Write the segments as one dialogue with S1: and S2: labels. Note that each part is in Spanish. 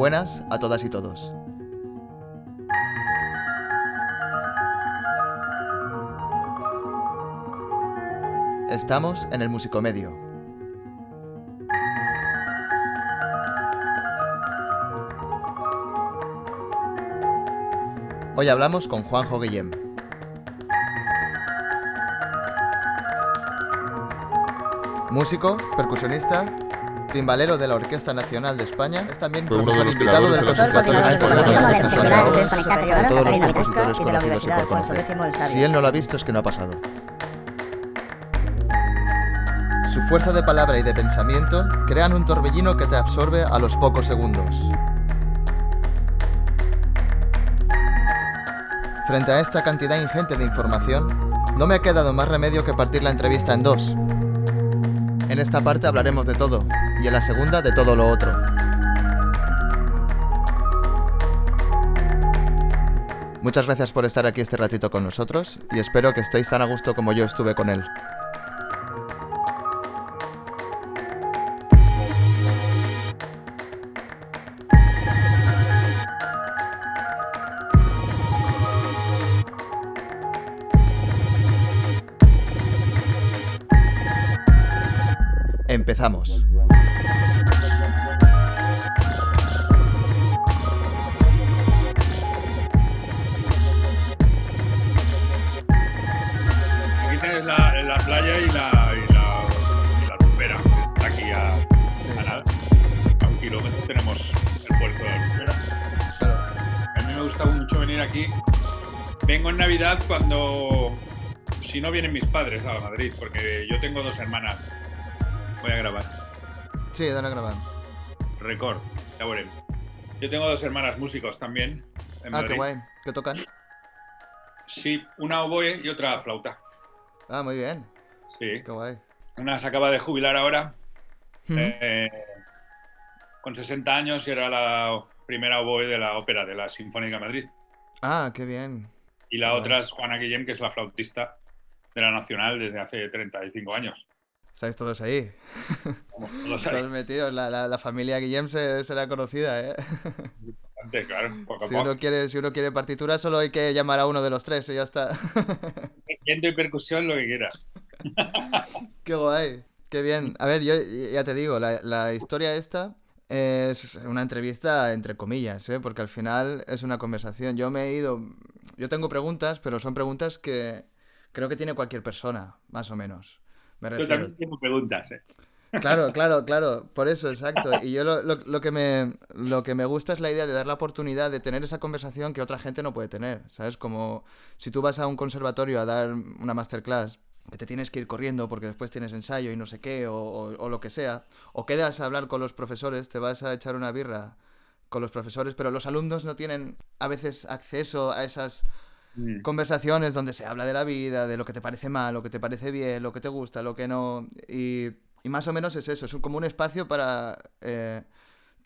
S1: Buenas a todas y todos. Estamos en el Musicomedio. Hoy hablamos con Juanjo Guillem. Músico, percusionista, timbalero de la Orquesta Nacional de España, es también
S2: Fue uno de
S1: profesor invitado del
S2: de la
S1: de
S2: Música
S1: Profesionales
S2: Nacional.
S1: de Todos los compositores conocidos y por conocer. Si él no lo ha visto es que no ha pasado. Su fuerza de palabra y de pensamiento crean un torbellino que te absorbe a los pocos segundos. Frente a esta cantidad ingente de información, no me ha quedado más remedio que partir la entrevista en dos. En esta parte hablaremos de todo, y en la segunda de todo lo otro. Muchas gracias por estar aquí este ratito con nosotros y espero que estéis tan a gusto como yo estuve con él. Empezamos.
S3: A Madrid, porque yo tengo dos hermanas. Voy a grabar.
S1: Sí, dale a grabar.
S3: Record, ya veremos. Yo tengo dos hermanas músicos también. En
S1: Ah, qué
S3: Madrid.
S1: guay. ¿Qué tocan?
S3: Sí, una oboe y otra flauta.
S1: Ah, muy bien.
S3: Sí.
S1: Qué guay.
S3: Una se acaba de jubilar ahora, eh, con 60 años y era la primera oboe de la ópera de la Sinfónica de Madrid.
S1: Ah, qué bien.
S3: Y la otra es Juana Guillem, que es la flautista de la Nacional desde hace 35 años.
S1: Estáis todos ahí.
S3: Todos ahí,
S1: Todos metidos. La, la- la familia Guillem se, será conocida, ¿eh?
S3: claro,
S1: Si uno, quiere, si uno quiere partitura, solo hay que llamar a uno de los tres y ya está.
S3: Viento y percusión, lo que quieras.
S1: Qué guay. Qué bien. A ver, yo ya te digo, la, la historia esta es una entrevista entre comillas, ¿eh? Porque al final es una conversación. Yo me he ido... Yo tengo preguntas, pero son preguntas que creo que tiene cualquier persona, más o menos. Me
S3: Yo
S1: refiero.
S3: también tengo preguntas. ¿eh?
S1: Claro, claro, claro, por eso, exacto. Y yo lo, lo- lo que me, lo que me gusta es la idea de dar la oportunidad de tener esa conversación que otra gente no puede tener, ¿sabes? Como si tú vas a un conservatorio a dar una masterclass, que te tienes que ir corriendo porque después tienes ensayo y no sé qué, o, o- o lo que sea, o quedas a hablar con los profesores, te vas a echar una birra con los profesores, pero los alumnos no tienen a veces acceso a esas
S3: Mm.
S1: conversaciones donde se habla de la vida, de lo que te parece mal, lo que te parece bien, lo que te gusta, lo que no. Y, más o menos es eso, es como un espacio para eh,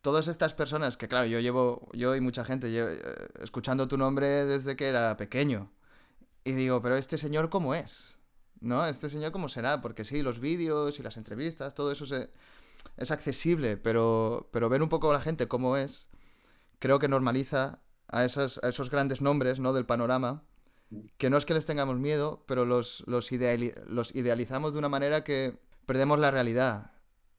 S1: todas estas personas que, claro, yo llevo, yo y mucha gente, llevo, eh, escuchando tu nombre desde que era pequeño. Y digo, pero este señor cómo es, ¿no? Este señor cómo será, porque sí, los vídeos y las entrevistas, todo eso es accesible, pero, pero ver un poco a la gente cómo es, creo que normaliza a esos, a esos grandes nombres ¿no? del panorama, que no es que les tengamos miedo, pero los, los, ideali- los idealizamos de una manera que perdemos la realidad.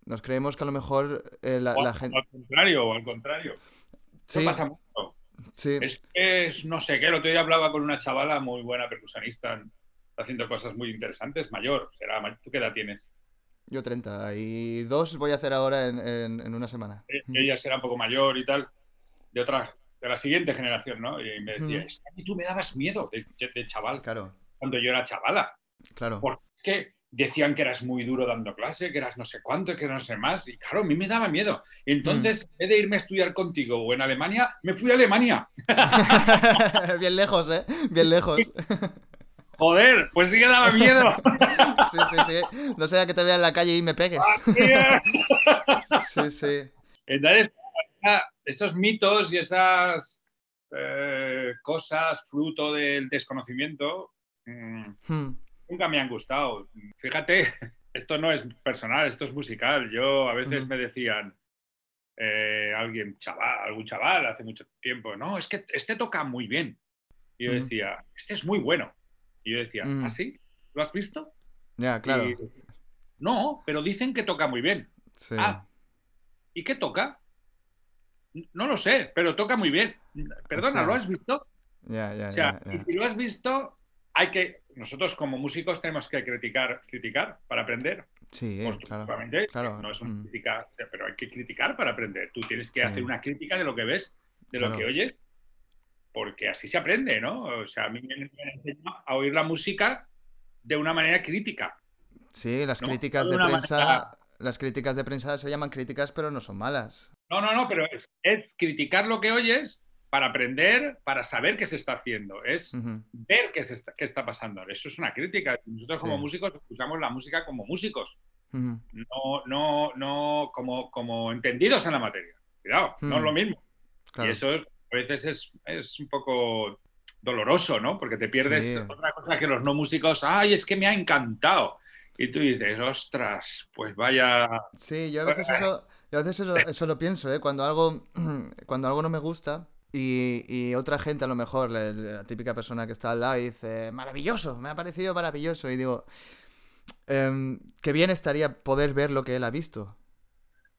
S1: Nos creemos que a lo mejor eh, la,
S3: O,
S1: la gente...
S3: al contrario, o al contrario. Eso
S1: Sí,
S3: pasa mucho.
S1: sí.
S3: Es que es, no sé qué, el otro día hablaba con una chavala muy buena percusionista, está haciendo cosas muy interesantes, mayor, será, ¿tú qué edad tienes?
S1: Yo 30 y dos voy a hacer ahora en, en- en una semana.
S3: E- Ella será un poco mayor y tal, de otra, de la siguiente generación, ¿no? Y me decía, es que tú me dabas miedo de, de chaval,
S1: Claro,
S3: cuando yo era chavala,
S1: claro.
S3: porque decían que eras muy duro dando clase, que eras no sé cuánto, que no sé más, y claro, a mí me daba miedo. Entonces, en vez de irme a estudiar contigo o en Alemania, me fui a Alemania.
S1: Bien lejos, ¿eh? Bien lejos.
S3: Joder, pues sí que daba miedo.
S1: Sí, sí, sí. No sea que te vea en la calle y me pegues. Sí, sí.
S3: Entonces, ah, esos mitos y esas eh, cosas fruto del desconocimiento mm,
S1: Hmm.
S3: nunca me han gustado. Fíjate, esto no es personal, esto es musical. Yo a veces me decían, eh, alguien, chaval, algún chaval hace mucho tiempo, no, es que este toca muy bien. Y yo decía, este es muy bueno. Y yo decía, ¿así? ¿Ah, sí? ¿Lo has visto?
S1: Ya, claro.
S3: no, pero dicen que toca muy bien. Ah, ¿y qué toca? No lo sé, pero toca muy bien. Perdona, ¿lo has visto?
S1: Ya, ya,
S3: o sea, y si lo has visto, hay que. Nosotros como músicos tenemos que criticar, criticar para aprender.
S1: Sí, claro, claro.
S3: No es una mm. crítica, pero hay que criticar para aprender. Tú tienes que hacer una crítica de lo que ves, de lo que oyes, porque así se aprende, ¿no? O sea, a mí me, enseña a oír la música de una manera crítica.
S1: Sí, las críticas de, prensa, las críticas de prensa se llaman críticas, pero no son malas.
S3: No, no, no, pero es, criticar lo que oyes para aprender, para saber qué se está haciendo, es ver qué, se está, qué está pasando. Eso es una crítica. Nosotros como músicos escuchamos la música como músicos, no, no, no como, como entendidos en la materia. Cuidado, no es lo mismo. Y eso a veces es, un poco doloroso, ¿no? Porque te pierdes otra cosa que los no músicos, ay, es que me ha encantado. Y tú dices, ostras, pues vaya...
S1: Sí, yo a veces eso yo a veces eso, lo pienso, ¿eh? Cuando algo, cuando algo no me gusta y, otra gente, a lo mejor, la, típica persona que está al lado, dice, maravilloso, me ha parecido maravilloso. Y digo, eh, qué bien estaría poder ver lo que él ha visto.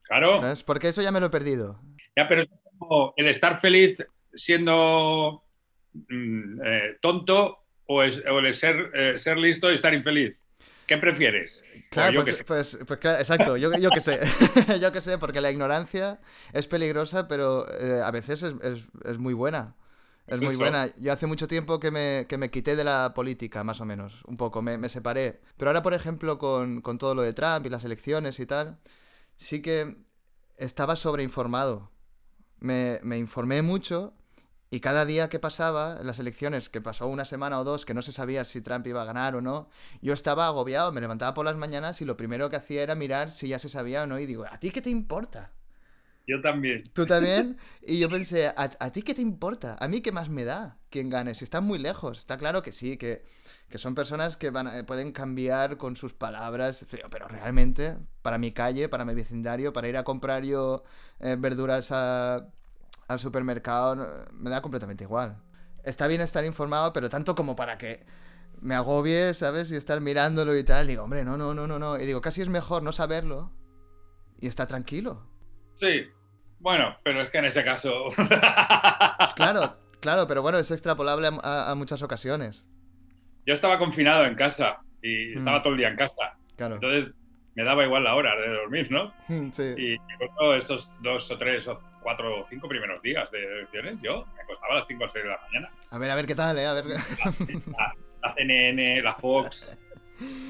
S3: Claro.
S1: ¿Sabes? Porque eso ya me lo he perdido.
S3: Ya, pero es como el estar feliz siendo mm, eh, tonto o, el ser, eh, ser listo y estar infeliz. ¿Qué prefieres?
S1: Claro, pues, pues, pues exacto, yo, yo que sé, yo que sé, porque la ignorancia es peligrosa, pero eh, a veces es, es, es, muy buena. Es, muy buena. Yo hace mucho tiempo que me, que me, quité de la política, más o menos, un poco, me, me separé. Pero ahora, por ejemplo, con, con, todo lo de Trump y las elecciones y tal, sí que estaba sobreinformado. Me, me informé mucho y cada día que pasaba, en las elecciones, que pasó una semana o dos, que no se sabía si Trump iba a ganar o no, yo estaba agobiado, me levantaba por las mañanas y lo primero que hacía era mirar si ya se sabía o no. Y digo, ¿a ti qué te importa?
S3: Yo también.
S1: ¿Tú también? Y yo pensé, ¿a, ti qué te importa? ¿A mí qué más me da quien gane? Si están muy lejos. Está claro que sí, que, que son personas que van, pueden cambiar con sus palabras, pero realmente, para mi calle, para mi vecindario, para ir a comprar yo eh, verduras a al supermercado, me da completamente igual. Está bien estar informado, pero tanto como para que me agobie, ¿sabes? Y estar mirándolo y tal. Digo, hombre, no, no, no, no, no. Y digo, casi es mejor no saberlo y estar tranquilo.
S3: Sí, bueno, pero es que en ese caso.
S1: claro, claro, pero bueno, es extrapolable a, muchas ocasiones.
S3: Yo estaba confinado en casa y mm. estaba todo el día en casa.
S1: Claro.
S3: Entonces me daba igual la hora de dormir, ¿no?
S1: Sí.
S3: Y todos esos dos o tres o cuatro o cinco primeros días de elecciones, yo me acostaba a las 5 o 6 de la mañana.
S1: A ver, a ver qué tal, ¿eh? A ver.
S3: La, CNN, la Fox,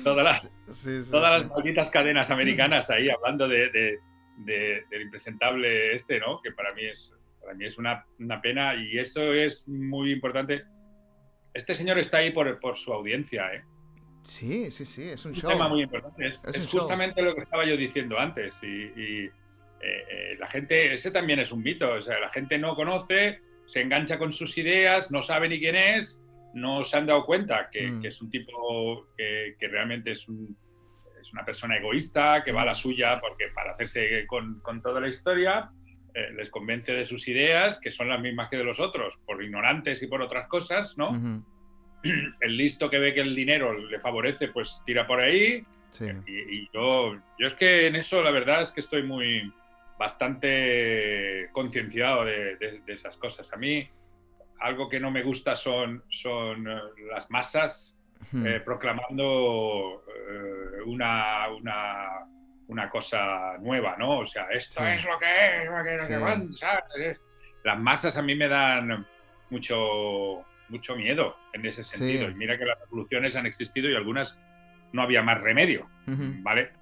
S3: todas las, todas las malditas cadenas americanas ahí hablando de, de, del impresentable este, ¿no? Que para mí es, para mí es una, una, pena y eso es muy importante. Este señor está ahí por, por su audiencia, ¿eh?
S1: Sí, sí, sí, es un,
S3: un
S1: show.
S3: tema muy importante. Es, justamente lo que estaba yo diciendo antes. y eh, eh, la gente, ese también es un mito, o sea, la gente no conoce, se engancha con sus ideas, no sabe ni quién es, no se han dado cuenta que, mm. es un tipo que, realmente es, es, una persona egoísta, que va a la mm. suya porque para hacerse con, con toda la historia, eh, les convence de sus ideas, que son las mismas que de los otros, por ignorantes y por otras cosas, ¿no? El listo que ve que el dinero le favorece, pues tira por ahí. Y, yo, yo es que en eso la verdad es que estoy muy, bastante concienciado de, esas cosas. A mí algo que no me gusta son, son eh, las masas eh, proclamando eh, una, una, cosa nueva, ¿no? O sea, esto es lo que es, lo Las masas a mí me dan mucho, mucho miedo en ese sentido. Y mira que las revoluciones han existido y algunas no había más remedio, ¿vale?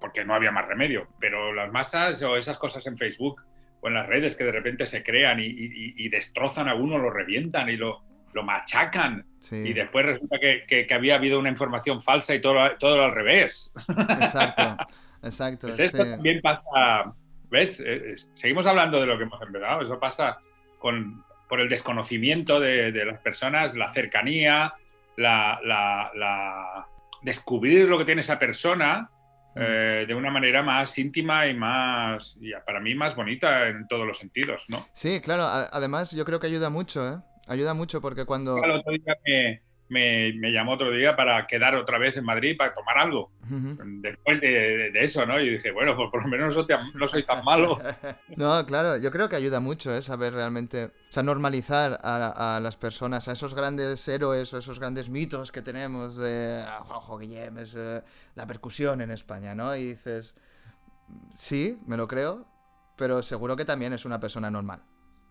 S3: Porque no había más remedio. Pero las masas o esas cosas en Facebook o en las redes que de repente se crean y, destrozan a uno, lo revientan y lo, lo machacan. Y después resulta que, que, había habido una información falsa y todo, todo al revés.
S1: Exacto, exacto.
S3: Pues esto también pasa, ¿ves? Eh, seguimos hablando de lo que hemos empezado. Eso pasa con, por el desconocimiento de, de las personas, la cercanía, la, la, la, descubrir lo que tiene esa persona eh, de una manera más íntima y más, y para mí, más bonita en todos los sentidos, ¿no?
S1: Sí, claro. además, yo creo que ayuda mucho, ¿eh? Ayuda mucho porque cuando...
S3: Me, me, llamó otro día para quedar otra vez en Madrid para tomar algo. Después de, eso, ¿no? Y dije, bueno, pues por lo menos no soy, tan malo.
S1: no, claro, yo creo que ayuda mucho, ¿eh? Saber realmente, o sea, normalizar a, las personas, a esos grandes héroes o esos grandes mitos que tenemos de ah, Juanjo Guillem, es eh, la percusión en España, ¿no? Y dices, sí, me lo creo, pero seguro que también es una persona normal.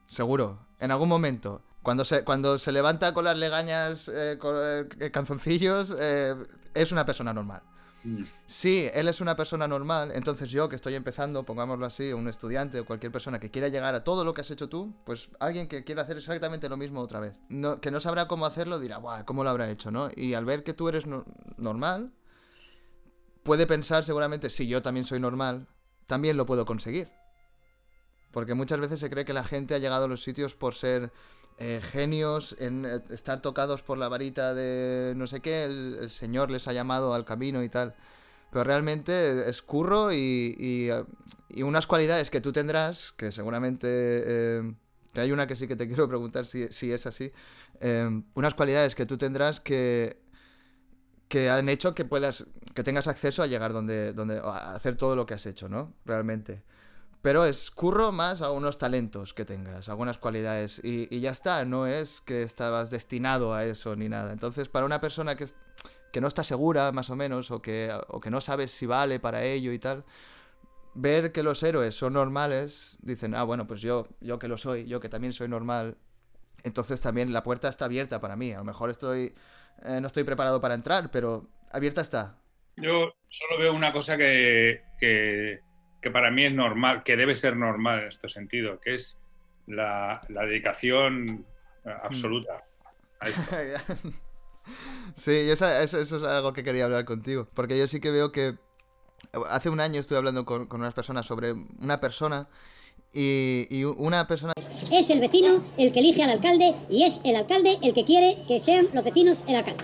S1: Seguro, en algún momento. Cuando se, cuando se levanta con las legañas, eh, con eh, canzoncillos, eh, es una persona normal. Mm. Si él es una persona normal, entonces yo que estoy empezando, pongámoslo así, un estudiante o cualquier persona que quiera llegar a todo lo que has hecho tú, pues alguien que quiera hacer exactamente lo mismo otra vez, que no sabrá cómo hacerlo, dirá, Buah, ¿cómo lo habrá hecho? ¿no? Y al ver que tú eres normal, puede pensar seguramente, si yo también soy normal, también lo puedo conseguir. Porque muchas veces se cree que la gente ha llegado a los sitios por ser eh, genios, en eh, estar tocados por la varita de no sé qué, el, Señor les ha llamado al camino y tal. Pero realmente es curro y, y, unas cualidades que tú tendrás, que seguramente... Eh, hay una que sí que te quiero preguntar si, si es así. unas cualidades que tú tendrás que, que han hecho que puedas, que tengas acceso a llegar donde, donde, a hacer todo lo que has hecho, ¿no? Realmente. Pero es curro más a unos talentos que tengas, algunas cualidades. Y, ya está, no es que estabas destinado a eso ni nada. Entonces, para una persona que, que no está segura, más o menos, o que, o que no sabes si vale para ello y tal, ver que los héroes son normales, dicen, ah, bueno, pues yo, yo que lo soy, yo que también soy normal, entonces también la puerta está abierta para mí. A lo mejor estoy, eh, no estoy preparado para entrar, pero abierta está.
S3: Yo solo veo una cosa que, que que para mí es normal, que debe ser normal en este sentido, que es la, dedicación eh, absoluta a esto.
S1: sí, eso, eso, es algo que quería hablar contigo, porque yo sí que veo que hace un año estuve hablando con, unas personas sobre una persona y, y, una persona...
S2: Es el vecino el que elige al alcalde y es el alcalde el que quiere que sean los vecinos el alcalde.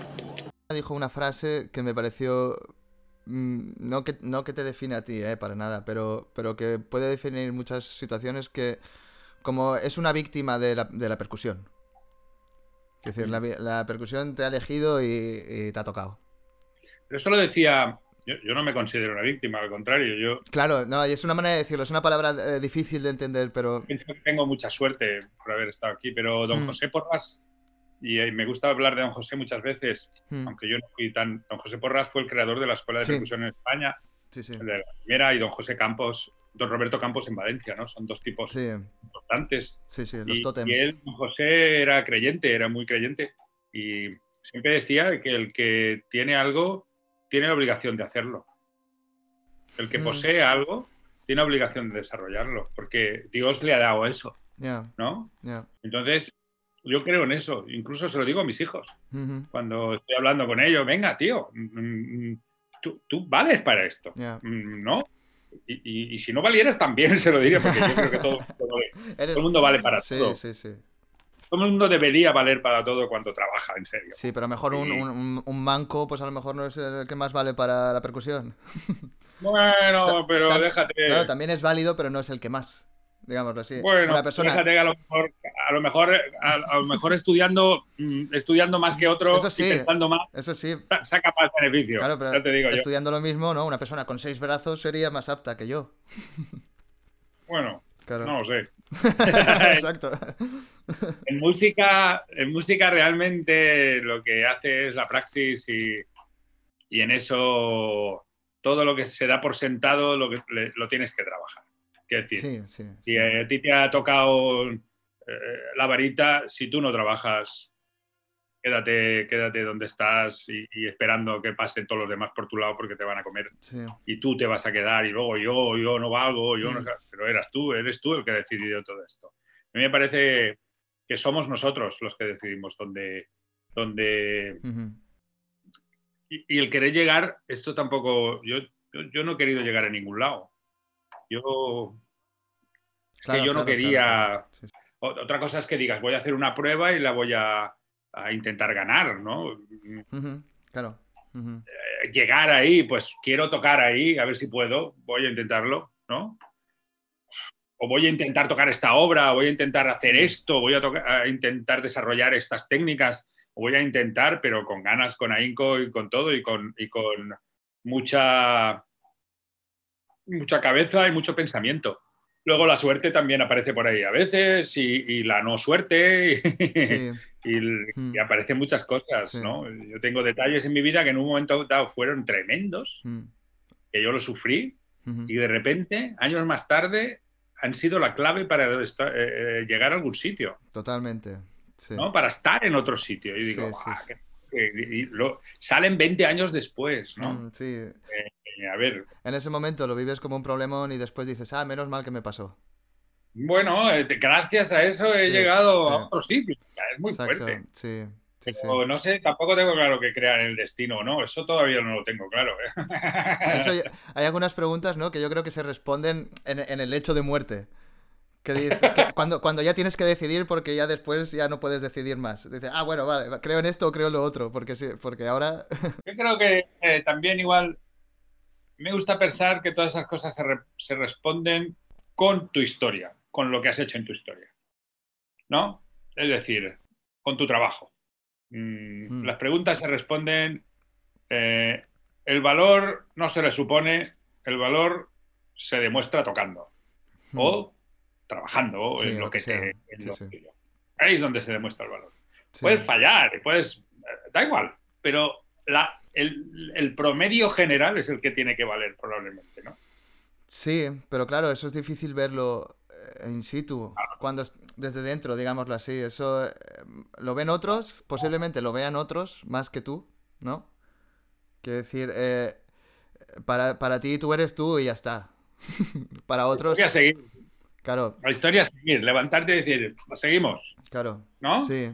S1: Dijo una frase que me pareció Mm, no que, no que te define a ti, eh, para nada, pero, pero que puede definir muchas situaciones que como es una víctima de la, de la percusión. Es decir, la, la, percusión te ha elegido y, te ha tocado.
S3: Pero eso lo decía, yo, no me considero una víctima, al contrario, yo...
S1: Claro, no, y es una manera de decirlo, es una palabra eh, difícil de entender, pero...
S3: Tengo mucha suerte por haber estado aquí, pero don mm. José Porras y me gusta hablar de don José muchas veces, hmm. aunque yo no fui tan... Don José Porras fue el creador de la Escuela de Percusión en España, de la primera, y don José Campos, don Roberto Campos en Valencia, ¿no? Son dos tipos importantes.
S1: Sí, sí, los
S3: y, Y él, don José, era creyente, era muy creyente, y siempre decía que el que tiene algo tiene la obligación de hacerlo. El que hmm. posee algo tiene la obligación de desarrollarlo, porque Dios le ha dado eso, ¿no? Entonces, yo creo en eso, incluso se lo digo a mis hijos. Cuando estoy hablando con ellos, venga, tío, mm, mm, tú, vales para esto, mm, ¿no? Y, si no valieras también se lo diría, porque yo creo que todo, el mundo vale para todo. Sí, sí. Todo el mundo debería valer para todo cuando trabaja, en serio.
S1: Sí, pero mejor un, un, manco, pues a lo mejor no es el que más vale para la percusión.
S3: Bueno, pero déjate.
S1: Claro, también es válido, pero no es el que más digámoslo así.
S3: Bueno, una persona... a lo mejor, a lo mejor, a, lo mejor estudiando, mm, estudiando más que otro eso sí, y pensando más,
S1: eso sí.
S3: saca más beneficio.
S1: Claro, pero te digo estudiando lo mismo, ¿no? Una persona con seis brazos sería más apta que yo.
S3: Bueno, no lo sé. Exacto. en música, en música realmente lo que hace es la praxis y, y en eso todo lo que se da por sentado lo, que, lo tienes que trabajar. Quiero decir, si a ti te ha tocado eh, la varita, si tú no trabajas, quédate, quédate donde estás y, esperando que pasen todos los demás por tu lado porque te van a comer. Y tú te vas a quedar y luego yo, yo no valgo, yo no mm. Pero eras tú, eres tú el que ha decidido todo esto. A mí me parece que somos nosotros los que decidimos dónde... dónde... y, el querer llegar, esto tampoco... Yo, yo no he querido llegar a ningún lado. Yo, que yo no quería... Otra cosa es que digas, voy a hacer una prueba y la voy a, intentar ganar, ¿no?
S1: Claro.
S3: eh, llegar ahí, pues quiero tocar ahí, a ver si puedo, voy a intentarlo, ¿no? O voy a intentar tocar esta obra, o voy a intentar hacer esto, voy a, a intentar desarrollar estas técnicas, o voy a intentar, pero con ganas, con ahínco y con todo, y con, y con mucha, mucha cabeza y mucho pensamiento. Luego la suerte también aparece por ahí a veces y, la no suerte hmm. y, aparecen muchas cosas, ¿no? Yo tengo detalles en mi vida que en un momento dado fueron tremendos, hmm. que yo lo sufrí y de repente, años más tarde, han sido la clave para eh, eh, llegar a algún sitio.
S1: Totalmente.
S3: ¿no? Para estar en otro sitio. Y digo, salen 20 años después, ¿no?
S1: Hmm, sí. Eh,
S3: a ver.
S1: En ese momento lo vives como un problemón y después dices, ah, menos mal que me pasó.
S3: Bueno, eh, gracias a eso he llegado a otro sitio. Es muy fuerte.
S1: Sí.
S3: no sé, tampoco tengo claro que crear el destino, ¿no? Eso todavía no lo tengo claro.
S1: ¿eh? hay algunas preguntas, ¿no? Que yo creo que se responden en, el hecho de muerte. Que, dice, cuando, cuando ya tienes que decidir porque ya después ya no puedes decidir más. Dice, ah, bueno, vale, creo en esto o creo en lo otro, porque sí, porque ahora...
S3: Yo creo que eh, también igual me gusta pensar que todas esas cosas se, responden con tu historia, con lo que has hecho en tu historia. ¿No? Es decir, con tu trabajo. Mm, hmm. Las preguntas se responden, eh, el valor no se le supone, el valor se demuestra tocando hmm. o trabajando en lo que, te... Ahí es donde se demuestra el valor. Puedes fallar, puedes... Da igual, pero la, el, promedio general es el que tiene que valer probablemente, ¿no?
S1: Sí, pero claro, eso es difícil verlo eh, in situ, cuando desde dentro, digámoslo así. Eso eh, lo ven otros, posiblemente lo vean otros más que tú, ¿no? Quiero decir, eh, para, para, ti tú eres tú y ya está. para otros...
S3: La seguir.
S1: Claro.
S3: La historia es seguir, levantarte y decir, seguimos.
S1: Claro.
S3: ¿No?
S1: Sí.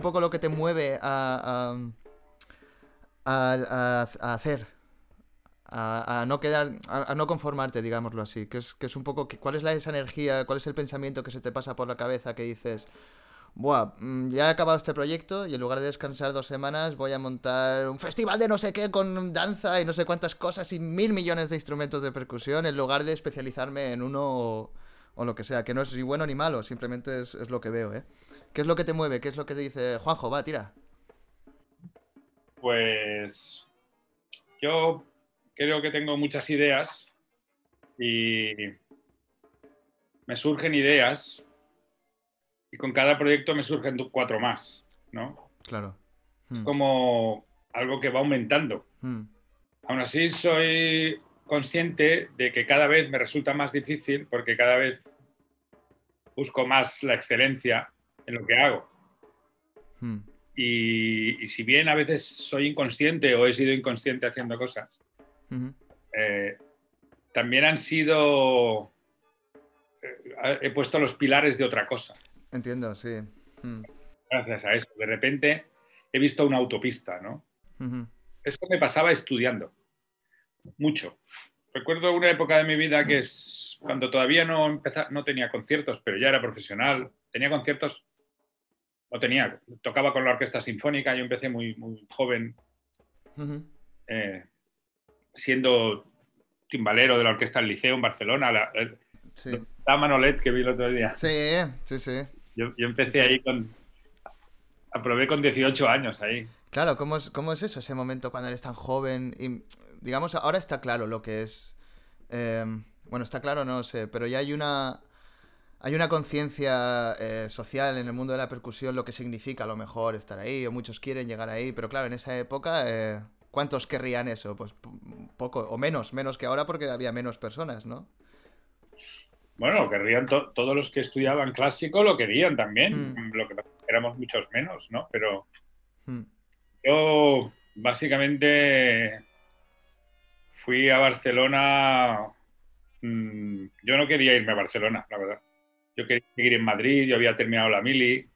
S1: Un poco lo que te mueve a, a, hacer, a, no quedar, a, no conformarte, digámoslo así, que es, que es un poco, ¿cuál es la, esa energía, cuál es el pensamiento que se te pasa por la cabeza que dices, Buah, mm, ya he acabado este proyecto y en lugar de descansar dos semanas voy a montar un festival de no sé qué con danza y no sé cuántas cosas y mil millones de instrumentos de percusión en lugar de especializarme en uno o, lo que sea, que no es ni bueno ni malo, simplemente es, es lo que veo, ¿eh? ¿Qué es lo que te mueve? ¿Qué es lo que te dice Juanjo? Va, tira.
S3: Pues yo creo que tengo muchas ideas y me surgen ideas y con cada proyecto me surgen cuatro más, ¿no?
S1: Claro.
S3: Es hmm. como algo que va aumentando. Hmm. Aún así soy consciente de que cada vez me resulta más difícil porque cada vez busco más la excelencia en lo que hago. Hmm. Y, si bien a veces soy inconsciente o he sido inconsciente haciendo cosas, eh, también han sido... Eh, he puesto los pilares de otra cosa.
S1: Entiendo, sí.
S3: Hmm. Gracias a eso. De repente he visto una autopista, ¿no? Eso me pasaba estudiando. Mucho. Recuerdo una época de mi vida que es cuando todavía no, no tenía conciertos, pero ya era profesional. Tenía conciertos no tenía, tocaba con la orquesta sinfónica, yo empecé muy, muy joven, eh, siendo timbalero de la orquesta del Liceo en Barcelona, la, Manolet que vi el otro día.
S1: Sí, sí, sí.
S3: Yo, empecé ahí con, aprobé con 18 años ahí.
S1: Claro, ¿cómo es, ¿cómo es eso, ese momento cuando eres tan joven? Y, digamos, ahora está claro lo que es... Eh, bueno, está claro, no sé, pero ya hay una hay una conciencia eh, social en el mundo de la percusión, lo que significa a lo mejor estar ahí, o muchos quieren llegar ahí, pero claro, en esa época, eh, ¿cuántos querrían eso? Pues poco, o menos, menos que ahora porque había menos personas, ¿no?
S3: Bueno, querrían todos los que estudiaban clásico lo querían también, mm. lo que éramos muchos menos, ¿no? Pero mm. yo básicamente fui a Barcelona, mm, yo no quería irme a Barcelona, la verdad. Yo quería seguir en Madrid, yo había terminado la mili,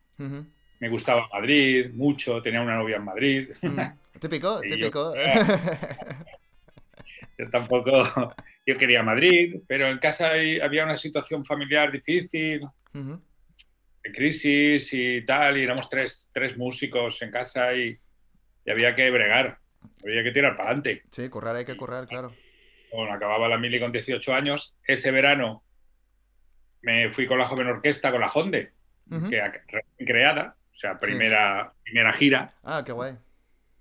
S3: me gustaba Madrid mucho, tenía una novia en Madrid.
S1: Típico, típico.
S3: yo tampoco yo quería Madrid, pero en casa había una situación familiar difícil, de crisis y tal, y éramos tres, tres músicos en casa y, había que bregar, había que tirar para adelante.
S1: Sí, currar hay que currar, claro.
S3: Bueno, acababa la mili con 18 años. Ese verano me fui con la joven orquesta, con la Honde, que creada, o sea, primera, primera gira.
S1: Ah, qué guay.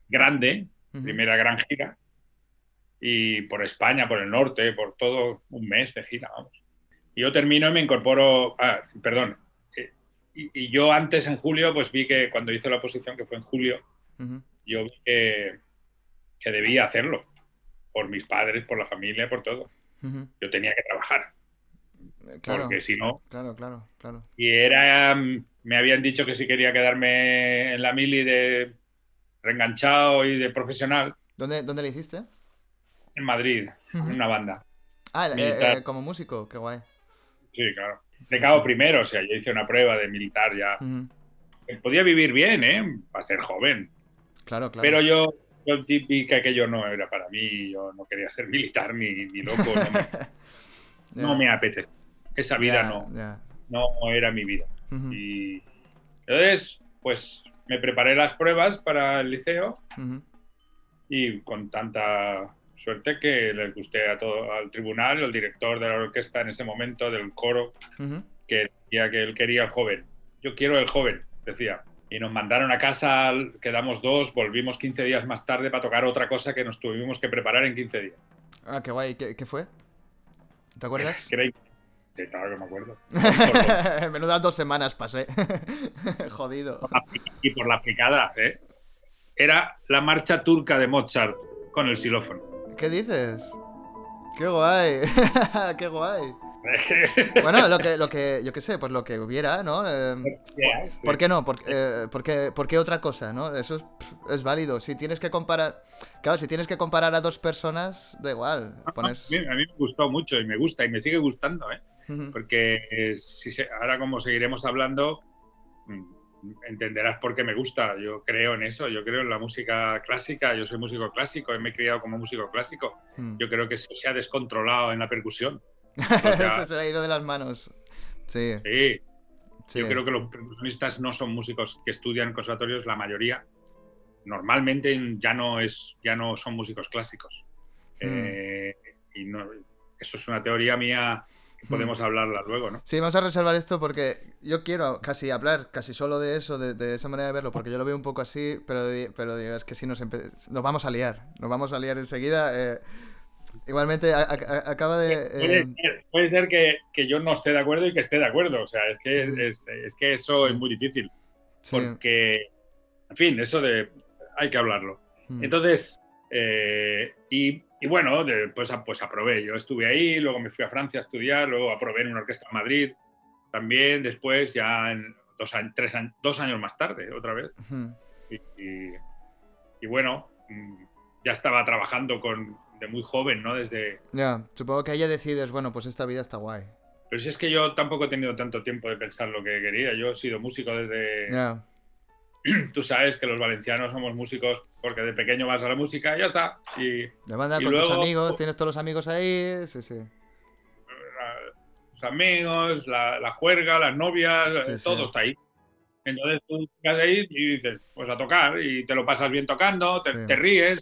S3: Grande, primera gran gira y por España, por el norte, por todo un mes de gira, vamos. Y yo termino y me incorporo, ah, perdón, eh, y, yo antes en julio, pues vi que cuando hice la oposición, que fue en julio, yo vi que, que, debía hacerlo, por mis padres, por la familia, por todo. Yo tenía que trabajar.
S1: Eh, claro, porque si no... Claro, claro, claro.
S3: Y era, me habían dicho que si quería quedarme en la mili de reenganchado y de profesional.
S1: ¿Dónde, ¿dónde le hiciste?
S3: en Madrid, en una banda.
S1: Ah, eh, eh, como músico, qué guay.
S3: Sí, claro. De cabo primero, o sea, yo hice una prueba de militar ya. Podía vivir bien, ¿eh? Para ser joven.
S1: Claro, claro.
S3: Pero yo, yo típica que yo no era para mí, yo no quería ser militar ni, ni loco. No me, apetece. Esa vida no, no era mi vida. Y entonces, pues me preparé las pruebas para el liceo y con tanta Suerte que les gusté a todo, al tribunal, el director de la orquesta en ese momento, del coro, que decía que él quería el joven. Yo quiero el joven, decía. Y nos mandaron a casa, quedamos dos, volvimos 15 días más tarde para tocar otra cosa que nos tuvimos que preparar en 15 días.
S1: Ah, qué guay. ¿Qué, fue? ¿Te acuerdas?
S3: Sí, claro que me acuerdo.
S1: Menudas dos semanas pasé. Jodido.
S3: Y por la picada, ¿eh? Era la marcha turca de Mozart con el xilófono.
S1: ¿Qué dices? ¡Qué guay! ¡Qué guay! bueno, lo que, lo que, yo qué sé, pues lo que hubiera, ¿no? Eh, ¿por, qué no? Eh, ¿Por, qué, otra cosa, no? Eso es, válido. Si tienes que comparar, claro, si tienes que comparar a dos personas, da igual.
S3: a, mí, me gustó mucho y me gusta y me sigue gustando, ¿eh? Porque eh, si ahora como seguiremos hablando, mm, entenderás por qué me gusta. Yo creo en eso, yo creo en la música clásica, yo soy músico clásico, me he criado como músico clásico. Hmm. Yo creo que eso se ha descontrolado en la percusión.
S1: eso se le ha ido de las manos. Sí.
S3: sí. Yo creo que los percusionistas no son músicos que estudian conservatorios, la mayoría. Normalmente ya no, es, ya no son músicos clásicos. Hmm. Eh, y no, eso es una teoría mía podemos hmm. hablarla luego, ¿no?
S1: Sí, vamos a reservar esto porque yo quiero casi hablar casi solo de eso, de, esa manera de verlo, porque yo lo veo un poco así, pero, pero es que si nos, nos vamos a liar, nos vamos a liar enseguida. Eh, igualmente, acaba de...
S3: Eh, puede, ser, que, yo no esté de acuerdo y que esté de acuerdo, o sea, es que, es, que eso es muy difícil, porque, en fin, eso de... hay que hablarlo. Hmm. Entonces, eh, y y bueno, después pues aprobé. Yo estuve ahí, luego me fui a Francia a estudiar, luego aprobé en una orquesta en Madrid también, después ya en dos, tres, dos años más tarde, otra vez. y, bueno, mm, ya estaba trabajando con, de muy joven, ¿no? Desde...
S1: Ya, supongo que ahí ya decides, bueno, pues esta vida está guay.
S3: Pero si es que yo tampoco he tenido tanto tiempo de pensar lo que quería. Yo he sido músico desde tú sabes que los valencianos somos músicos porque de pequeño vas a la música y ya está. Y,
S1: banda con tus amigos, tienes todos los amigos ahí, sí, sí.
S3: los amigos, la, juerga, las novias, todo está ahí. Entonces tú estás ahí y dices, pues a tocar, y te lo pasas bien tocando, te, ríes,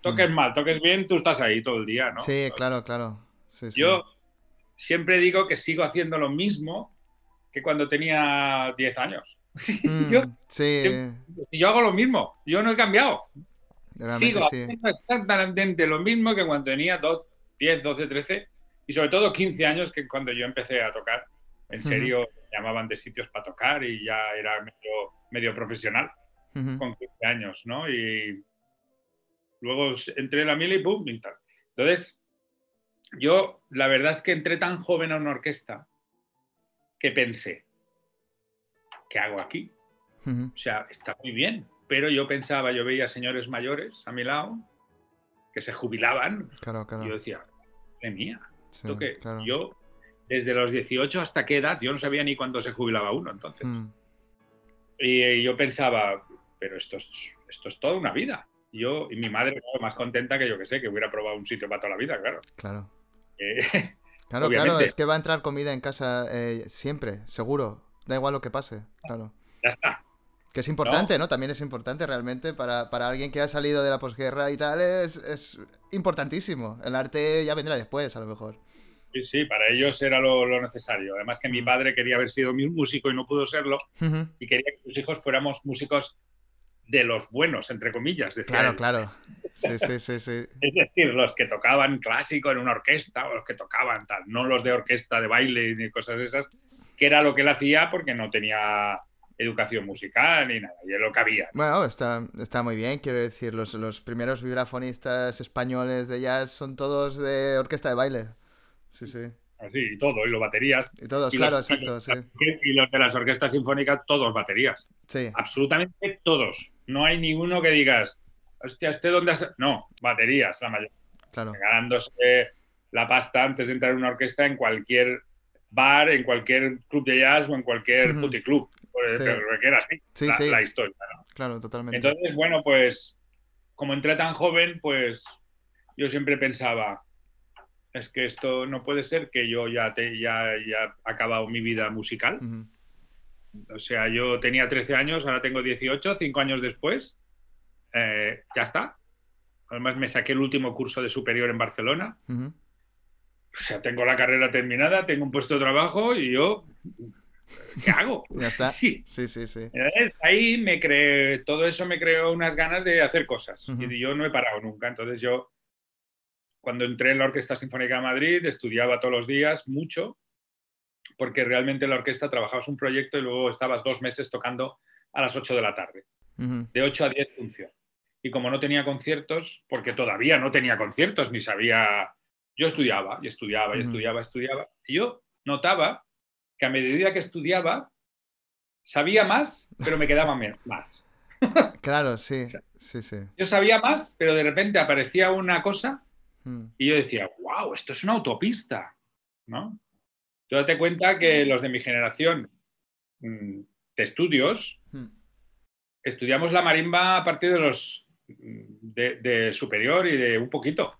S3: toques mm. mal, toques bien, tú estás ahí todo el día, ¿no?
S1: Sí, claro, claro.
S3: Yo siempre digo que sigo haciendo lo mismo que cuando tenía 10 años.
S1: Mm, yo, sí.
S3: yo hago lo mismo, yo no he cambiado. Sigo haciendo exactamente lo mismo que cuando tenía 10, 12, 13 y sobre todo 15 años que cuando yo empecé a tocar. En serio, me llamaban de sitios para tocar y ya era medio, medio profesional con 15 años, ¿no? Y, luego entré en la mili y pum, y tal. Entonces, yo la verdad es que entré tan joven a una orquesta que pensé, ¿qué hago aquí? O sea, está muy bien, pero yo pensaba, yo veía señores mayores a mi lado que se jubilaban
S1: Claro, claro.
S3: y yo decía, madre mía,
S1: Sí,
S3: que
S1: claro.
S3: yo desde los 18 hasta qué edad, yo no sabía ni cuándo se jubilaba uno entonces.
S1: Mm,
S3: Y yo pensaba, pero esto es, esto es toda una vida. Yo, y mi madre más contenta que yo que sé, que hubiera probado un sitio para toda la vida, claro.
S1: claro.
S3: Eh,
S1: Claro, claro, es que va a entrar comida en casa eh, siempre, seguro. Da igual lo que pase, claro.
S3: ya está.
S1: Que es importante, ¿no? También es importante realmente para, para alguien que ha salido de la posguerra y tal, es, es importantísimo. El arte ya vendrá después, a lo mejor.
S3: Sí, sí, para ellos era lo, lo necesario. Además que mi padre quería haber sido mi músico y no pudo serlo, y quería que sus hijos fuéramos músicos de los buenos, entre comillas. decía
S1: Claro,
S3: él.
S1: claro. Sí, sí, sí, sí.
S3: Es decir, los que tocaban clásico en una orquesta o los que tocaban tal, no los de orquesta de baile ni cosas de esas, que era lo que él hacía porque no tenía educación musical ni nada, y es lo que había.
S1: Bueno, está, está muy bien, quiero decir, los, los primeros vibrafonistas españoles de jazz son todos de orquesta de baile. Sí, sí.
S3: Así, y todo, y los baterías.
S1: Y todos,
S3: Y
S1: claro,
S3: los-
S1: exacto, sí.
S3: Y los de las orquestas sinfónicas, todos baterías.
S1: Sí,
S3: Absolutamente todos. No hay ninguno que digas, hostia, ¿este dónde has...? No, baterías, la mayoría.
S1: claro.
S3: Ganándose la pasta antes de entrar en una orquesta en cualquier bar, en cualquier club de jazz o en cualquier
S1: Ujú.
S3: puticlub. Pues,
S1: Sí.
S3: Que era así,
S1: Sí,
S3: la,
S1: sí.
S3: la historia. ¿no?
S1: Claro, totalmente.
S3: Entonces, bueno, pues como entré tan joven, pues yo siempre pensaba, es que esto no puede ser que yo ya, te, ya, ya he acabado mi vida musical.
S1: Ujú.
S3: O sea, yo tenía 13 años, ahora tengo 18, cinco años después, eh, ya está. Además, me saqué el último curso de superior en Barcelona.
S1: Ujú.
S3: O sea, tengo la carrera terminada, tengo un puesto de trabajo y yo, ¿qué hago?
S1: Ya está.
S3: Sí.
S1: Sí, sí, sí.
S3: Entonces, ahí me creé, todo eso me creó unas ganas de hacer cosas.
S1: Ujú.
S3: Y yo no he parado nunca. Entonces yo, cuando entré en la Orquesta Sinfónica de Madrid, estudiaba todos los días mucho, porque realmente en la orquesta trabajabas un proyecto y luego estabas dos meses tocando a las 8 de la tarde,
S1: Ujú.
S3: de 8 a 10 función. Y como no tenía conciertos, porque todavía no tenía conciertos, ni sabía, yo estudiaba y estudiaba y
S1: Ujú.
S3: estudiaba, estudiaba. Y yo notaba que a medida que estudiaba, sabía más, pero me quedaba más.
S1: Claro, sí.
S3: sea,
S1: Sí, sí.
S3: Yo sabía más, pero de repente aparecía una cosa
S1: Mm.
S3: y yo decía, wow, esto es una autopista, ¿no? Tú date cuenta que los de mi generación mm, de estudios,
S1: Mm.
S3: estudiamos la marimba a partir de los mm, de, de superior y de un poquito.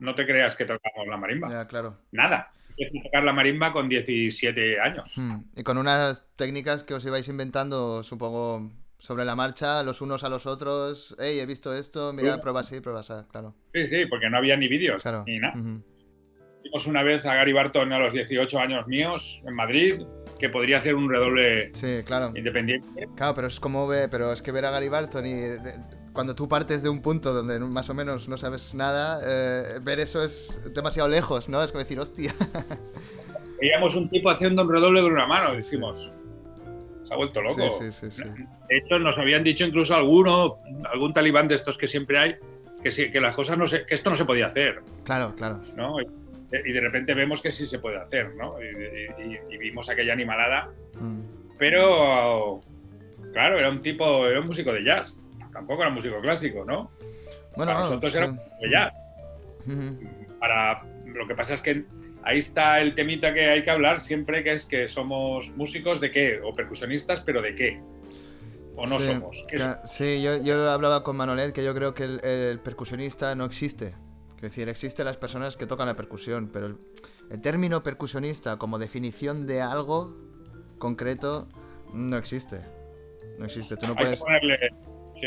S3: No te creas que tocamos la marimba.
S1: ya, claro.
S3: Nada. Empecé a tocar la marimba con 17 años.
S1: Mm. Y con unas técnicas que os ibais inventando, supongo, sobre la marcha, los unos a los otros. Hey, he visto esto, mira,
S3: Sí.
S1: prueba así, prueba así, claro.
S3: Sí, sí, porque no había ni vídeos
S1: Claro.
S3: ni nada. Vimos una vez a Gary Barton a los 18 años míos en Madrid que podría hacer un redoble
S1: Sí, claro.
S3: independiente.
S1: Claro, pero es como ve, pero es que ver a Gary Barton y de- cuando tú partes de un punto donde más o menos no sabes nada, eh, ver eso es demasiado lejos, ¿no? Es como decir, hostia.
S3: Veíamos un tipo haciendo un redoble con una mano, decimos. Se ha vuelto loco.
S1: Sí, sí, sí.
S3: De hecho, nos habían dicho incluso alguno, algún talibán de estos que siempre hay, que, que las cosas no se, que esto no se podía hacer,
S1: Claro, claro.
S3: ¿no? Y, y de repente vemos que sí se puede hacer, ¿no? Y, y- y vimos aquella animalada,
S1: Mm.
S3: pero claro, era un tipo, era un músico de jazz, tampoco era músico clásico, ¿no?
S1: Bueno,
S3: Para nosotros
S1: sí.
S3: era. Para, lo que pasa es que ahí está el temita que hay que hablar siempre, que es que somos músicos de qué, o percusionistas, pero de qué, o no
S1: Sí,
S3: somos. ¿Qué
S1: ca- sí, yo, yo hablaba con Manolet que yo creo que el, el percusionista no existe. Es decir, existen las personas que tocan la percusión, pero el, el término percusionista como definición de algo concreto no existe. No existe. Tú no
S3: Hay que
S1: puedes.
S3: ponerle,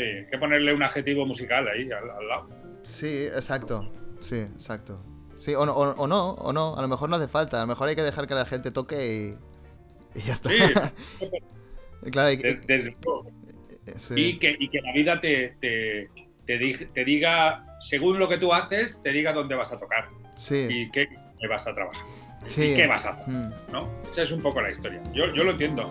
S3: sí, hay que ponerle un adjetivo musical ahí al, al lado.
S1: Sí, exacto. Sí, exacto. Sí, o no, o, o no, o no. A lo mejor no hace falta. A lo mejor hay que dejar que la gente toque y, y ya está.
S3: Sí,
S1: claro, y,
S3: des- desde luego.
S1: y- sí.
S3: Y, que, y que la vida te, te, te diga, según lo que tú haces, te diga dónde vas a tocar
S1: sí,
S3: y qué qué vas a trabajar.
S1: sí.
S3: Y qué vas a hacer,
S1: Mm.
S3: ¿no? Esa es un poco la historia. Yo, yo lo entiendo.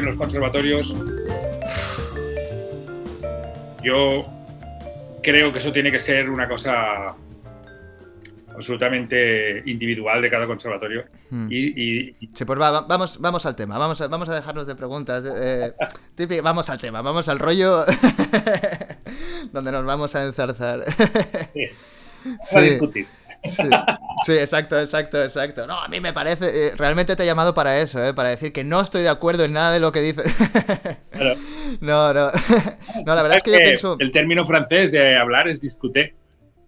S3: En los conservatorios, yo creo que eso tiene que ser una cosa absolutamente individual de cada conservatorio.
S1: Hmm.
S3: Y,
S1: Sí, pues va, va- vamos, vamos al tema, vamos a, vamos a dejarnos de preguntas. eh, vamos al tema, vamos al rollo donde nos vamos a enzarzar.
S3: Sí.
S1: Sí.
S3: a discutir.
S1: Sí, sí, exacto, exacto, exacto. No, a mí me parece, eh, realmente te he llamado para eso, eh, para decir que no estoy de acuerdo en nada de lo que dices.
S3: Claro.
S1: no, no. no, la verdad es que yo pienso...
S3: El término francés de hablar es discuter.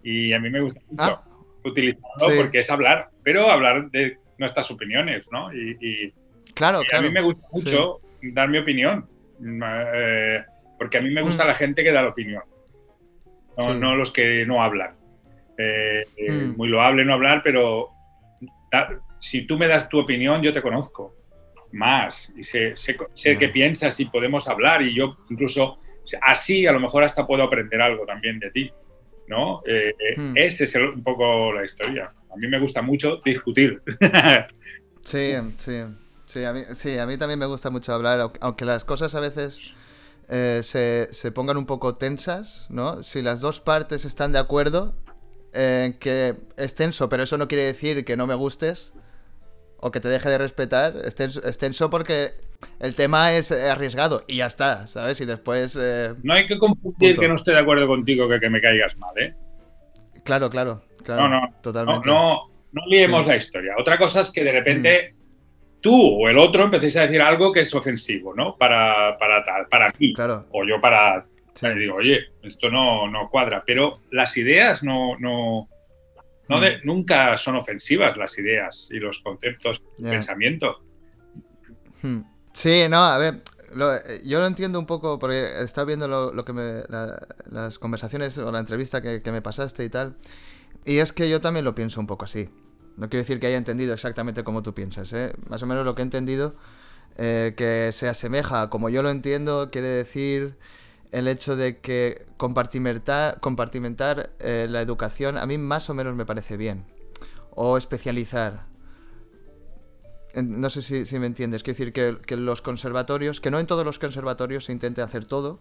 S3: Y a mí me gusta mucho
S1: Ah.
S3: utilizarlo
S1: Sí.
S3: porque es hablar, pero hablar de nuestras opiniones, ¿no? Y, y-
S1: Claro,
S3: y
S1: claro.
S3: a mí me gusta mucho dar mi opinión, mm, eh, porque a mí me gusta
S1: Mm.
S3: la gente que da la opinión, no,
S1: Sí.
S3: no los que no hablan. Eh, eh,
S1: Mm.
S3: Muy loable no hablar, pero da- si tú me das tu opinión, yo te conozco más y sé, sé, sé
S1: Ya.
S3: qué piensas y podemos hablar y yo incluso así a lo mejor hasta puedo aprender algo también de ti. ¿no? Eh, eh,
S1: Hmm.
S3: Ese es el- un poco la historia. A mí me gusta mucho discutir.
S1: Sí, sí. Sí a, mí, sí, a mí también me gusta mucho hablar, au- aunque las cosas a veces eh, se, se pongan un poco tensas, ¿no? Si las dos partes están de acuerdo en que es tenso, pero eso no quiere decir que no me gustes o que te deje de respetar, es tenso, es tenso porque el tema es eh, arriesgado y ya está, ¿sabes? Y después... eh,
S3: No hay que confundir
S1: Punto.
S3: que no esté de acuerdo contigo que, que me caigas mal, ¿eh?
S1: claro, claro, claro.
S3: No, no,
S1: totalmente.
S3: no, no liemos
S1: Sí.
S3: la historia. Otra cosa es que de repente tú o el otro empecéis a decir algo que es ofensivo, ¿no? Para, para, tal, para mí.
S1: Claro.
S3: O yo para...
S1: Sí.
S3: y digo, oye, esto no, no cuadra. Pero las ideas no... no no de-
S1: Mm.
S3: nunca son ofensivas las ideas y los conceptos,
S1: Ya.
S3: pensamiento.
S1: Hmm. Sí, no, a ver, lo- eh, yo lo entiendo un poco porque estaba viendo lo, lo que me, la- las conversaciones o la entrevista que, que me pasaste y tal, y es que yo también lo pienso un poco así. No quiero decir que haya entendido exactamente como tú piensas, ¿eh? Más o menos lo que he entendido, eh, que se asemeja a como yo lo entiendo, quiere decir el hecho de que compartimentar, compartimentar eh, la educación a mí más o menos me parece bien. O especializar. No sé si, me entiendes. Quiero decir que, los conservatorios, que no en todos los conservatorios se intente hacer todo.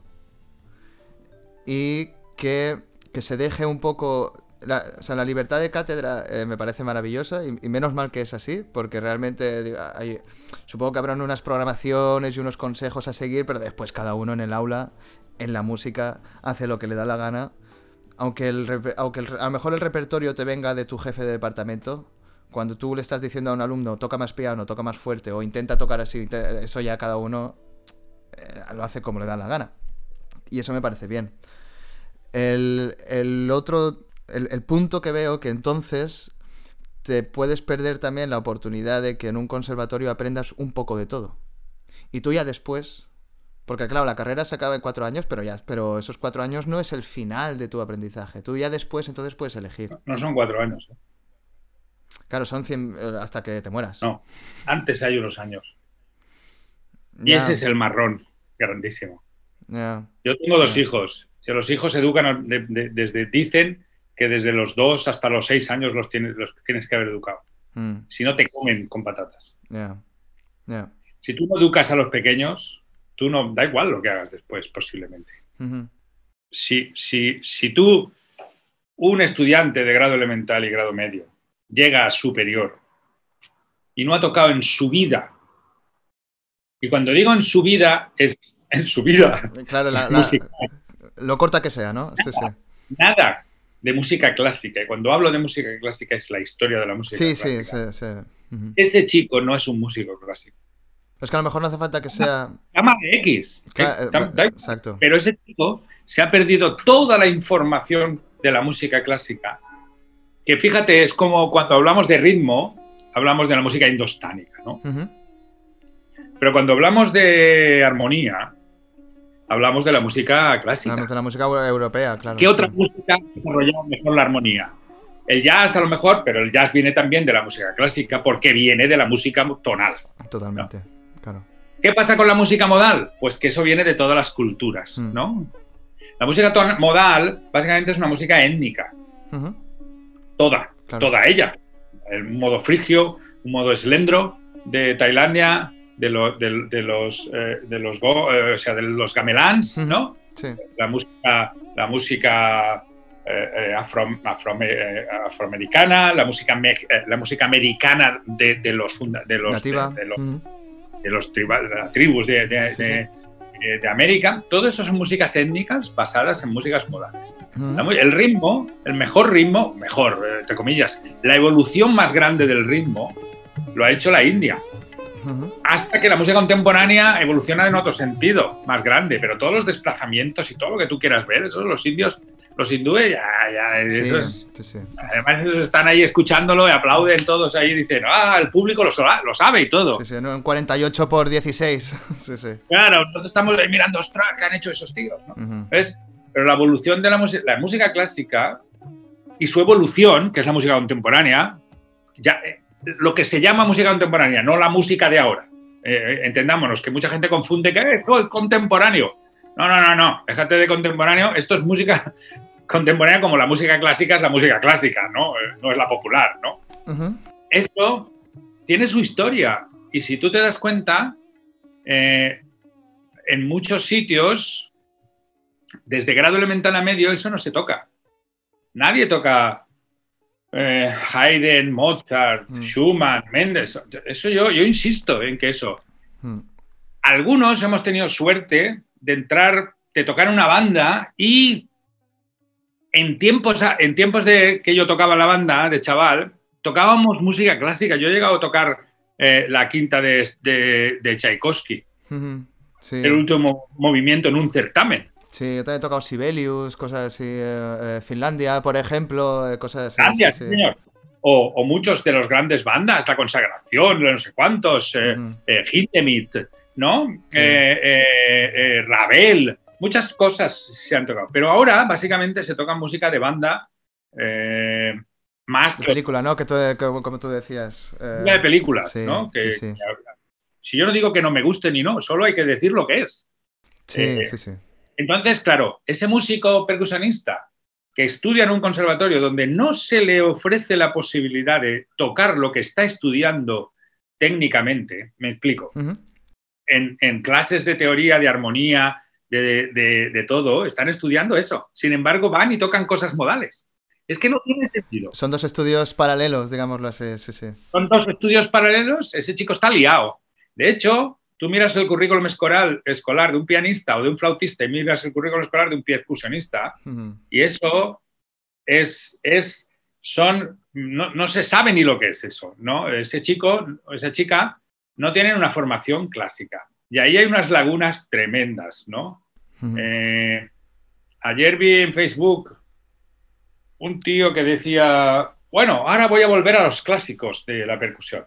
S1: Y que, que se deje un poco... O sea, la libertad de cátedra eh, me parece maravillosa y, menos mal que es así, porque realmente supongo que habrán unas programaciones y unos consejos a seguir, pero después cada uno en el aula, en la música, hace lo que le da la gana. Aunque, el, aunque a lo mejor el repertorio te venga de tu jefe de departamento, cuando tú le estás diciendo a un alumno toca más piano, toca más fuerte o intenta tocar así, eso ya cada uno eh, lo hace como le da la gana. Y eso me parece bien. El, el otro, el, el punto que veo que entonces te puedes perder también la oportunidad de que en un conservatorio aprendas un poco de todo. Y tú ya después, porque claro, la carrera se acaba en cuatro años, pero ya, pero esos cuatro años no es el final de tu aprendizaje. Tú ya después entonces puedes elegir.
S3: No son cuatro años. ¿eh?
S1: Claro, son 100 eh, hasta que te mueras.
S3: No, antes hay unos años. Y ese es el marrón grandísimo. Yo tengo dos hijos. Que los hijos educan de- de- desde, dicen que desde los dos hasta los seis años los tienes, los tienes que haber educado.
S1: Mm,
S3: Si no te comen con patatas. Si tú no educas a los pequeños, tú no, da igual lo que hagas después, posiblemente. Si, si, si tú, un estudiante de grado elemental y grado medio, llega a superior y no ha tocado en su vida, y cuando digo en su vida, es en su vida,
S1: Claro, la- lo corta que sea, ¿no? Sí, sí.
S3: nada de música clásica. Y cuando hablo de música clásica es la historia de la música
S1: Sí, sí,
S3: clásica.
S1: sí, sí. Ujú.
S3: Ese chico no es un músico clásico.
S1: Es que a lo mejor no hace falta que sea...
S3: Llama de X. Eh, da- da-
S1: Exacto.
S3: Pero ese chico se ha perdido toda la información de la música clásica. Que fíjate, es como cuando hablamos de ritmo, hablamos de la música indostánica, ¿no? Pero cuando hablamos de armonía, hablamos de la música clásica.
S1: Hablamos de la música eu- europea, claro.
S3: ¿Qué otra música ha desarrollado mejor la armonía? El jazz a lo mejor, pero el jazz viene también de la música clásica porque viene de la música tonal.
S1: Totalmente, claro.
S3: ¿Qué pasa con la música modal? Pues que eso viene de todas las culturas,
S1: Mm.
S3: ¿no? La música modal básicamente es una música étnica, toda,
S1: Claro.
S3: toda ella. El modo frigio, un modo eslendro de Tailandia, de, lo- de- de los, eh, de los, go- eh, o sea, de los gamelans, ¿no?
S1: Sí.
S3: La música, la música eh, eh, afro- afro- eh, afroamericana, la música, eh, la música americana de, los, funda- de los,
S1: Nativa.
S3: De los tribal- de las tribus de, de-
S1: Sí,
S3: América, todo eso son músicas étnicas basadas en músicas. La mu- El ritmo, el mejor ritmo, mejor, eh, entre comillas, la evolución más grande del ritmo lo ha hecho la India. Hasta que la música contemporánea evoluciona en otro sentido, más grande, pero todos los desplazamientos y todo lo que tú quieras ver, eso los indios, los hindúes, ya, ya,
S1: Sí,
S3: eso es-
S1: sí, sí.
S3: además están ahí escuchándolo y aplauden todos ahí, dicen, ah, el público lo, sa- lo sabe y todo.
S1: Sí, sí, no, en 48 por 16. Sí, sí.
S3: Claro, nosotros estamos ahí mirando, ostras, ¿qué han hecho esos tíos? ¿no? Pero la evolución de la música, la música clásica y su evolución, que es la música contemporánea, ya, eh, lo que se llama música contemporánea, no la música de ahora. Eh, eh, entendámonos, que mucha gente confunde que es contemporáneo. No, no, no, no, déjate de contemporáneo, esto es música contemporánea como la música clásica es la música clásica, ¿no? Eh, no es la popular, ¿no? Esto tiene su historia. Y si tú te das cuenta, eh, en muchos sitios, desde grado elemental a medio, eso no se toca. Nadie toca eh, Haydn, Mozart,
S1: Mm.
S3: Schumann, Mendes. Eso yo, yo insisto en que eso.
S1: Ujú.
S3: Algunos hemos tenido suerte de entrar, de tocar una banda y en tiempos, en tiempos de que yo tocaba la banda de chaval, tocábamos música clásica. Yo he llegado a tocar eh, la quinta de, de, de Tchaikovsky.
S1: Sí.
S3: el último movimiento en un certamen.
S1: Sí, yo también he tocado Sibelius, cosas así. eh, eh, Finlandia, por ejemplo, cosas así.
S3: Gracias,
S1: sí, sí.
S3: señor. O, o muchos de los grandes bandas, La Consagración, no sé cuántos, eh, Hindemith, ¿no? Ravel, muchas cosas se han tocado. Pero ahora, básicamente, se toca música de banda eh, más
S1: De
S3: que
S1: película, ¿no? Que tú, que- como tú decías. eh,
S3: de películas,
S1: sí,
S3: ¿no? Que-
S1: sí, sí.
S3: que- si yo no digo que no me guste ni no, solo hay que decir lo que es.
S1: Sí,
S3: eh,
S1: sí, sí.
S3: Entonces, claro, ese músico percusionista que estudia en un conservatorio donde no se le ofrece la posibilidad de tocar lo que está estudiando técnicamente, me explico, en clases de teoría, de armonía, de, de- de todo, están estudiando eso. Sin embargo, van y tocan cosas modales. Es que no tiene sentido.
S1: Son dos estudios paralelos, digámoslo así, sí, sí.
S3: Son dos estudios paralelos, ese chico está liado. De hecho, tú miras el currículum escolar, escolar de un pianista o de un flautista y miras el currículum escolar de un percusionista y eso es, es son, no, no se sabe ni lo que es eso, ¿no? Ese chico o esa chica no tienen una formación clásica. Y ahí hay unas lagunas tremendas, ¿no? Eh, ayer vi en Facebook un tío que decía, bueno, ahora voy a volver a los clásicos de la percusión.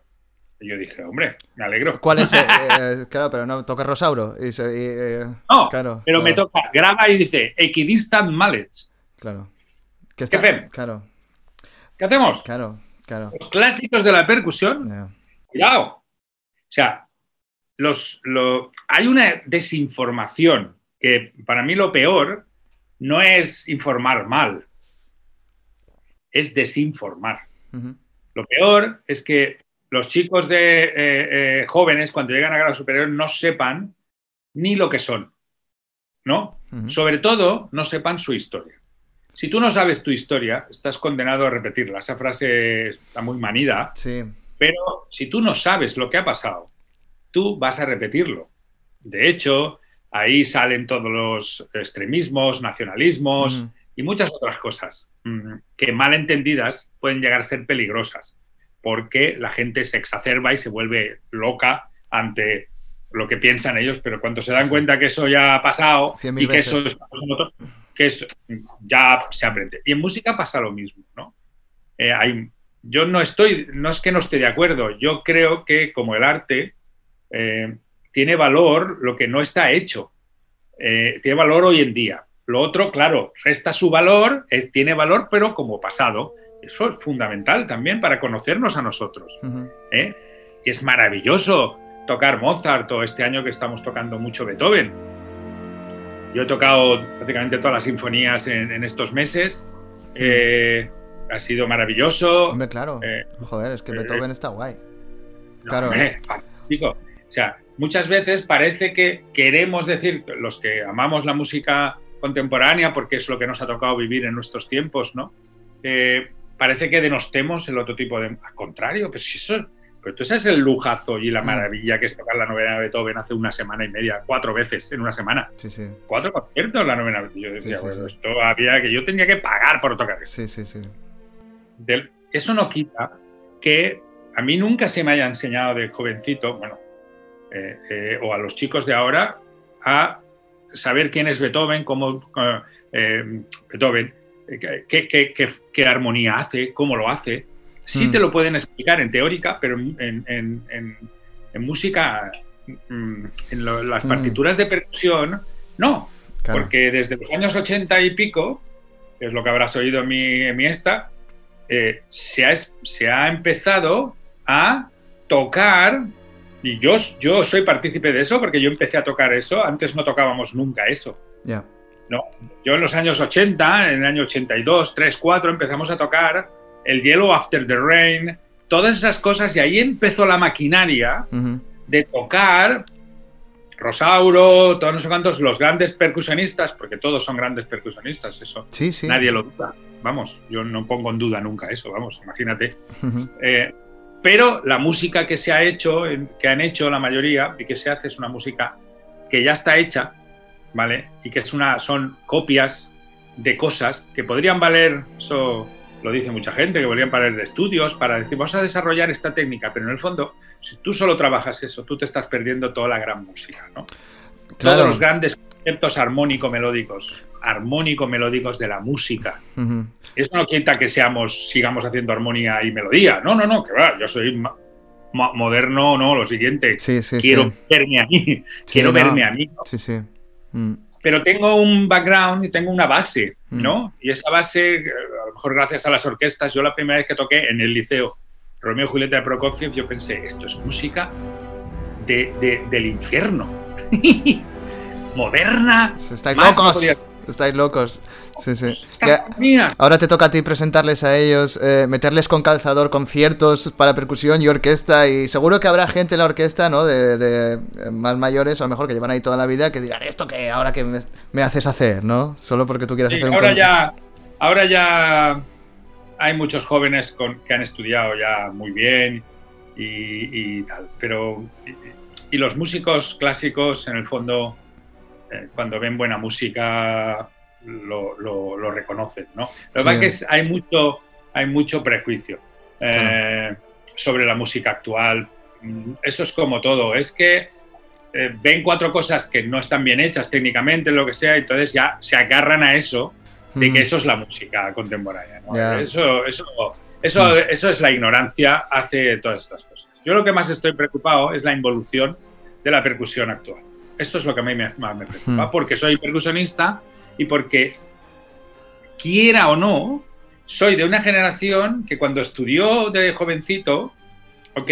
S3: Y yo dije, hombre, me alegro.
S1: ¿Cuál es? eh, eh, claro, pero no, toca Rosauro. Y,
S3: No,
S1: claro,
S3: pero me toca, graba y dice, equidistant mallets.
S1: Claro.
S3: ¿Qué
S1: está-
S3: hacemos?
S1: Claro,
S3: ¿Qué hacemos?
S1: claro, claro.
S3: Los clásicos de la percusión. Cuidado. O sea, los, lo- hay una desinformación que para mí lo peor no es informar mal, es desinformar. Lo peor es que los chicos de eh, eh, jóvenes cuando llegan a grado superior no sepan ni lo que son, ¿no? Sobre todo, no sepan su historia. Si tú no sabes tu historia, estás condenado a repetirla. Esa frase está muy manida,
S1: Sí,
S3: pero si tú no sabes lo que ha pasado, tú vas a repetirlo. De hecho, ahí salen todos los extremismos, nacionalismos
S1: Ujú.
S3: y muchas otras cosas mm, que mal entendidas pueden llegar a ser peligrosas, porque la gente se exacerba y se vuelve loca ante lo que piensan ellos, pero cuando se dan
S1: Sí.
S3: cuento que eso ya ha pasado y que eso,
S1: veces.
S3: es- que eso ya se aprende. Y en música pasa lo mismo, ¿no? Eh, hay, yo no estoy, no es que no esté de acuerdo, yo creo que como el arte eh, tiene valor lo que no está hecho, Eh, tiene valor hoy en día. Lo otro, claro, resta su valor, es, tiene valor, pero como pasado. Eso es fundamental también para conocernos a nosotros. ¿eh? Y es maravilloso tocar Mozart o este año que estamos tocando mucho Beethoven. Yo he tocado prácticamente todas las sinfonías en, en estos meses. Eh, ha sido maravilloso.
S1: Hombre, claro.
S3: Eh,
S1: Joder, es que
S3: eh,
S1: Beethoven está guay.
S3: No,
S1: Claro.
S3: hombre, fantástico. O sea, muchas veces parece que queremos decir, los que amamos la música contemporánea, porque es lo que nos ha tocado vivir en nuestros tiempos, ¿no? Eh, parece que denostemos el otro tipo de... Al contrario, pues si eso... Pero tú sabes el lujazo y la mm. maravilla que es tocar la novena de Beethoven hace una semana y media, cuatro veces en una semana.
S1: Sí, sí.
S3: Cuatro conciertos la novena. Yo decía, bueno, esto había que yo tenía que pagar por tocar
S1: eso. Sí, sí, sí.
S3: eso no quita que a mí nunca se me haya enseñado de jovencito, bueno, eh, eh, o a los chicos de ahora, a saber quién es Beethoven, cómo eh, Beethoven, qué, armonía hace, cómo lo hace. Sí hmm. te lo pueden explicar en teórica, pero en, música, mm, en las hmm. partituras de percusión, no. Porque desde los años 80 y pico, que es lo que habrás oído en mi, esta, se, ha, se ha empezado a tocar y yo, yo soy partícipe de eso porque yo empecé a tocar eso. Antes no tocábamos nunca eso. No, yo en los años 80, en el año 82, 3, 4, empezamos a tocar el Yellow After the Rain, todas esas cosas y ahí empezó la maquinaria de tocar Rosauro, todos no sé cuántos, los grandes percusionistas, porque todos son grandes percusionistas, eso.
S1: Sí, sí.
S3: Nadie lo duda. Vamos, yo no pongo en duda nunca eso, vamos, imagínate. eh, pero la música que se ha hecho, que han hecho la mayoría y que se hace es una música que ya está hecha, ¿vale? Y que es una, son copias de cosas que podrían valer, eso lo dice mucha gente, que podrían valer de estudios para decir, vamos a desarrollar esta técnica, pero en el fondo, si tú solo trabajas eso, tú te estás perdiendo toda la gran música, ¿no? Todos los grandes conceptos armónico-melódicos, armónico-melódicos de la música. Eso no quita que seamos, sigamos haciendo armonía y melodía. No, no, no, que va, yo soy moderno, no, lo siguiente. quiero verme a mí. quiero verme a mí.
S1: Sí, sí. Mm.
S3: Pero tengo un background y tengo una base, mm. ¿no? Y esa base, a lo mejor gracias a las orquestas, yo la primera vez que toqué en el liceo Romeo y Julieta de Prokofiev, yo pensé, esto es música del infierno. moderna.
S1: Estáis locos. Estáis locos. Sí, sí. ahora te toca a ti presentarles a ellos, eh, meterles con calzador conciertos para percusión y orquesta. Y seguro que habrá gente en la orquesta, ¿no? De, más mayores, a lo mejor que llevan ahí toda la vida, que dirán, ¿esto que ahora que me, haces hacer, ¿no? Solo porque tú quieras hacer un
S3: ahora ya Ahora ya hay muchos jóvenes con, que han estudiado ya muy bien y, y tal. Pero. y los músicos clásicos, en el fondo eh, cuando ven buena música lo, reconocen, ¿no? Lo que pasa es que hay mucho, hay mucho prejuicio eh, sobre la música actual. Mm, eso es como todo, es que eh, ven cuatro cosas que no están bien hechas técnicamente, lo que sea, entonces ya se agarran a eso de que eso es la música contemporánea. Eso, eso, eso, eso es la ignorancia hace todas estas cosas. Yo lo que más estoy preocupado es la involución de la percusión actual. Esto es lo que a mí me, más me preocupa, porque soy percusionista y porque, quiera o no, soy de una generación que cuando estudió de jovencito, ¿ok?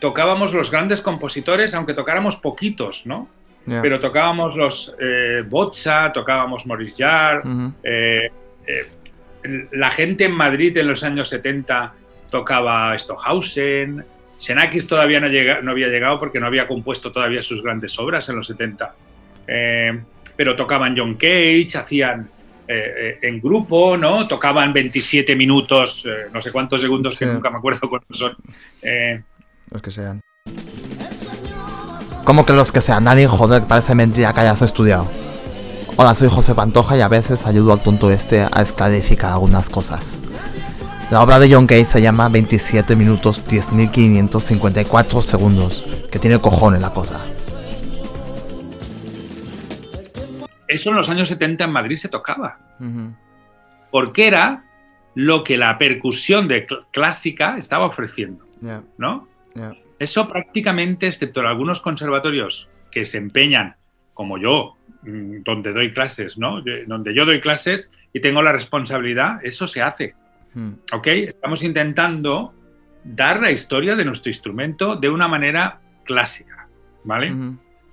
S3: Tocábamos los grandes compositores, aunque tocáramos poquitos, ¿no? Pero tocábamos los eh, Bozza, tocábamos Maurice Jarre, eh, eh, la gente en Madrid en los años 70 tocaba Stockhausen, Xenakis todavía no, llega, no, había llegado porque no había compuesto todavía sus grandes obras en los 70. Eh, pero tocaban John Cage, hacían eh, eh, en grupo, ¿no? Tocaban 27 minutos, no sé cuántos segundos, que nunca me acuerdo cuántos son.
S1: los que sean. ¿Cómo que los que sean? Nadie, joder, parece mentira que hayas estudiado. Hola, soy José Pantoja y a veces ayudo al tonto este a esclarificar algunas cosas. La obra de John Cage se llama 27 minutos 10.554 segundos, que tiene cojones la cosa.
S3: Eso en los años 70 en Madrid se tocaba. Porque era lo que la percusión de clásica estaba ofreciendo. ¿No? Eso prácticamente, excepto en algunos conservatorios que se empeñan, como yo, mm, donde doy clases, ¿no? Donde yo doy clases y tengo la responsabilidad, eso se hace. Hmm. ¿Ok? Estamos intentando dar la historia de nuestro instrumento de una manera clásica, ¿vale?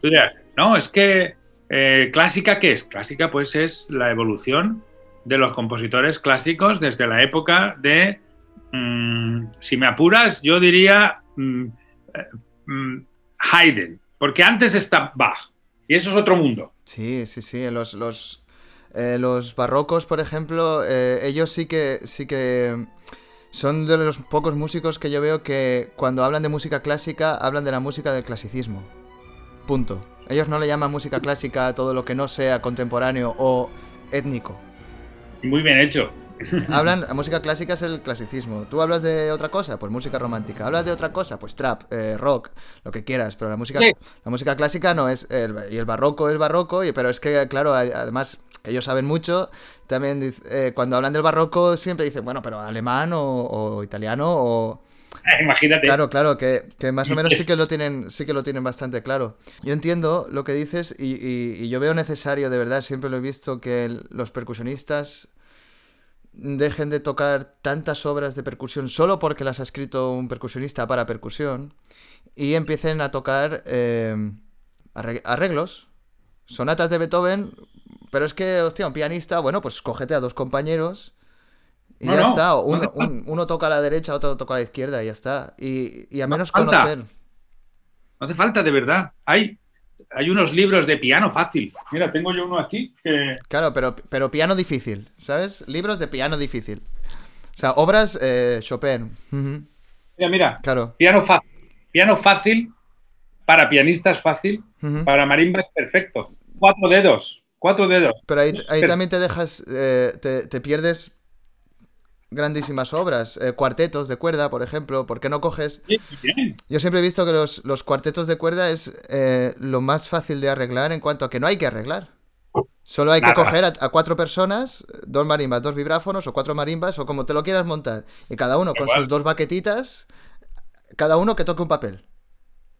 S3: Tú dirás, no, es que eh, clásica, ¿qué es? Clásica, pues es la evolución de los compositores clásicos desde la época de, mm, si me apuras, yo diría mm, eh, mm, Haydn, Porque antes está Bach. Y eso es otro mundo.
S1: Sí, sí, sí. Los, los, eh, los barrocos, por ejemplo, eh, ellos sí que, sí que son de los pocos músicos que yo veo que cuando hablan de música clásica, hablan de la música del clasicismo. Punto. Ellos no le llaman música clásica a todo lo que no sea contemporáneo o étnico.
S3: Muy bien hecho.
S1: Hablan, la música clásica es el clasicismo. ¿Tú hablas de otra cosa? Pues música romántica. ¿Hablas de otra cosa? Pues trap, eh, rock, lo que quieras. Pero la música, la música clásica no es. y el barroco es barroco, y, pero es que, claro, además, ellos saben mucho. También eh, cuando hablan del barroco siempre dicen, bueno, pero alemán o, italiano o.
S3: Imagínate.
S1: Claro, claro, que, más o menos sí que lo tienen, sí que lo tienen bastante claro. Yo entiendo lo que dices y, y yo veo necesario, de verdad, siempre lo he visto, que los percusionistas dejen de tocar tantas obras de percusión solo porque las ha escrito un percusionista para percusión y empiecen a tocar eh, arreglos, sonatas de Beethoven, pero es que, hostia, un pianista, bueno, pues cógete a dos compañeros y ya está. Uno, toca a la derecha, otro toca a la izquierda y ya está. Y, y a menos conocer.
S3: No hace falta, de verdad. Hay hay unos libros de piano fácil. Mira, tengo yo uno aquí que...
S1: Claro, pero, pero piano difícil, ¿sabes? Libros de piano difícil. O sea, obras eh, Chopin.
S3: Mira, mira. Claro. Piano fácil. Piano fácil, para pianistas fácil, para marimba es perfecto. Cuatro dedos, cuatro dedos.
S1: Pero ahí, también te dejas, eh, te pierdes grandísimas obras, eh, cuartetos de cuerda, por ejemplo, ¿por qué no coges? Yo siempre he visto que los, cuartetos de cuerda es eh, lo más fácil de arreglar en cuanto a que no hay que arreglar. Solo hay que coger a, cuatro personas, dos marimbas, dos vibráfonos o cuatro marimbas o como te lo quieras montar. Y cada uno con sus dos baquetitas, cada uno que toque un papel.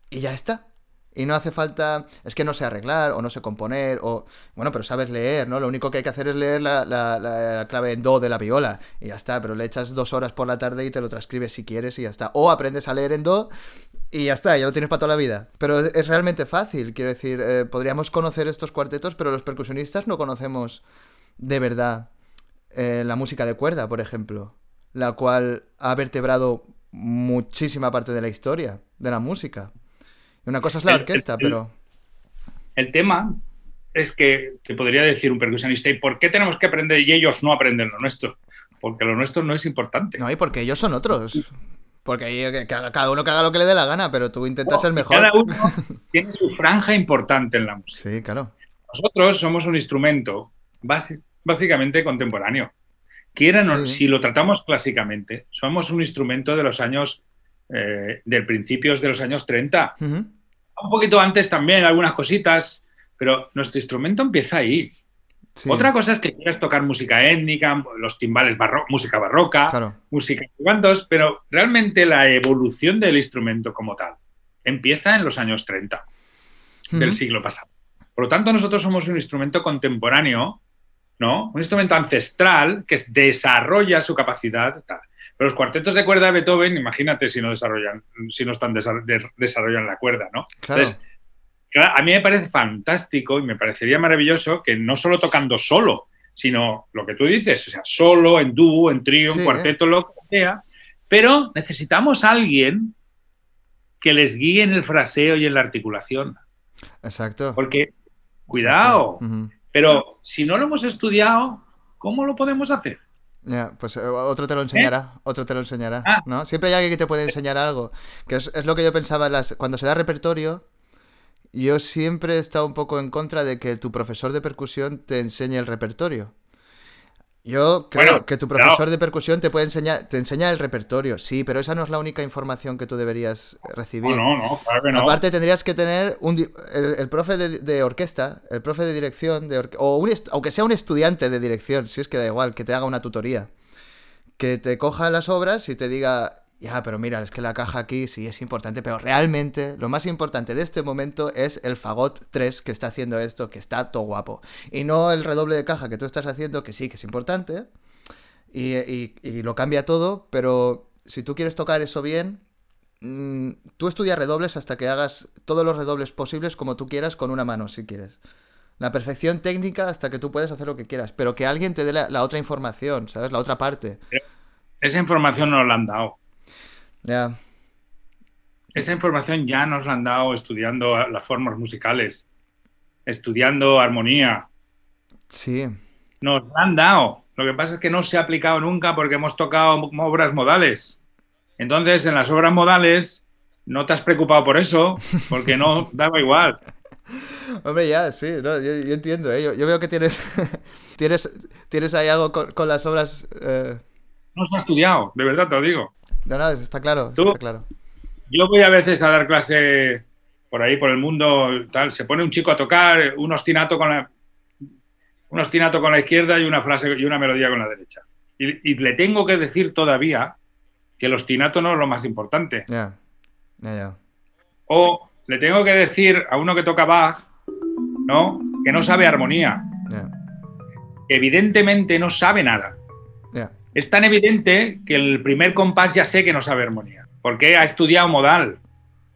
S1: Y ya está. Y no hace falta, es que no sé arreglar o no sé componer o, bueno, pero sabes leer, ¿no? Lo único que hay que hacer es leer la, clave en do de la viola y ya está, pero le echas dos horas por la tarde y te lo transcribes si quieres y ya está. O aprendes a leer en do y ya está, ya lo tienes para toda la vida. Pero es realmente fácil, quiero decir, eh, podríamos conocer estos cuartetos, pero los percusionistas no conocemos de verdad eh, la música de cuerda, por ejemplo, la cual ha vertebrado muchísima parte de la historia de la música. Una cosa es la orquesta, pero...
S3: El tema es que te podría decir un percusionista, ¿y por qué tenemos que aprender y ellos no aprenden lo nuestro? Porque lo nuestro no es importante.
S1: No, y porque ellos son otros. Porque cada uno que haga lo que le dé la gana, pero tú intentas ser mejor.
S3: Cada uno tiene su franja importante en la música.
S1: Sí, claro.
S3: Nosotros somos un instrumento básicamente contemporáneo. Quieran o si lo tratamos clásicamente, somos un instrumento de los años eh, de principios de los años 30. Un poquito antes también, algunas cositas, pero nuestro instrumento empieza ahí. Otra cosa es que quieras tocar música étnica, los timbales, música barroca, música cuantos, pero realmente la evolución del instrumento como tal empieza en los años 30 del siglo pasado. Por lo tanto, nosotros somos un instrumento contemporáneo, ¿no? Un instrumento ancestral que desarrolla su capacidad. Tal. Pero los cuartetos de cuerda de Beethoven, imagínate si no desarrollan, si no están desarrollan la cuerda, ¿no?
S1: Claro.
S3: a mí me parece fantástico y me parecería maravilloso que no solo tocando solo, sino lo que tú dices, o sea, solo, en dúo, en trío, en cuarteto, lo que sea, pero necesitamos a alguien que les guíe en el fraseo y en la articulación.
S1: Exacto.
S3: Porque, cuidado, pero si no lo hemos estudiado, ¿cómo lo podemos hacer?
S1: Ya, pues eh, otro te lo enseñará, ¿Eh? otro te lo enseñará, ah. ¿no? Siempre hay alguien que te puede enseñar algo, que es, lo que yo pensaba las, cuando se da repertorio, yo siempre he estado un poco en contra de que tu profesor de percusión te enseñe el repertorio. Yo creo que tu profesor de percusión te puede enseñar, te enseña el repertorio, sí, pero esa no es la única información que tú deberías recibir.
S3: No, no, claro que no.
S1: Aparte tendrías que tener un, el, profe de, orquesta, el profe de dirección, de o un, aunque sea un estudiante de dirección, si es que da igual, que te haga una tutoría, que te coja las obras y te diga, ya, pero mira, es que la caja aquí sí es importante, pero realmente lo más importante de este momento es el Fagot 3 que está haciendo esto, que está todo guapo. Y no el redoble de caja que tú estás haciendo, que sí, que es importante, y, lo cambia todo, pero si tú quieres tocar eso bien, mm, tú estudias redobles hasta que hagas todos los redobles posibles como tú quieras con una mano, si quieres. La perfección técnica hasta que tú puedes hacer lo que quieras, pero que alguien te dé la otra información, ¿sabes? La otra parte.
S3: Esa información no la han dado.
S1: Ya.
S3: esa información ya nos la han dado estudiando las formas musicales, estudiando armonía.
S1: Sí.
S3: Nos la han dado. Lo que pasa es que no se ha aplicado nunca porque hemos tocado obras modales. Entonces, en las obras modales no te has preocupado por eso, porque no daba igual.
S1: Hombre, ya, sí, yo, entiendo, ¿eh? yo, veo que tienes, tienes, tienes ahí algo con, las obras... Eh.
S3: No se ha estudiado, de verdad te lo digo.
S1: No, no, está claro, está claro.
S3: Yo voy a veces a dar clase por ahí, por el mundo, tal, se pone un chico a tocar un ostinato con la, un ostinato con la izquierda y una frase y una melodía con la derecha. Y, le tengo que decir todavía que el ostinato no es lo más importante.
S1: Ya, ya.
S3: O le tengo que decir a uno que toca Bach, ¿no? Que no sabe armonía. Evidentemente no sabe nada. Es tan evidente que el primer compás ya sé que no sabe armonía. Porque ha estudiado modal.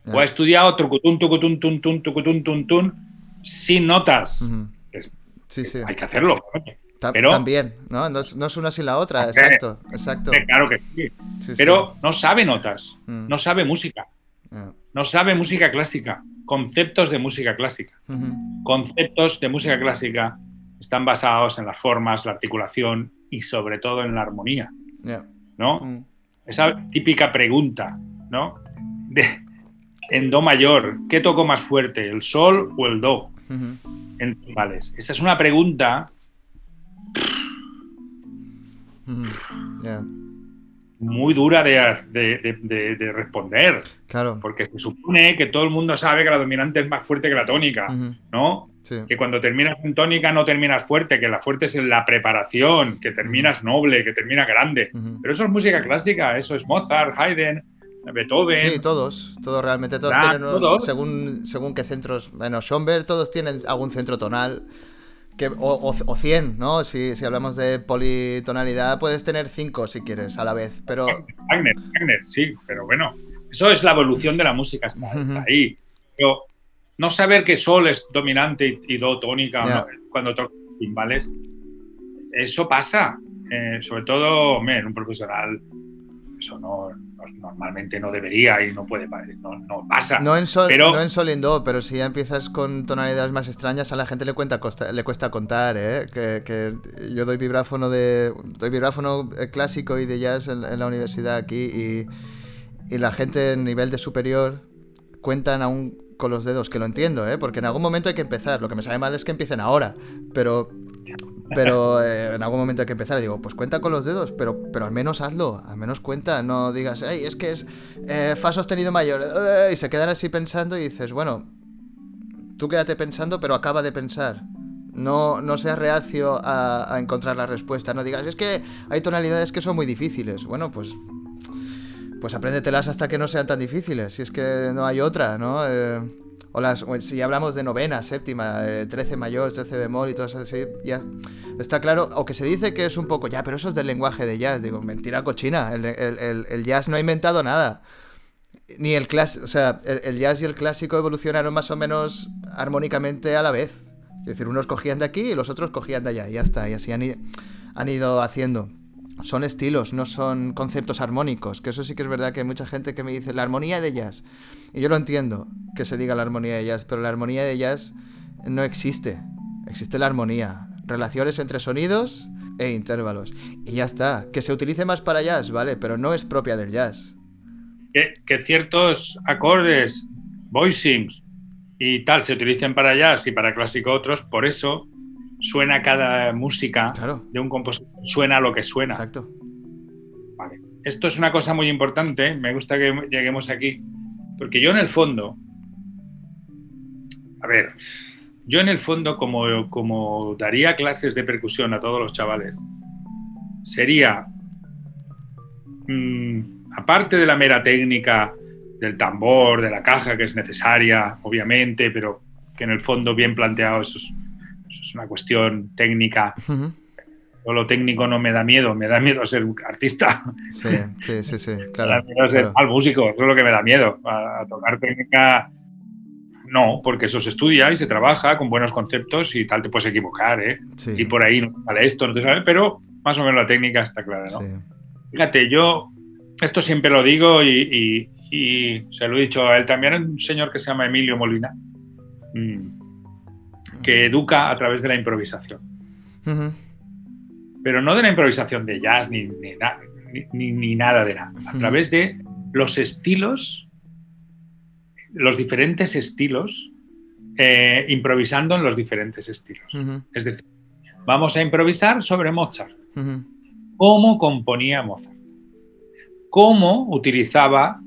S3: O ha estudiado trucutun, tucutun, tun, tun, tucutun, tun, tun, sin notas.
S1: sí, sí.
S3: Hay que hacerlo.
S1: Pero, También, ¿no? ¿no? es una sin la otra, exacto, exacto.
S3: Claro que sí. Pero no sabe notas, mm. no sabe música no sabe música clásica, conceptos de música clásica. Conceptos de música clásica están basados en las formas, la articulación y sobre todo en la armonía. ¿No? Mm. Esa típica pregunta, ¿no? De, en Do mayor, ¿qué toco más fuerte, el sol o el Do? En timbales. Esa es una pregunta muy dura de, responder.
S1: Claro.
S3: Porque se supone que todo el mundo sabe que la dominante es más fuerte que la tónica, ¿no? Que cuando terminas en tónica no terminas fuerte, que la fuerte es en la preparación, que terminas noble, que terminas grande. Pero eso es música clásica, eso es Mozart, Haydn, Beethoven.
S1: Sí, todos, todos realmente, todos tienen según según qué centros, bueno, Schoenberg todos tienen algún centro tonal o, o, 100, ¿no? Si, si, hablamos de politonalidad, puedes tener 5 si quieres a la vez, pero...
S3: Wagner, Wagner, sí, pero bueno, eso es la evolución de la música, está, ahí. Pero no saber que sol es dominante y, do tónica cuando tocas timbales, eso pasa. Eh, sobre todo, en un profesional eso no, normalmente no debería y no puede no, no pasa.
S1: No en, sol, pero... no en sol do, pero si ya empiezas con tonalidades más extrañas, a la gente le, cuenta, le cuesta contar, ¿eh? Que, yo doy vibráfono de doy vibráfono eh, clásico y de jazz en, la universidad aquí y, y la gente en nivel de superior cuentan aún con los dedos, que lo entiendo, ¿eh? porque en algún momento hay que empezar. Lo que me sabe mal es que empiecen ahora, pero pero eh, en algún momento hay que empezar. digo, pues cuenta con los dedos, pero, pero al menos hazlo, al menos cuenta. No digas, hey, es que es eh, Fa sostenido mayor. Eh", y se quedan así pensando y dices, bueno, tú quédate pensando, pero acaba de pensar. No, no seas reacio a, encontrar la respuesta. No digas, es que hay tonalidades que son muy difíciles. Bueno, pues pues apréndetelas hasta que no sean tan difíciles, si es que no hay otra, ¿no? O, si hablamos de novena, séptima, 13 eh, mayor, 13 bemol y todo eso así, ya está claro, o que se dice que es un poco, ya, pero eso es del lenguaje de jazz, digo, mentira cochina, el, jazz no ha inventado nada. Ni el clásico, o sea, el, jazz y el clásico evolucionaron más o menos armónicamente a la vez. Es decir, unos cogían de aquí y los otros cogían de allá, y ya está, y así han ido haciendo son estilos, no son conceptos armónicos, que eso sí que es verdad que hay mucha gente que me dice la armonía de jazz. Y yo lo entiendo que se diga la armonía de jazz, pero la armonía de jazz no existe. Existe la armonía, relaciones entre sonidos e intervalos. Y ya está, que se utilice más para jazz, ¿vale? Pero no es propia del jazz.
S3: Que, ciertos acordes, voicings y tal se utilicen para jazz y para clásico otros, por eso suena cada música de un compositor, suena lo que suena.
S1: Exacto.
S3: Vale. Esto es una cosa muy importante, me gusta que lleguemos aquí, porque yo en el fondo, a ver, yo en el fondo como, como daría clases de percusión a todos los chavales, sería, mm, aparte de la mera técnica del tambor, de la caja que es necesaria, obviamente, pero que en el fondo bien planteado eso es, una cuestión técnica. todo lo técnico no me da miedo, me da miedo ser artista.
S1: Sí, sí, sí, sí, claro.
S3: Me da miedo ser mal músico, eso es lo que me da miedo. A, tocar técnica, no, porque eso se estudia y se trabaja con buenos conceptos y tal, te puedes equivocar, ¿eh? Y por ahí no sale esto, no te sale, pero más o menos la técnica está clara, ¿no? Fíjate, yo esto siempre lo digo y, y se lo he dicho a él también, un señor que se llama Emilio Molina, mm, que educa a través de la improvisación. Pero no de la improvisación de jazz ni, ni, nada de nada. A través de los estilos, los diferentes estilos, eh, improvisando en los diferentes estilos. Es decir, vamos a improvisar sobre Mozart. ¿Cómo componía Mozart? ¿Cómo utilizaba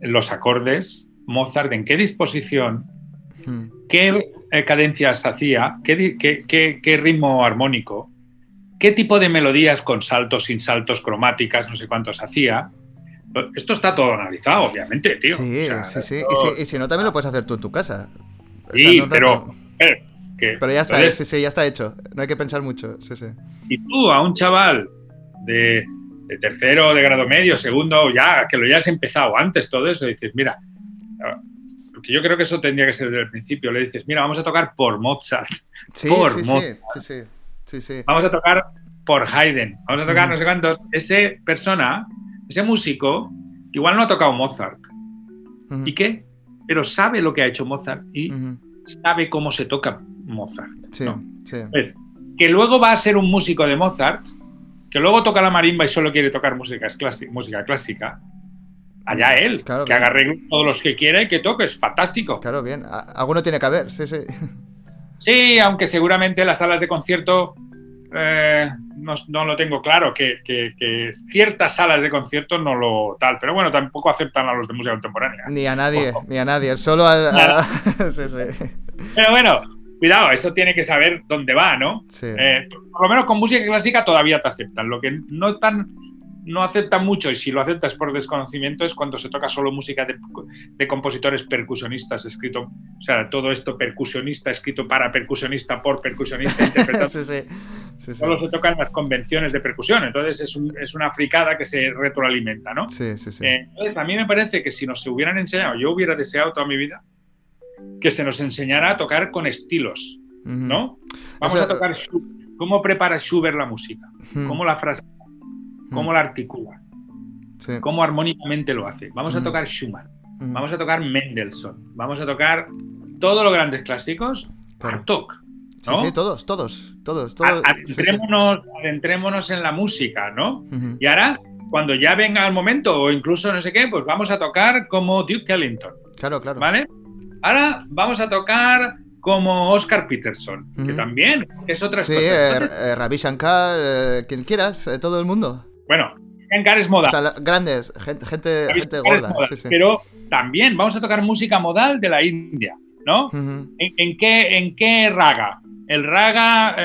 S3: los acordes, Mozart, en qué disposición, qué cadencias hacía, qué, ritmo armónico, qué tipo de melodías con saltos, sin saltos, cromáticas, no sé cuántos hacía. Esto está todo analizado, obviamente, tío.
S1: Sí, sí, sí. Y, si, no, también lo puedes hacer tú en tu casa.
S3: Sí, pero...
S1: pero ya está, sí, sí, ya está hecho. No hay que pensar mucho. Sí, sí.
S3: Y tú, a un chaval de de tercero, de grado medio, segundo, ya que lo hayas empezado antes, todo eso, dices, mira, yo creo que eso tendría que ser desde el principio, le dices, mira, vamos a tocar por Mozart,
S1: sí,
S3: por
S1: sí,
S3: Mozart.
S1: Sí, sí,
S3: vamos a tocar por Haydn, vamos a tocar no sé cuánto, ese persona, ese músico, igual no ha tocado Mozart. ¿Y qué? Pero sabe lo que ha hecho Mozart y sabe cómo se toca Mozart. Pues, que luego va a ser un músico de Mozart, que luego toca la marimba y solo quiere tocar música, clásica, música clásica, allá él, que agarre todos los que quiera y que toque, es fantástico.
S1: Claro, bien. Alguno tiene que haber, sí, sí.
S3: Sí, aunque seguramente las salas de concierto eh, no, lo tengo claro, que, ciertas salas de concierto no lo tal, pero bueno, tampoco aceptan a los de música contemporánea.
S1: Ni a nadie, ni a nadie, solo a... sí, sí.
S3: Pero bueno, cuidado, eso tiene que saber dónde va, ¿no? Eh, por lo menos con música clásica todavía te aceptan. Lo que no tan no aceptan mucho, y si lo aceptas por desconocimiento, es cuando se toca solo música de, compositores percusionistas, escrito, o sea, todo esto percusionista, escrito para percusionista, por percusionista, interpretado. sí, sí. Solo se tocan las convenciones de percusión, entonces es, es, una fricada que se retroalimenta, ¿no?
S1: Sí, sí, sí.
S3: Eh, entonces, a mí me parece que si nos se hubieran enseñado, yo hubiera deseado toda mi vida que se nos enseñara a tocar con estilos, ¿no? Vamos a tocar cómo prepara Schubert la música, cómo la frase, cómo la articula, cómo armónicamente lo hace. Vamos a tocar Schumann, vamos a tocar Mendelssohn, vamos a tocar todos los grandes clásicos. ¿no?
S1: Sí, todos, todos, todos, todos.
S3: Adentrémonos, en la música, ¿no? Y ahora, cuando ya venga el momento, o incluso no sé qué, pues vamos a tocar como Duke Ellington.
S1: Claro, claro.
S3: ¿Vale? Ahora vamos a tocar como Oscar Peterson, que también es otra
S1: Sí, eh, eh, Ravi Shankar, eh, quien quieras, todo el mundo.
S3: Bueno, Shankar es.
S1: O sea, grandes, gente, gente, gorda.
S3: Pero también vamos a tocar música modal de la India, ¿no? ¿En, qué, ¿En qué raga? El raga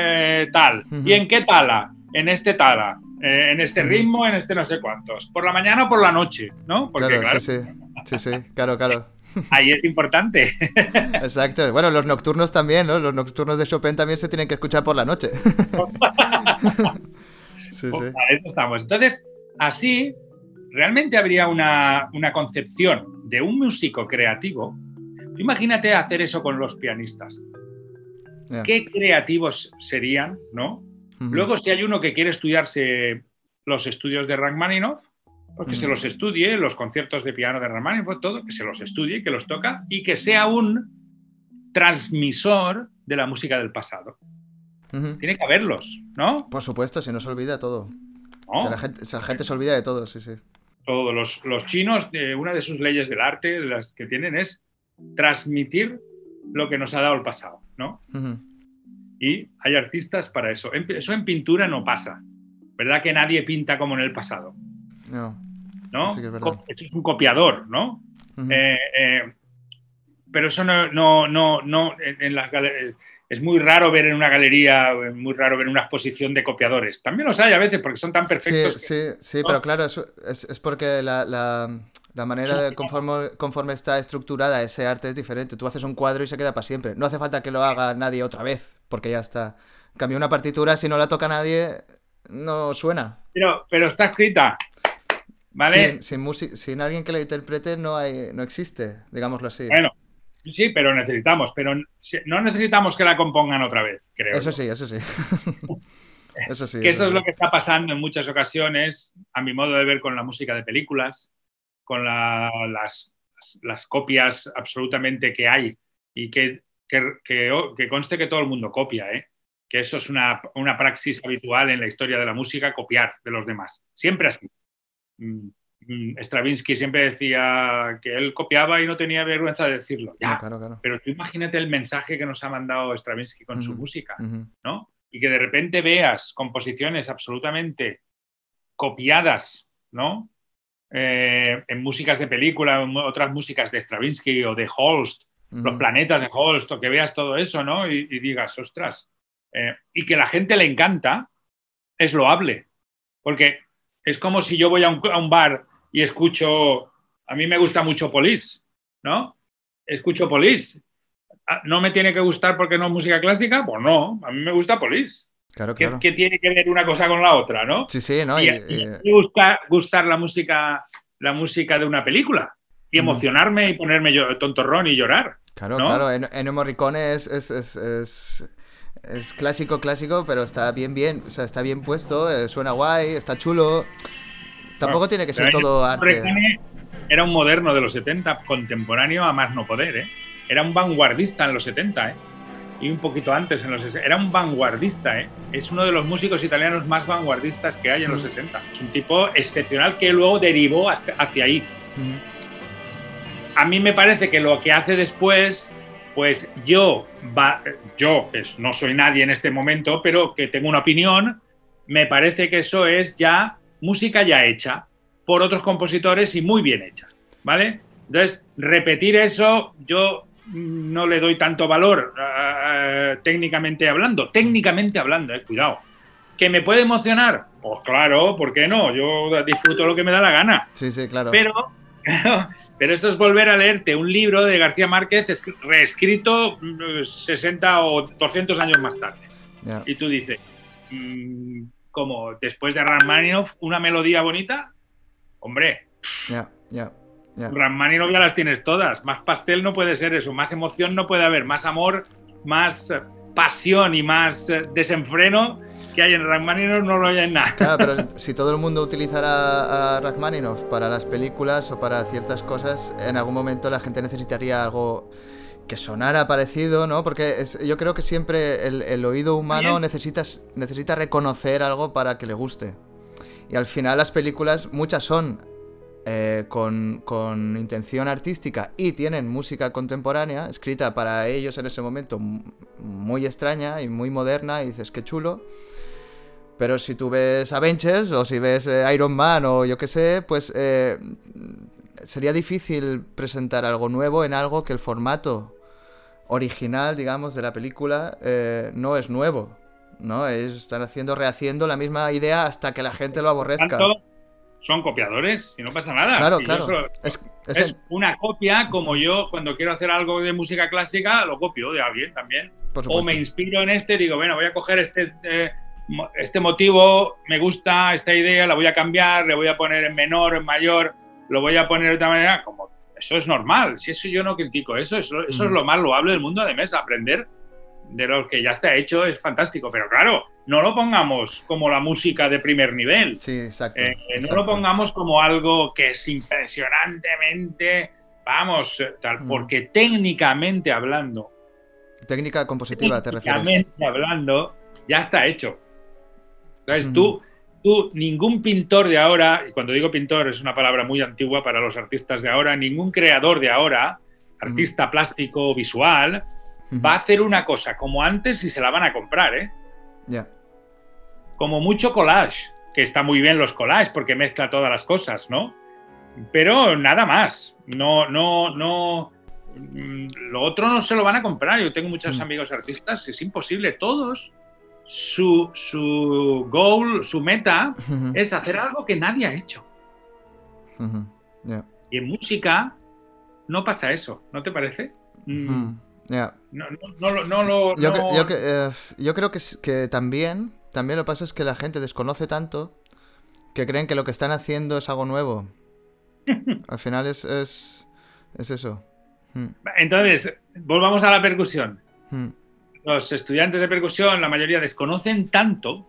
S3: tal. ¿Y en qué tala? En este tala. en este ritmo, en este no sé cuántos. Por la mañana o por la noche, ¿no?
S1: Porque, claro, sí, sí. Sí, sí, claro, claro.
S3: Ahí es importante.
S1: Exacto. Bueno, los nocturnos también, ¿no? Los nocturnos de Chopin también se tienen que escuchar por la noche.
S3: sí, sí. eso estamos. Entonces, así, realmente habría una, concepción de un músico creativo. Imagínate hacer eso con los pianistas. Qué creativos serían, ¿no? Luego, si hay uno que quiere estudiarse los estudios de Rachmaninoff, que se los estudie, los conciertos de piano de Rachmaninoff, todo, que se los estudie, que los toca y que sea un transmisor de la música del pasado. Tiene que haberlos, ¿no?
S1: Por supuesto, si no se olvida todo. la, gente, se olvida de todo, sí, sí.
S3: Todos los, los chinos, eh, una de sus leyes del arte, de las que tienen, es transmitir lo que nos ha dado el pasado, ¿no? Y hay artistas para eso. Eso en pintura no pasa. ¿Verdad que nadie pinta como en el pasado? No. ¿no? es, es un copiador, ¿no? Eh, eh, pero eso no, no, no, no en, las es muy raro ver en una galería, muy raro ver una exposición de copiadores. También los hay a veces porque son tan perfectos.
S1: Sí, sí, pero claro, es, es, porque la, la, manera de conforme, conforme está estructurada ese arte es diferente. Tú haces un cuadro y se queda para siempre. No hace falta que lo haga nadie otra vez, porque ya está. Cambia una partitura, si no la toca nadie, no suena.
S3: Pero, pero está escrita. ¿Vale?
S1: Sin, sin, alguien que la interprete no, hay, no existe, digámoslo así.
S3: Bueno, sí, pero necesitamos, pero no necesitamos que la compongan otra vez, creo.
S1: Eso sí, eso sí. eso sí.
S3: Que eso, es lo que está pasando en muchas ocasiones, a mi modo de ver, con la música de películas. con las, las copias absolutamente que hay y que, que, que, conste que todo el mundo copia, ¿eh? que eso es una, una, praxis habitual en la historia de la música, copiar de los demás. Siempre así. Mm, Stravinsky siempre decía que él copiaba y no tenía vergüenza de decirlo. Ya, Pero tú imagínate el mensaje que nos ha mandado Stravinsky con su música, ¿no? Y que de repente veas composiciones absolutamente copiadas, ¿no? Eh, en músicas de película, en otras músicas de Stravinsky o de Holst, los planetas de Holst, o que veas todo eso, ¿no? Y, digas, ostras, eh, y que la gente le encanta, es loable. Porque es como si yo voy a un, bar y escucho, a mí me gusta mucho Police, ¿no? Escucho Police. Ah, ¿No me tiene que gustar porque no es música clásica? Pues no, a mí me gusta Police.
S1: Claro, claro.
S3: ¿Qué, tiene que ver una cosa con la otra, no?
S1: Sí, sí, ¿no?
S3: Y, y, gusta, gustar la música, la música de una película y emocionarme y ponerme yo tontorrón y llorar.
S1: Claro, claro. Ennio Morricone es, es, es, es, clásico, clásico, pero está bien, bien. O sea, está bien puesto, eh, suena guay, está chulo. Tampoco tiene que ser todo arte.
S3: Era un moderno de los 70, contemporáneo a más no poder, ¿eh? Era un vanguardista en los 70, ¿eh? y un poquito antes, en los era un vanguardista, ¿eh? es uno de los músicos italianos más vanguardistas que hay en los 60. Mm. Es un tipo excepcional que luego derivó hacia ahí. Mm. A mí me parece que lo que hace después, pues yo, va, yo pues no soy nadie en este momento, pero que tengo una opinión, me parece que eso es ya música ya hecha por otros compositores y muy bien hecha, ¿vale? Entonces, repetir eso, yo no le doy tanto valor uh, técnicamente hablando. Técnicamente hablando, eh, cuidado. ¿Que me puede emocionar? Pues claro, ¿por qué no? Yo disfruto lo que me da la gana.
S1: Sí, sí, claro.
S3: Pero, pero eso es volver a leerte un libro de García Márquez reescrito 60 mm, o 200 años más tarde. Y tú dices, mm, como después de Rachmaninoff, una melodía bonita, hombre.
S1: Ya, ya.
S3: Yeah. ya las tienes todas. Más pastel no puede ser eso. Más emoción no puede haber. Más amor, más eh, pasión y más eh, desenfreno que hay en Rachmaninoff no lo hay en nada.
S1: Claro, pero si todo el mundo utilizara a Rachmaninoff para las películas o para ciertas cosas, en algún momento la gente necesitaría algo que sonara parecido, ¿no? Porque yo creo que siempre el, oído humano necesita, necesita reconocer algo para que le guste. Y al final las películas, muchas son eh, con, intención artística y tienen música contemporánea, escrita para ellos en ese momento, muy extraña y muy moderna, y dices, qué chulo. Pero si tú ves Avengers o si ves eh, Iron Man o yo qué sé, pues eh, sería difícil presentar algo nuevo en algo que el formato original, digamos, de la película no es nuevo. ¿no? están haciendo, rehaciendo la misma idea hasta que la gente lo aborrezca
S3: son copiadores y no pasa nada.
S1: Claro, claro.
S3: es, una copia como yo cuando quiero hacer algo de música clásica lo copio de alguien también. o me inspiro en este, digo, bueno, voy a coger este, eh, este motivo, me gusta esta idea, la voy a cambiar, le voy a poner en menor, en mayor, lo voy a poner de otra manera. Como, eso es normal, si eso yo no critico, eso, eso, eso es mm. lo más loable del mundo de mesa, aprender de lo que ya está hecho es fantástico, pero claro, no lo pongamos como la música de primer nivel.
S1: Sí, exacto.
S3: Eh, no lo pongamos como algo que es impresionantemente, vamos, tal, mm. porque técnicamente hablando.
S1: Técnica compositiva, te refieres.
S3: Técnicamente hablando, ya está hecho. Entonces, mm. tú, tú, ningún pintor de ahora, y cuando digo pintor es una palabra muy antigua para los artistas de ahora, ningún creador de ahora, artista plástico visual, va a hacer una cosa como antes y se la van a comprar, ¿eh?
S1: Ya.
S3: Como mucho collage, que está muy bien los collages porque mezcla todas las cosas, ¿no? Pero nada más. No, no, no. Mm, lo otro no se lo van a comprar. Yo tengo muchos mm. amigos artistas, es imposible. Todos, su, su goal, su meta es hacer algo que nadie ha hecho. Y en música no pasa eso, ¿no te parece? Mm. No, no, no, lo.
S1: Yo, eh, yo, creo que, que también, también lo que pasa es que la gente desconoce tanto que creen que lo que están haciendo es algo nuevo. Al final es, es, eso.
S3: Entonces, volvamos a la percusión. Los estudiantes de percusión, la mayoría desconocen tanto,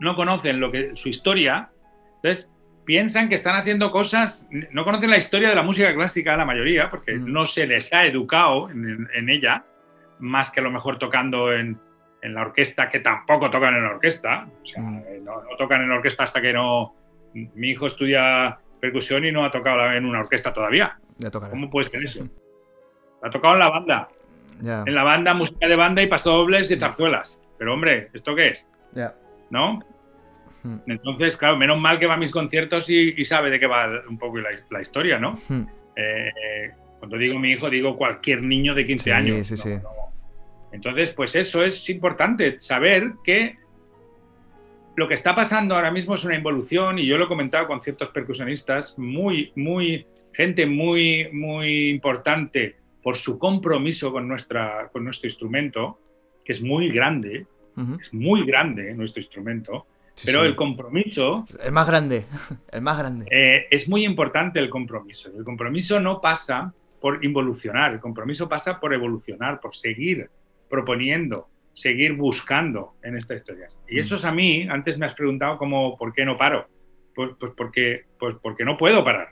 S3: no conocen lo que, su historia. Entonces, piensan que están haciendo cosas, no conocen la historia de la música clásica la mayoría, porque no se les ha educado en, en ella, más que a lo mejor tocando en, en la orquesta, que tampoco tocan en la orquesta. O sea, eh, no, no tocan en la orquesta hasta que no... Mi hijo estudia percusión y no ha tocado en una orquesta todavía.
S1: Ya.
S3: ¿Cómo puedes creer eso? Ha tocado en la banda. En la banda, música de banda y pasodobles y zarzuelas. Pero hombre, ¿esto qué es?
S1: ya.
S3: ¿No?
S1: Mm.
S3: Entonces, claro, menos mal que va a mis conciertos y, y sabe de qué va un poco la, la historia, ¿no?
S1: Mm.
S3: Eh, eh, cuando digo mi hijo, digo cualquier niño de 15
S1: Sí,
S3: años.
S1: sí,
S3: ¿no?
S1: sí.
S3: No. Entonces, pues eso es importante, saber que lo que está pasando ahora mismo es una involución, y yo lo he comentado con ciertos percusionistas, muy, muy, gente muy, muy importante por su compromiso con, nuestra, con nuestro instrumento, que es muy grande, es muy grande nuestro instrumento,
S1: Sí,
S3: pero
S1: sí.
S3: el compromiso
S1: El más grande. El más grande.
S3: eh, es muy importante el compromiso. El compromiso no pasa por involucionar, el compromiso pasa por evolucionar, por seguir proponiendo, seguir buscando en estas historias. Y
S1: Mm.
S3: eso es a mí, antes me has preguntado cómo, por qué no paro. Pues, pues porque, pues porque no puedo parar.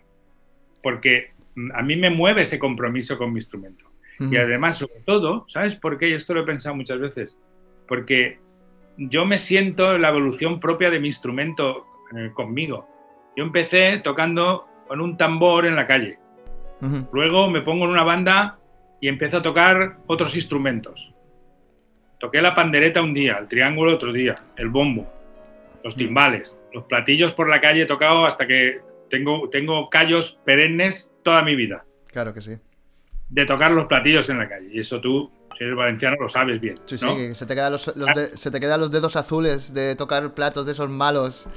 S3: Porque a mí me mueve ese compromiso con mi instrumento. Y además, sobre todo, ¿sabes por qué? Y esto lo he pensado muchas veces. Porque yo me siento en la evolución propia de mi instrumento eh, conmigo. Yo empecé tocando con un tambor en la calle. Luego me pongo en una banda y empiezo a tocar otros instrumentos. Toqué la pandereta un día, el triángulo otro día, el bombo, los timbales, los platillos por la calle he tocado hasta que tengo, tengo callos perennes toda mi vida
S1: Claro que sí.
S3: de tocar los platillos en la calle. Y eso tú, si eres valenciano, lo sabes bien.
S1: Sí, sí,
S3: ¿no?
S1: que se te, quedan los, los
S3: Ah.
S1: de- se te quedan los dedos azules de tocar platos de esos malos,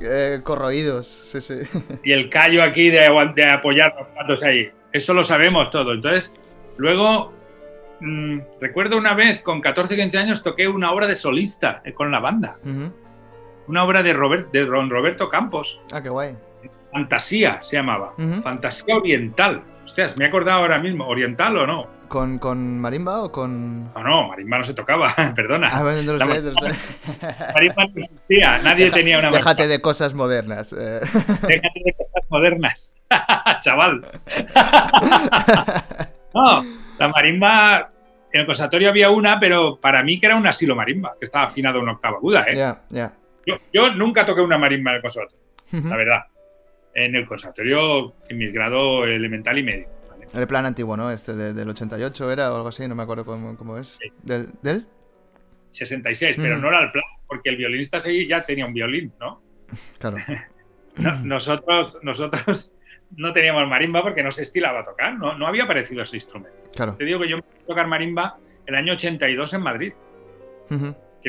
S1: eh, corroídos. Sí, sí.
S3: Y el callo aquí de, apoyar los platos ahí. Eso lo sabemos todo. Entonces, luego, mm, recuerdo una vez, con 14, 15 años, toqué una obra de solista eh, con la banda. Una obra de, Robert, de Don Roberto Campos.
S1: Ah, qué guay.
S3: Fantasía se llamaba. Fantasía oriental. Hostias, me he acordado ahora mismo. ¿Oriental o no?
S1: ¿Con, con marimba o con.?
S3: No, no, marimba no se tocaba, perdona.
S1: Ah, bueno, no lo sé, no lo sé.
S3: Marimba no existía, nadie tenía una marimba.
S1: Déjate de cosas modernas. eh.
S3: Déjate de cosas modernas, chaval. no, la marimba, en el conservatorio había una, pero para mí que era un asilo marimba, que estaba afinado en octava aguda. ¿eh?
S1: Ya, ya.
S3: Yo, yo nunca toqué una marimba en el conservatorio, la verdad. En el conservatorio, en mi grado elemental y medio. ¿vale?
S1: El plan antiguo, ¿no? Este de- del 88 era o algo así, no me acuerdo cómo, cómo es.
S3: Sí.
S1: ¿Del? ¿Del?
S3: 66, pero
S1: Mm.
S3: no era el plan, porque el violinista seguí ya tenía un violín, ¿no?
S1: Claro.
S3: No, nosotros, nosotros no teníamos marimba porque no se estilaba a tocar, no, no había aparecido ese instrumento.
S1: Claro.
S3: Te digo que yo empecé a tocar marimba el año 82 en Madrid, que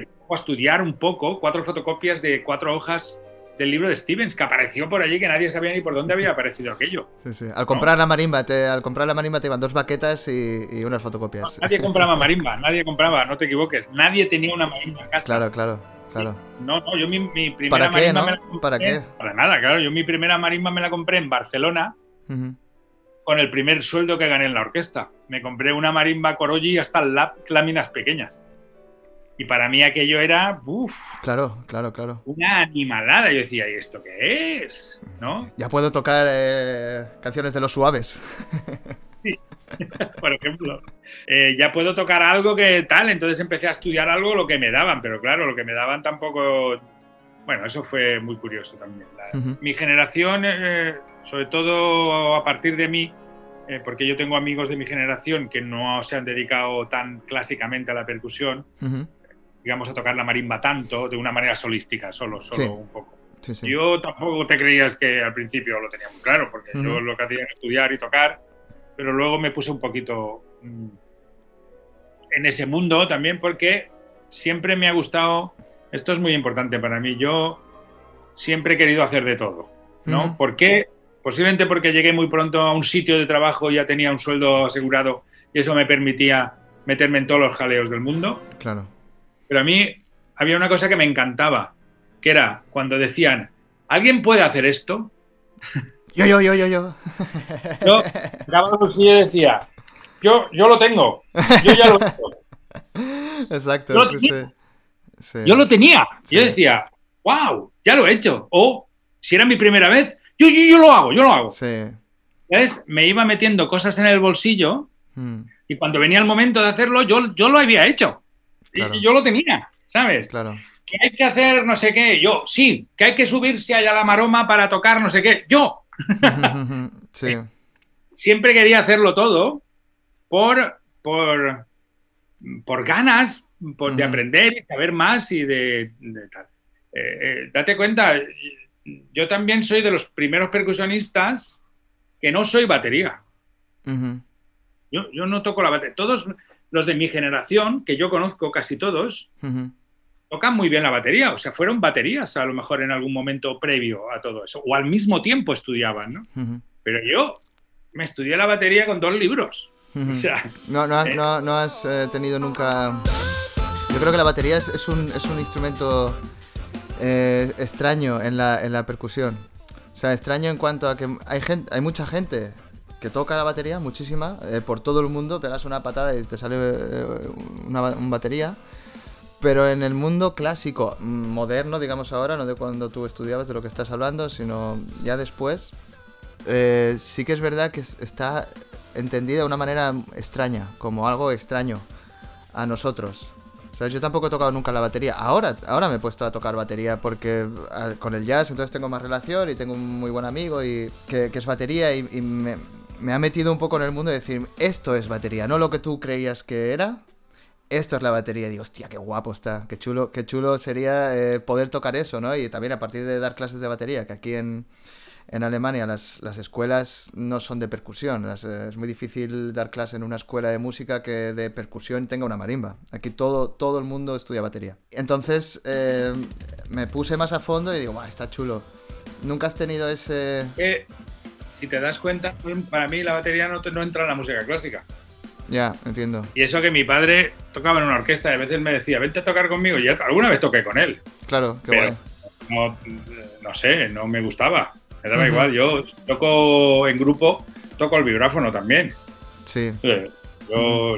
S3: me a estudiar un poco, cuatro fotocopias de cuatro hojas del libro de Stevens, que apareció por allí, que nadie sabía ni por dónde había aparecido aquello.
S1: Sí, sí. Al comprar la marimba, te, al comprar la marimba te iban dos baquetas y, y unas fotocopias.
S3: Nadie compraba marimba, nadie compraba, no te equivoques, nadie tenía una marimba en casa.
S1: Claro, claro, claro.
S3: No, no, yo mi, mi primera
S1: ¿Para qué,
S3: marimba
S1: no?
S3: me la compré.
S1: ¿Para qué?
S3: Para nada, claro, yo mi primera marimba me la compré en Barcelona con el primer sueldo que gané en la orquesta. Me compré una marimba Coroji hasta láminas pequeñas. Y para mí aquello era uf,
S1: Claro, claro, claro.
S3: una animalada. Yo decía, ¿y esto qué es? ¿No?
S1: Ya puedo tocar eh, canciones de los suaves.
S3: Por ejemplo. Eh, ya puedo tocar algo que tal. Entonces empecé a estudiar algo lo que me daban. Pero claro, lo que me daban tampoco. Bueno, eso fue muy curioso también. La-
S1: Ujú.
S3: Mi generación, eh, sobre todo a partir de mí, eh, porque yo tengo amigos de mi generación que no se han dedicado tan clásicamente a la percusión,
S1: Ujú.
S3: Digamos, a tocar la marimba tanto, de una manera solística, solo, solo
S1: Sí.
S3: un poco.
S1: Sí, sí.
S3: Yo tampoco te creías que al principio lo tenía muy claro, porque yo
S1: Ujú.
S3: lo que hacía era estudiar y tocar, pero luego me puse un poquito mm, en ese mundo también porque siempre me ha gustado, esto es muy importante para mí, yo siempre he querido hacer de todo, ¿no?
S1: Ujú.
S3: ¿Por qué? Posiblemente porque llegué muy pronto a un sitio de trabajo y ya tenía un sueldo asegurado y eso me permitía meterme en todos los jaleos del mundo.
S1: Claro.
S3: Pero a mí había una cosa que me encantaba, que era cuando decían, ¿alguien puede hacer esto?
S1: Yo, yo, yo, yo, yo.
S3: Yo daba el bolsillo y decía, yo, yo lo tengo, yo ya lo tengo.
S1: Exacto,
S3: Yo
S1: sí, sí.
S3: tenía-
S1: Sí.
S3: Yo lo tenía.
S1: Sí.
S3: Yo decía, wow, ya lo he hecho. O si era mi primera vez, yo, yo, yo lo hago, yo lo hago.
S1: Sí.
S3: ¿Sabes? Me iba metiendo cosas en el bolsillo
S1: Mm,
S3: y cuando venía el momento de hacerlo, yo, yo lo había hecho. Y-
S1: Claro.
S3: Y yo lo tenía, ¿sabes?
S1: claro.
S3: Que hay que hacer no sé qué, yo, sí, que hay que subirse allá a la maroma para tocar no sé qué, yo.
S1: sí.
S3: Siempre quería hacerlo todo por, por, por ganas por, de aprender y saber más y de, de tal. Eh, eh, date cuenta, yo también soy de los primeros percusionistas que no soy batería. Yo, yo no toco la batería. Todos los de mi generación, que yo conozco casi todos, tocan muy bien la batería. O sea, fueron baterías a lo mejor en algún momento previo a todo eso. O al mismo tiempo estudiaban, ¿no? Pero yo me estudié la batería con dos libros. O sea,
S1: No, no,
S3: eh.
S1: no, no has eh, tenido nunca... Yo creo que la batería es, es un, es un instrumento eh, extraño en la, en la percusión. O sea, extraño en cuanto a que hay, gente, hay mucha gente que toca la batería, muchísima, eh, por todo el mundo, pegas una patada y te sale eh, una, ba- una batería. Pero en el mundo clásico, mm, moderno, digamos ahora, no de cuando tú estudiabas, de lo que estás hablando, sino ya después, eh, sí que es verdad que es- está entendida de una manera extraña, como algo extraño a nosotros. O sea, yo tampoco he tocado nunca la batería. Ahora, ahora me he puesto a tocar batería porque ah, con el jazz entonces tengo más relación y tengo un muy buen amigo y que, es batería y me, me ha metido un poco en el mundo de decir, esto es batería, no lo que tú creías que era. Esto es la batería. Y digo, hostia, qué guapo está. Qué chulo, qué chulo sería eh, poder tocar eso, ¿no? Y también a partir de dar clases de batería, que aquí en, en Alemania las, las escuelas no son de percusión. Eh, es muy difícil dar clase en una escuela de música que de percusión tenga una marimba. Aquí todo, todo el mundo estudia batería. Entonces eh, me puse más a fondo y digo, "Buah, está chulo. ¿Nunca has tenido ese...?
S3: Si te das cuenta, para mí la batería no, te- no entra en la música clásica.
S1: Ya, entiendo.
S3: Y eso que mi padre tocaba en una orquesta y a veces me decía, vente a tocar conmigo. Y alguna vez toqué con él.
S1: Claro, qué
S3: Pero-
S1: guay.
S3: No, no sé, no me gustaba. Me daba igual. Yo toco en grupo, toco el vibráfono también.
S1: Sí.
S3: Eh, Yo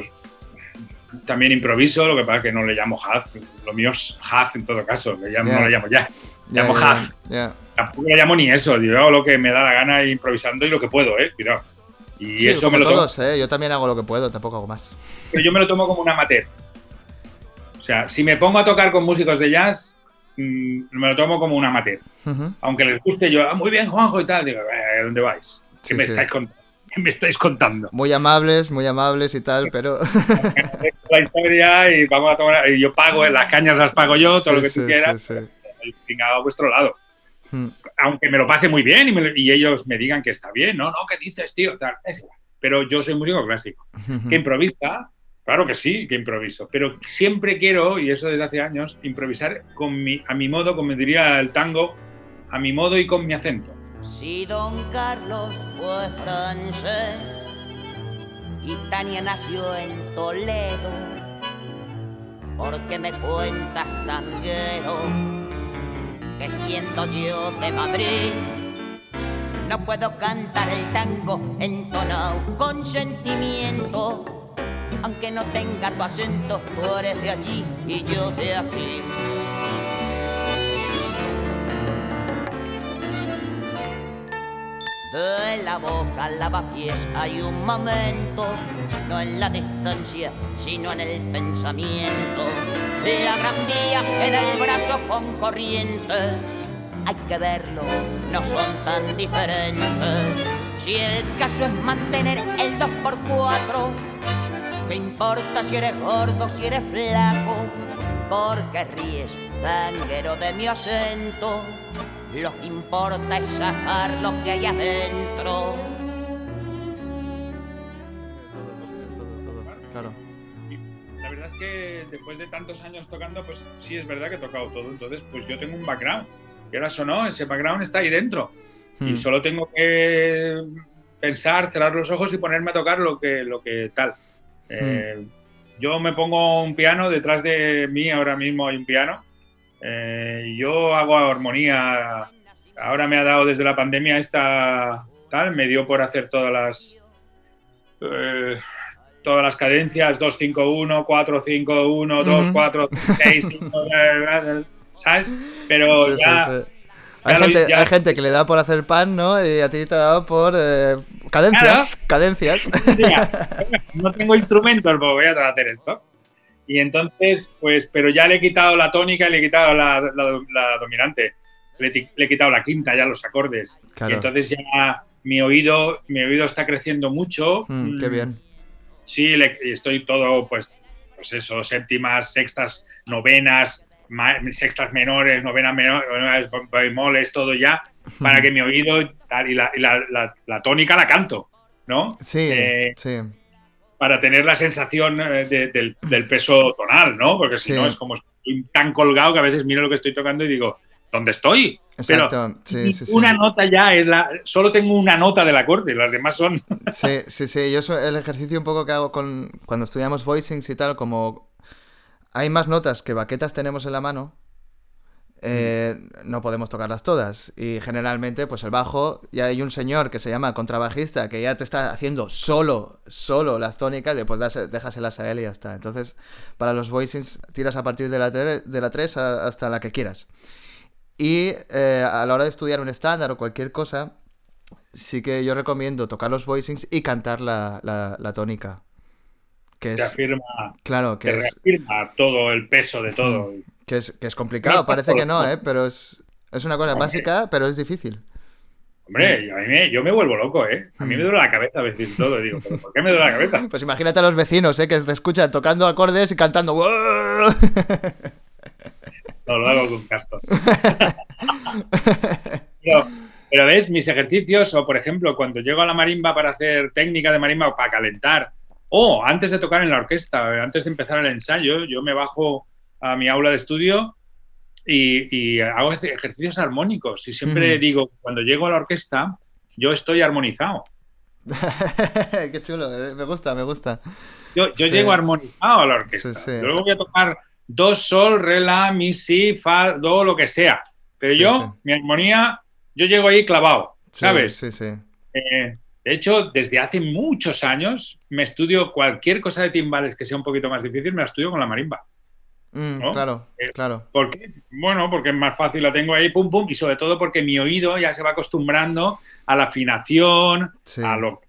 S3: también improviso, lo que pasa es que no le llamo haz. Lo mío es haz en todo caso. Le llamo,
S1: Ya.
S3: No le llamo ya. Llamo
S1: ya.
S3: Tampoco le llamo ni eso. Yo hago lo que me da la gana improvisando y lo que puedo, ¿eh? Cuidado. Y
S1: Sí,
S3: eso
S1: como
S3: me lo tomo,
S1: todos, ¿eh? Yo también hago lo que puedo, tampoco hago más.
S3: pero yo me lo tomo como un amateur. O sea, si me pongo a tocar con músicos de jazz, mm, me lo tomo como un amateur.
S1: Ujú.
S3: Aunque les guste yo, "Ah, muy bien, Juanjo y tal, digo, "Eh, ¿dónde vais? ¿Qué,
S1: Sí,
S3: me,
S1: sí.
S3: Estáis cont- qué me estáis contando?
S1: Muy amables, muy amables y tal, pero...
S3: La historia y vamos a tomar, y yo pago, las cañas las pago yo, todo lo que
S1: sí,
S3: tú quieras, venga a vuestro lado.
S1: Mm.
S3: Aunque me lo pase muy bien y, me y ellos me digan que está bien, no, no, ¿qué dices, tío? Tal, es igual. Pero yo soy músico clásico. ¿Que improvisa? Claro que sí, que improviso. Pero siempre quiero, y eso desde hace años, improvisar con mi, a mi modo, como diría el tango, a mi modo y con mi acento.
S4: Si don Carlos fue francés y Tania nació en Toledo, porque me cuentas tanguero que siendo yo de Madrid no puedo cantar el tango entonado con sentimiento, aunque no tenga tu acento, tú eres de allí y yo de aquí. De la boca lavapiés hay un momento, no en la distancia, sino en el pensamiento. La gran vía en el brazo con corriente, hay que verlo, no son tan diferentes. Si el caso es mantener el 2 por 4 ¿qué importa si eres gordo, si eres flaco? Porque ríes, tanguero de mi acento. Lo que importa es sacar lo que hay adentro.
S1: Claro.
S3: Y la verdad es que después de tantos años tocando, pues sí es verdad que he tocado todo. Entonces, pues yo tengo un background. Que ahora o no, ese background está ahí dentro. Y
S1: Mm.
S3: solo tengo que pensar, cerrar los ojos y ponerme a tocar lo que, lo que tal. Eh, Yo me pongo un piano, detrás de mí ahora mismo hay un piano. Eh, yo hago armonía. Ahora me ha dado desde la pandemia esta tal, me dio por hacer todas las eh, todas las cadencias 2 5 1 4 5 1 2
S1: Ujú.
S3: 4 6 5 ¿sabes? Pero
S1: Sí, sí,
S3: ya
S1: sí. Hay,
S3: Ya lo-
S1: gente,
S3: ya-
S1: hay gente que le da por hacer pan, ¿no? Y a ti te ha dado por eh, cadencias. Cadencias.
S3: Mira, no tengo instrumentos, pues voy a hacer esto. Y entonces, pues, pero ya le he quitado la tónica y le he quitado la, la- la dominante. Le, le he quitado la quinta, ya los acordes.
S1: Claro.
S3: Y entonces ya mi oído, mi oído está creciendo mucho.
S1: Mm, qué bien.
S3: Sí, le- estoy todo, pues, pues eso, séptimas, sextas, novenas, ma- sextas menores, novenas menores, bemoles, todo ya, para que mi oído tal, y, la, y la tónica la canto, ¿no?
S1: Sí,
S3: Eh,
S1: sí.
S3: Para tener la sensación eh, de- del, del peso tonal, ¿no? Porque si
S1: Sí.
S3: no es como estoy tan colgado que a veces miro lo que estoy tocando y digo, ¿dónde estoy? Pero
S1: Exacto. Sí, sí.
S3: una nota ya es la. Solo tengo una nota del acorde, las demás son.
S1: Sí, sí, sí. Yo so- el ejercicio un poco que hago con cuando estudiamos voicings y tal, como hay más notas que baquetas tenemos en la mano, eh, no podemos tocarlas todas. Y generalmente, pues el bajo, ya hay un señor que se llama contrabajista que ya te está haciendo solo, solo las tónicas, después das- déjaselas a él y ya está. Entonces, para los voicings, tiras a partir de la, tre- de la 3 a- hasta la que quieras. Y eh, a la hora de estudiar un estándar o cualquier cosa, sí que yo recomiendo tocar los voicings y cantar la, la- la tónica. Que
S3: Te
S1: es,
S3: afirma,
S1: claro,
S3: te
S1: que es,
S3: reafirma todo el peso de todo.
S1: Que es, que es complicado.
S3: No,
S1: Parece que no. ¿eh? Pero es, es una cosa
S3: Hombre.
S1: básica, pero es difícil.
S3: Hombre, a mí me- yo me vuelvo loco, ¿eh? A
S1: Mm.
S3: mí me duele la cabeza a veces todo. Digo, ¿pero por qué me duele la cabeza?
S1: Pues imagínate a los vecinos, ¿eh? Que te escuchan tocando acordes y cantando.
S3: No, lo hago con casco. pero, pero ves, mis ejercicios, o por ejemplo, cuando llego a la marimba para hacer técnica de marimba o para calentar, o antes de tocar en la orquesta, antes de empezar el ensayo, yo me bajo a mi aula de estudio y, y hago ej- ejercicios armónicos. Y siempre digo, cuando llego a la orquesta, yo estoy armonizado.
S1: Qué chulo, eh, me gusta, me gusta.
S3: Yo, yo
S1: Sí.
S3: llego armonizado a la orquesta.
S1: Sí, sí.
S3: Luego voy a tocar do, sol, re, la, mi, si, fa, do, lo que sea. Pero yo, mi armonía, yo llego ahí clavado, ¿sabes?
S1: Sí, sí.
S3: Eh, de hecho, desde hace muchos años me estudio cualquier cosa de timbales que sea un poquito más difícil, me la estudio con la marimba.
S1: Mm,
S3: ¿No?
S1: Claro,
S3: Eh,
S1: claro.
S3: ¿Por qué? Bueno, porque es más fácil, la tengo ahí, pum, pum, y sobre todo porque mi oído ya se va acostumbrando a la afinación,
S1: Sí.
S3: a, lo-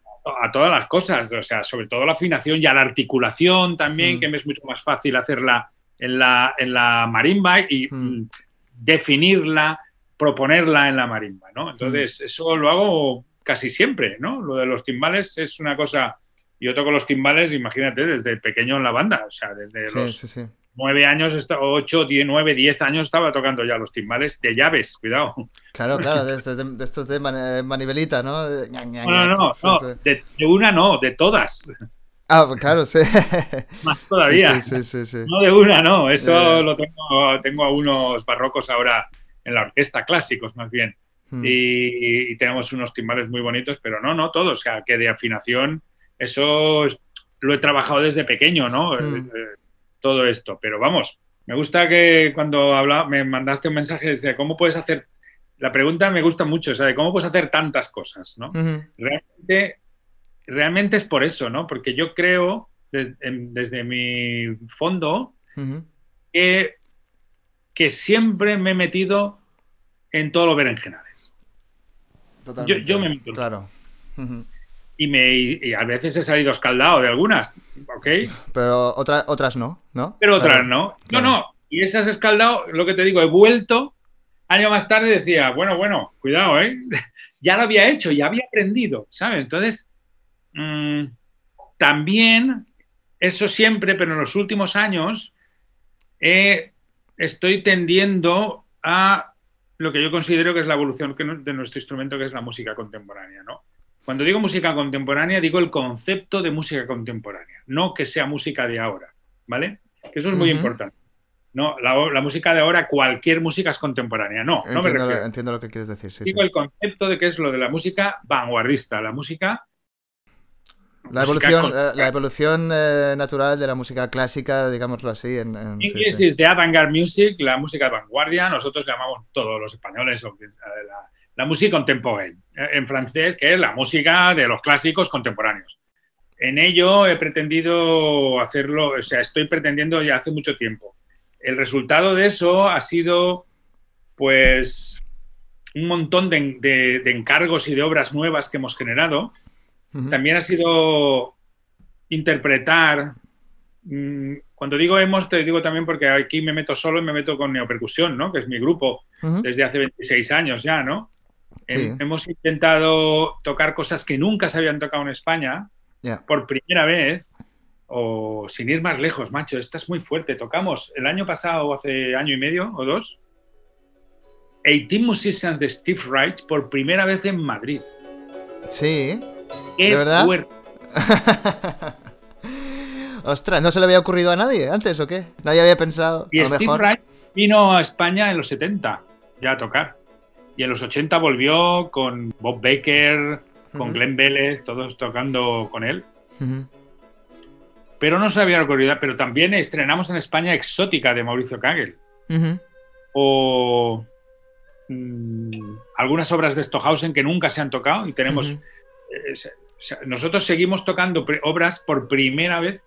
S3: a todas las cosas, o sea, sobre todo la afinación y a la articulación también,
S1: Mm.
S3: que me es mucho más fácil hacerla en la, en la marimba y
S1: Mm.
S3: definirla, proponerla en la marimba, ¿no? Entonces, eso lo hago casi siempre, ¿no? Lo de los timbales es una cosa... Yo toco los timbales, imagínate, desde pequeño en la banda, o sea, desde
S1: Sí,
S3: los
S1: sí, sí.
S3: Nueve años, ocho, diez, nueve, diez años estaba tocando ya los timbales de llaves, cuidado.
S1: Claro, claro, de, estos de, de estos de man- eh, manivelita, ¿no? De ña, ña,
S3: No, no,
S1: ña,
S3: no. De, de una no, de todas,
S1: Ah, claro, sí.
S3: más todavía.
S1: Sí, sí, sí.
S3: No de una, no, eso
S1: Eh.
S3: lo tengo, tengo a unos barrocos ahora en la orquesta, clásicos más bien,
S1: Mm.
S3: y, y tenemos unos timbales muy bonitos, pero no, no todos, o sea, que de afinación, eso es- lo he trabajado desde pequeño, ¿no?
S1: Mm.
S3: Todo esto, pero vamos, me gusta que cuando habla, me mandaste un mensaje de cómo puedes hacer, la pregunta me gusta mucho, o sea, de cómo puedes hacer tantas cosas, ¿no? Realmente, realmente es por eso, ¿no? Porque yo creo, desde mi fondo, que, que siempre me he metido en todo lo berenjenales.
S1: Totalmente.
S3: yo me meto.
S1: Claro. Ujú.
S3: Y, me, y, a veces he salido escaldado de algunas, ¿ok?
S1: Pero otra- otras no, ¿no?
S3: Pero otras
S1: Claro.
S3: no.
S1: claro.
S3: No, no. Y esas escaldado, lo que te digo, he vuelto. Año más tarde decía, bueno, bueno, cuidado, ¿eh? ya lo había hecho, ya había aprendido, ¿sabes? Entonces, mm, también, eso siempre, pero en los últimos años, eh, estoy tendiendo a lo que yo considero que es la evolución de nuestro instrumento, que es la música contemporánea, ¿no? Cuando digo música contemporánea, digo el concepto de música contemporánea, no que sea música de ahora, ¿vale? Eso es muy
S1: Ujú.
S3: importante. No, la, la música de ahora, cualquier música es contemporánea. No, no me
S1: Entiendo,
S3: refiero.
S1: entiendo lo que quieres decir, sí, sí.
S3: Digo el concepto de que es lo de la música vanguardista, la música.
S1: La evolución, la, la evolución eh, natural de la música clásica, digámoslo así. En, en- sí,
S3: English
S1: sí.
S3: is the avant-garde music, la música de vanguardia. Nosotros llamamos todos los españoles eh, la, la música contemporaine, en francés, que es la música de los clásicos contemporáneos. En ello he pretendido hacerlo, o sea, estoy pretendiendo ya hace mucho tiempo. El resultado de eso ha sido, pues, un montón de, encargos y de obras nuevas que hemos generado. También ha sido interpretar. Mm, cuando digo hemos, te digo también porque aquí me meto solo y me meto con Neopercusión, ¿no? que es mi grupo desde hace 26 años ya. ¿no? Hemos intentado tocar cosas que nunca se habían tocado en España por primera vez o sin ir más lejos, macho, esta es muy fuerte. Tocamos el año pasado, hace año y medio o dos, 18 Musicians de Steve Reich por primera vez en Madrid.
S1: Sí. ¿De verdad? Ostras, ¿no se le había ocurrido a nadie antes o qué? Nadie había pensado.
S3: Y Steve Reich vino a España en los 70 ya a tocar. Y en los 80 volvió con Bob Baker, con Glenn Vélez, todos tocando con él. Pero no se había ocurrido. Pero también estrenamos en España Exótica de Mauricio Kagel. O Mm, algunas obras de Stohausen que nunca se han tocado y tenemos... Eh, nosotros seguimos tocando obras por primera vez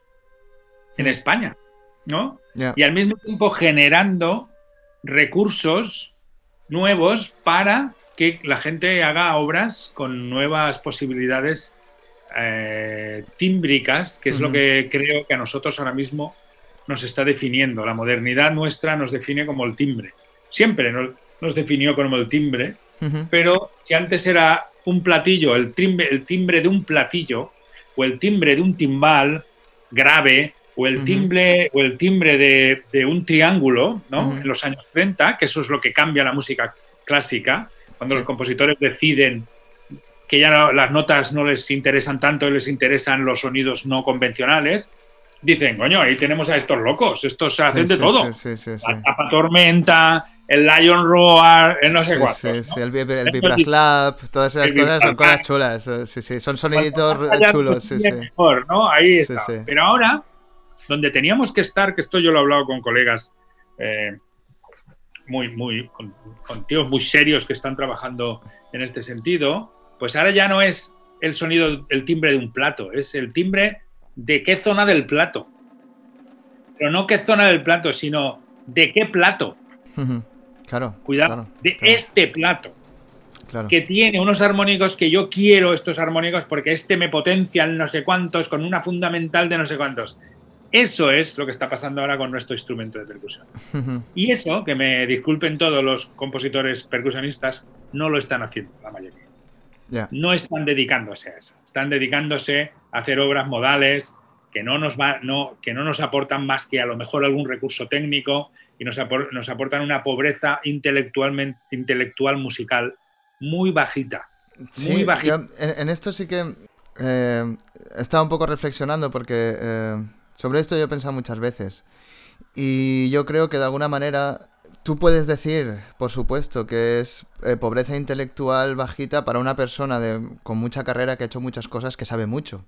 S3: en España, ¿no? Y al mismo tiempo generando recursos nuevos para que la gente haga obras con nuevas posibilidades eh, tímbricas, que es lo que creo que a nosotros ahora mismo nos está definiendo. La modernidad nuestra nos define como el timbre. Siempre nos, nos definió como el timbre, pero si antes era un platillo, el timbre, el timbre de un platillo, o el timbre de un timbal grave, o el timbre, o el timbre de, un triángulo, ¿no? En los años 30, que eso es lo que cambia la música clásica, cuando los compositores deciden que ya las notas no les interesan tanto y les interesan los sonidos no convencionales, dicen, coño, ahí tenemos a estos locos, estos se hacen de todo. la tapa tormenta, el Lion Roar, el no sé cuántos. Sí,
S1: sí, el, el Vibraslap, todas esas cosas son cosas chulas. Sí, sí, son soniditos chulos. Sí, sí.
S3: Mejor, ¿no? Ahí está. Pero ahora, donde teníamos que estar, que esto yo lo he hablado con colegas eh, muy, muy, con, tíos muy serios que están trabajando en este sentido, pues ahora ya no es el sonido, el timbre de un plato, es el timbre de qué zona del plato. Pero no qué zona del plato, sino de qué plato.
S1: Claro.
S3: Cuidado, de este plato. Que tiene unos armónicos que yo quiero estos armónicos porque este me potencia en no sé cuántos, con una fundamental de no sé cuántos. Eso es lo que está pasando ahora con nuestro instrumento de percusión. Y eso, que me disculpen todos los compositores percusionistas, no lo están haciendo la mayoría. No están dedicándose a eso. Están dedicándose a hacer obras modales que no nos, va, no, que no nos aportan más que a lo mejor algún recurso técnico y nos, aportan una pobreza intelectualmente, intelectual musical muy bajita. muy bajita.
S1: en, esto sí que eh, he estado un poco reflexionando porque eh, sobre esto yo he pensado muchas veces. Y yo creo que de alguna manera tú puedes decir, por supuesto, que es eh, pobreza intelectual bajita para una persona de, con mucha carrera que ha hecho muchas cosas que sabe mucho.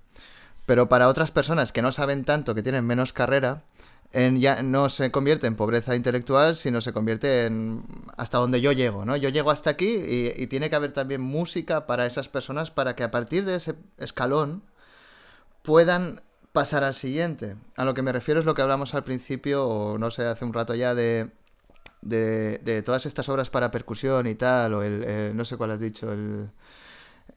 S1: Pero para otras personas que no saben tanto, que tienen menos carrera, ya no se convierte en pobreza intelectual, sino se convierte en hasta donde yo llego, ¿no? Yo llego hasta aquí y, tiene que haber también música para esas personas para que a partir de ese escalón puedan pasar al siguiente. A lo que me refiero es lo que hablamos al principio, o no sé, hace un rato ya, de, de, todas estas obras para percusión y tal, o el, no sé cuál has dicho, el,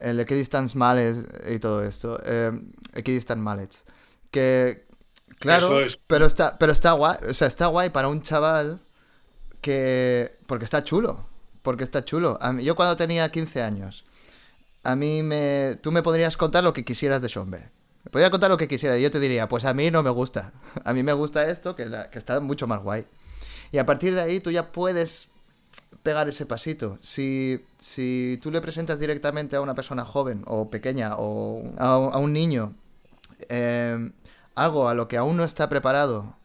S1: el Equidistance Mallets y todo esto, eh, Equidistant Mallets, que, Claro, pero está, pero está guay, o sea, está guay para un chaval que... Porque está chulo, porque está chulo. yo cuando tenía 15 años, a mí me... Tú me podrías contar lo que quisieras de Schomberg. Me podría contar lo que quisiera y yo te diría, pues a mí no me gusta. A mí me gusta esto, que, que está mucho más guay. Y a partir de ahí tú ya puedes pegar ese pasito. Si, si tú le presentas directamente a una persona joven o pequeña o a, a un niño eh, algo a lo que aún no está preparado.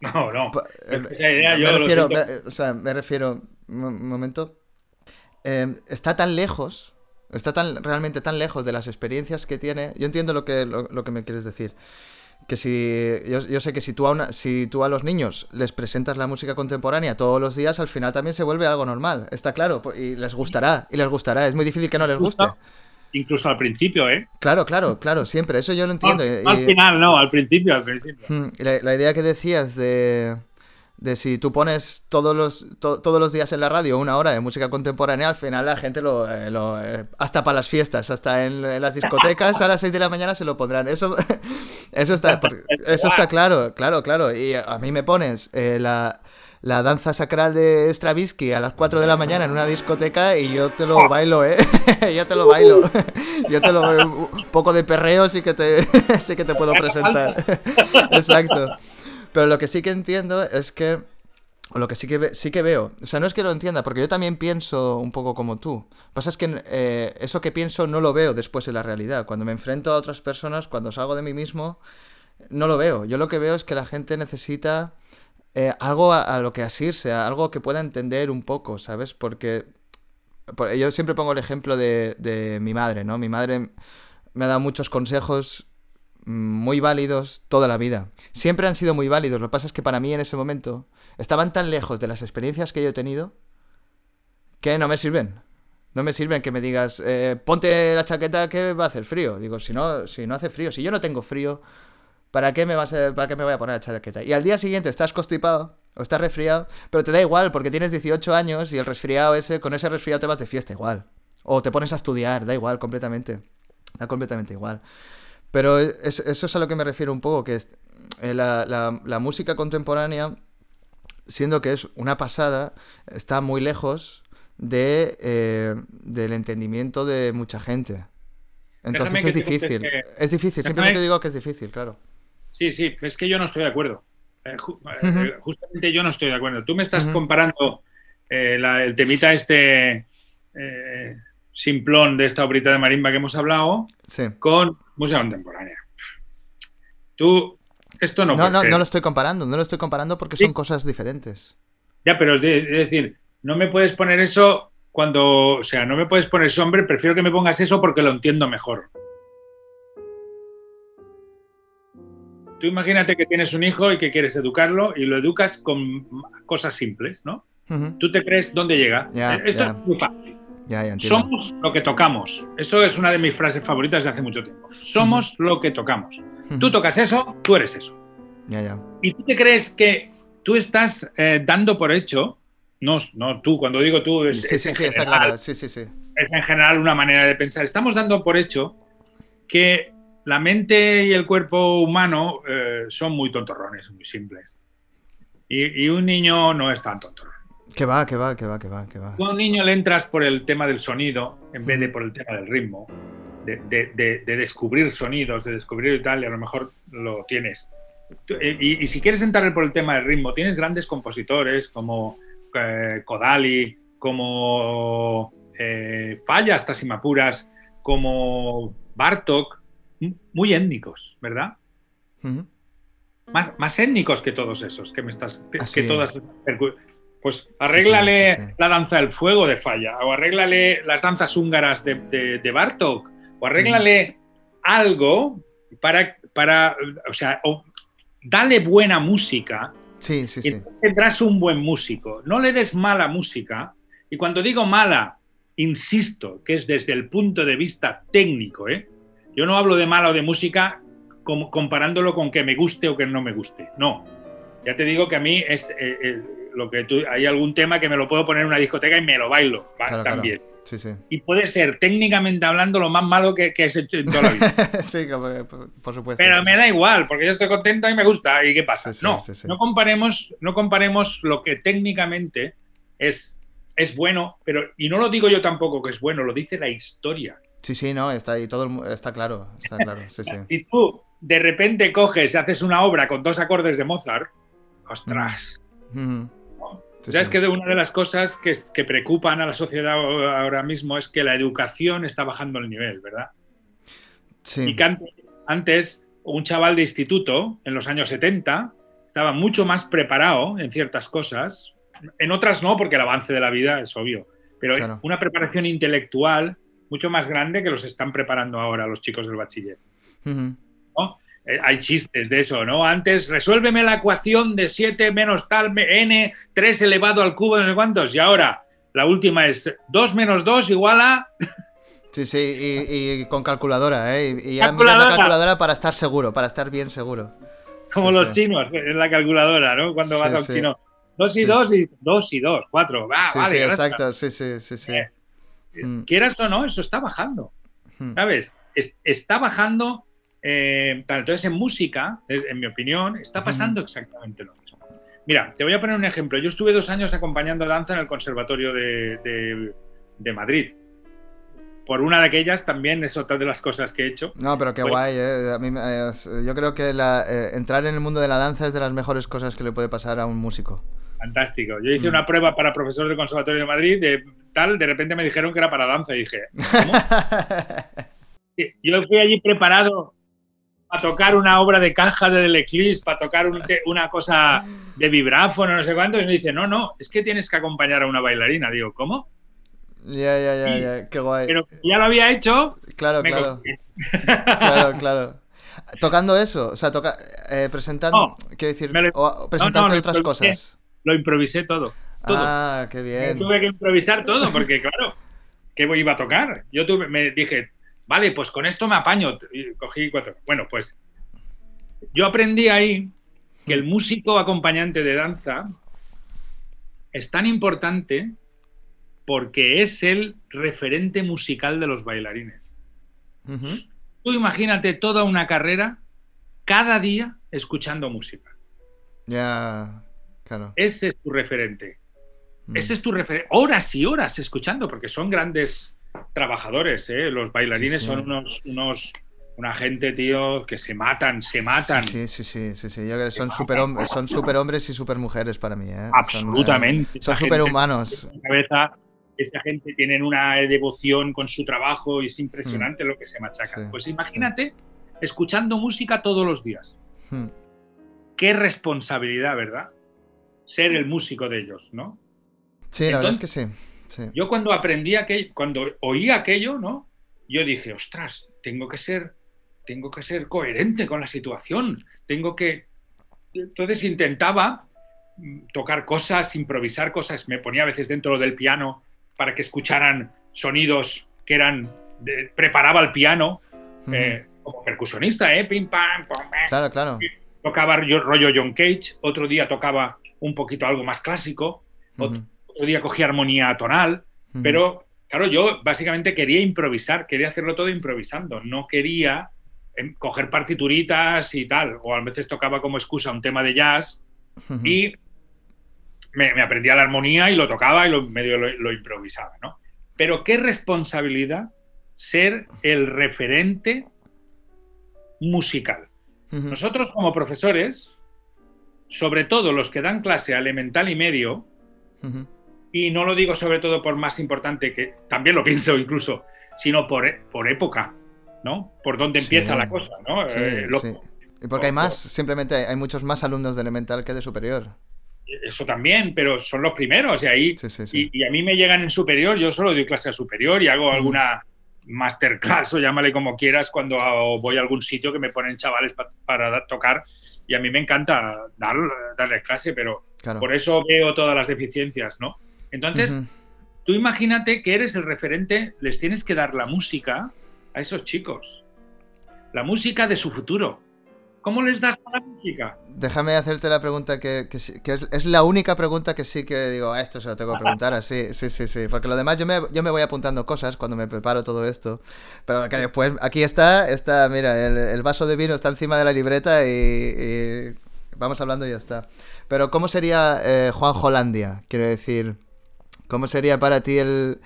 S3: No, no.
S1: Eh, me, refiero, o sea, me refiero, un momento. Em, está tan lejos, está tan realmente tan lejos de las experiencias que tiene. Yo entiendo lo que, lo, que me quieres decir. Que si. Yo, sé que si tú, a una, si tú a los niños les presentas la música contemporánea todos los días, al final también se vuelve algo normal. Está claro. Y les gustará. Y les gustará. Es muy difícil que no les guste
S3: incluso al principio, ¿eh?
S1: Claro, claro, claro, siempre, eso yo lo entiendo.
S3: al final, no, al principio, al principio.
S1: La, idea que decías de, de si tú pones todos los, todos los días en la radio una hora de música contemporánea, al final la gente lo... Eh, eh, hasta para las fiestas, hasta en, las discotecas a las 6 de la mañana se lo pondrán. Eso, eso, está, eso está claro, claro, claro. Y a mí me pones eh, la, la danza sacral de Stravinsky a las 4 de la mañana en una discoteca y yo te lo bailo, ¿eh? yo te lo bailo. yo te lo... Un poco de perreo sí que te, sí que te puedo presentar. Exacto. Pero lo que sí que entiendo es que. O lo que sí que, sí que veo. O sea, no es que lo entienda, porque yo también pienso un poco como tú. Lo que pasa es que eh, eso que pienso no lo veo después en la realidad. Cuando me enfrento a otras personas, cuando salgo de mí mismo, no lo veo. Yo lo que veo es que la gente necesita eh, algo a, lo que asirse, algo que pueda entender un poco, ¿sabes? Porque, yo siempre pongo el ejemplo de, de mi madre, ¿no? Mi madre me ha dado muchos consejos muy válidos toda la vida. Siempre han sido muy válidos. Lo que pasa es que para mí en ese momento estaban tan lejos de las experiencias que yo he tenido que no me sirven. No me sirven que me digas, eh, ponte la chaqueta que va a hacer frío. Digo, si no, si no hace frío, si yo no tengo frío, ¿para qué me, vas a, ¿para qué me voy a poner la chaqueta? Y al día siguiente estás constipado o estás resfriado, pero te da igual porque tienes 18 años y el resfriado ese, con ese resfriado te vas de fiesta igual. O te pones a estudiar, da igual completamente. Da completamente igual. Pero eso es a lo que me refiero un poco, que es, eh, la, música contemporánea, siendo que es una pasada, está muy lejos de, eh, del entendimiento de mucha gente. Entonces es difícil. Es difícil, simplemente digo que es difícil, claro.
S3: Sí, sí, es que yo no estoy de acuerdo. Eh, justamente yo no estoy de acuerdo. Tú me estás comparando el temita este simplón de esta obrita de marimba que hemos hablado con música contemporánea. Tú, esto no
S1: No, no, no lo estoy comparando, no lo estoy comparando porque son cosas diferentes.
S3: Ya, pero es, decir, no me puedes poner eso cuando, o sea, no me puedes poner ese hombre, prefiero que me pongas eso porque lo entiendo mejor. Tú imagínate que tienes un hijo y que quieres educarlo y lo educas con cosas simples, ¿no? Tú te crees dónde llega. Esto es muy fácil. Somos lo que tocamos. Esto es una de mis frases favoritas de hace mucho tiempo. Somos lo que tocamos. Tú tocas eso, tú eres eso. Y tú te crees que tú estás eh, dando por hecho, no, no tú, cuando digo tú, es,
S1: sí, sí, sí, está claro. sí, sí, sí.
S3: es en general una manera de pensar. Estamos dando por hecho que la mente y el cuerpo humano eh, son muy tontorrones, muy simples. Y, y, un niño no es tan tontorrón.
S1: Que va, que va, que va, que va, que va.
S3: a un niño le entras por el tema del sonido en vez de por el tema del ritmo, de, de, sonidos, de descubrir y tal, y a lo mejor lo tienes. Eh, y, si quieres entrar por el tema del ritmo, tienes grandes compositores como eh, Kodali, como eh, Falla hasta Simapuras, como Bartok, muy étnicos, ¿verdad? más, más étnicos que todos esos que me estás. que todas pues arréglale la danza del fuego de Falla, o arréglale las danzas húngaras de, de, Bartok, o arréglale algo para, para, o sea, dale buena música.
S1: Sí, sí, y
S3: tendrás un buen músico. No le des mala música. Y cuando digo mala, insisto, que es desde el punto de vista técnico, ¿eh? Yo no hablo de mala o de música como, comparándolo con que me guste o que no me guste. No. Ya te digo que a mí es, eh, eh, lo que tú, hay algún tema que me lo puedo poner en una discoteca y me lo bailo también.
S1: Sí, sí.
S3: Y puede ser técnicamente hablando lo más malo que, que has hecho en toda la vida.
S1: sí, por supuesto.
S3: Pero me da igual, porque yo estoy contento y me gusta. ¿Y qué pasa? no, no, comparemos, no comparemos lo que técnicamente es, es bueno, pero, y no lo digo yo tampoco que es bueno, lo dice la historia.
S1: Sí, sí, no, está ahí, todo está claro, está claro, sí, sí.
S3: si tú de repente coges y haces una obra con dos acordes de Mozart, ostras. Ya es que una de las cosas que, preocupan a la sociedad ahora mismo es que la educación está bajando el nivel, ¿verdad?
S1: Sí.
S3: Y que antes, un chaval de instituto, en los años 70, estaba mucho más preparado en ciertas cosas, en otras no, porque el avance de la vida es obvio, pero una preparación intelectual mucho más grande que los están preparando ahora los chicos del bachiller. Eh, hay chistes de eso, ¿no? Antes, resuélveme la ecuación de 7 menos tal, n, 3 elevado al cubo de no sé cuántos. Y ahora, la última es 2 menos 2 igual a...
S1: Sí, sí, y, con calculadora, ¿eh? Y, ya ¿Calculadora? la calculadora para estar seguro, para estar bien seguro.
S3: Como los chinos en la calculadora, ¿no? Cuando vas a un chino. dos y
S1: Sí,
S3: dos
S1: sí.
S3: y dos y dos, cuatro. Va,
S1: sí,
S3: vale,
S1: sí,
S3: está.
S1: exacto, sí, sí, sí, sí.
S3: Eh,
S1: Mm,
S3: Quieras o no, eso está bajando.
S1: mm.
S3: ¿Sabes? Es- está bajando. Eh, entonces, en música, en mi opinión, está pasando exactamente lo mismo. Mira, te voy a poner un ejemplo. Yo estuve dos años acompañando danza en el Conservatorio de, de- de Madrid. Por una de aquellas también es otra de las cosas que he hecho.
S1: No, pero qué
S3: Pues-
S1: guay, ¿eh? A mí, yo creo que la, eh, entrar en el mundo de la danza es de las mejores cosas que le puede pasar a un músico.
S3: Fantástico. Yo hice
S1: Mm.
S3: una prueba para profesor del Conservatorio de Madrid, de tal, de repente me dijeron que era para danza y dije, Yo fui allí preparado para tocar una obra de caja del Eclipse, para tocar un te- una cosa de vibráfono, no sé cuánto, y me dice, no, no, es que tienes que acompañar a una bailarina. Digo, ¿cómo?
S1: Ya, ya, ya, ya, qué guay.
S3: Pero ya lo había hecho,
S1: Claro, claro, claro, claro. Tocando eso, o sea, toca, eh, presentando,
S3: No,
S1: quiero decir,
S3: me lo-
S1: o presentando
S3: no,
S1: otras cosas.
S3: lo improvisé todo. todo.
S1: Ah, qué
S3: Yo
S1: bien.
S3: tuve que improvisar todo, porque claro, ¿qué iba a tocar? Yo tuve, me dije, vale, pues con esto me apaño. Y cogí cuatro. Bueno, pues yo aprendí ahí que el músico acompañante de danza es tan importante porque es el referente musical de los bailarines. Tú imagínate toda una carrera cada día escuchando música.
S1: Ya, claro.
S3: Ese es tu referente.
S1: Mm.
S3: Ese es tu referente. Horas y horas escuchando, porque son grandes trabajadores, ¿eh? Los bailarines
S1: Sí, sí.
S3: son unos, unos, una gente, tío, que se matan, se matan.
S1: Sí, sí, sí, sí, sí. Yo creo que son superhombres, son superhombres y supermujeres para mí, ¿eh? Son, eh,
S3: Absolutamente.
S1: Son superhumanos.
S3: en la cabeza, esa gente tiene una devoción con su trabajo y es impresionante lo que se machacan.
S1: Mm. Sí,
S3: pues imagínate escuchando música todos los días.
S1: Mm.
S3: Qué responsabilidad, ¿verdad? Ser el músico de ellos, ¿no?
S1: Sí, la verdad es que sí. Sí.
S3: Yo cuando aprendí aquello, cuando oí aquello, ¿no? Yo dije, ostras, tengo que ser, tengo que ser coherente con la situación. Tengo que. Entonces intentaba mm, tocar cosas, improvisar cosas. Me ponía a veces dentro del piano para que escucharan sonidos que eran. de- preparaba el piano eh, como percusionista, ¿eh? Pim, pam, pam.
S1: Claro, claro.
S3: Tocaba yo- rollo John Cage. Otro día tocaba un poquito algo más clásico. Otro, otro día cogía armonía tonal. Pero, claro, yo básicamente quería improvisar, quería hacerlo todo improvisando. No quería em, coger partituritas y tal. O a veces tocaba como excusa un tema de jazz y me, me aprendía la armonía y lo tocaba y lo, medio lo, lo improvisaba, ¿no? Pero qué responsabilidad ser el referente musical. Nosotros como profesores, sobre todo los que dan clase a elemental y medio. Y no lo digo sobre todo por más importante, que también lo pienso incluso, sino por, e- por época, ¿no? Por dónde
S1: Sí.
S3: empieza la cosa, ¿no?
S1: Sí,
S3: Eh, lo-
S1: sí. Y porque hay más, simplemente hay, hay muchos más alumnos de elemental que de superior.
S3: Eso también, pero son los primeros y ahí... Y, y a mí me llegan en superior, yo solo doy clase a superior y hago alguna masterclass o llámale como quieras cuando voy a algún sitio que me ponen chavales pa- para tocar y a mí me encanta dar, darles clase, pero
S1: Claro.
S3: por eso veo todas las deficiencias, ¿no? Entonces, tú imagínate que eres el referente, les tienes que dar la música a esos chicos, la música de su futuro. ¿Cómo les das la música?
S1: Déjame hacerte la pregunta que, que sí- que es, es la única pregunta que sí que digo, "Ah, esto se lo tengo que preguntar así, sí, sí, sí, porque lo demás yo me, yo me voy apuntando cosas cuando me preparo todo esto, pero que después, aquí está, está, mira, el, el vaso de vino está encima de la libreta y, y vamos hablando y ya está. Pero ¿cómo sería eh, Juan Holandia? Quiero decir, ¿cómo sería para ti el...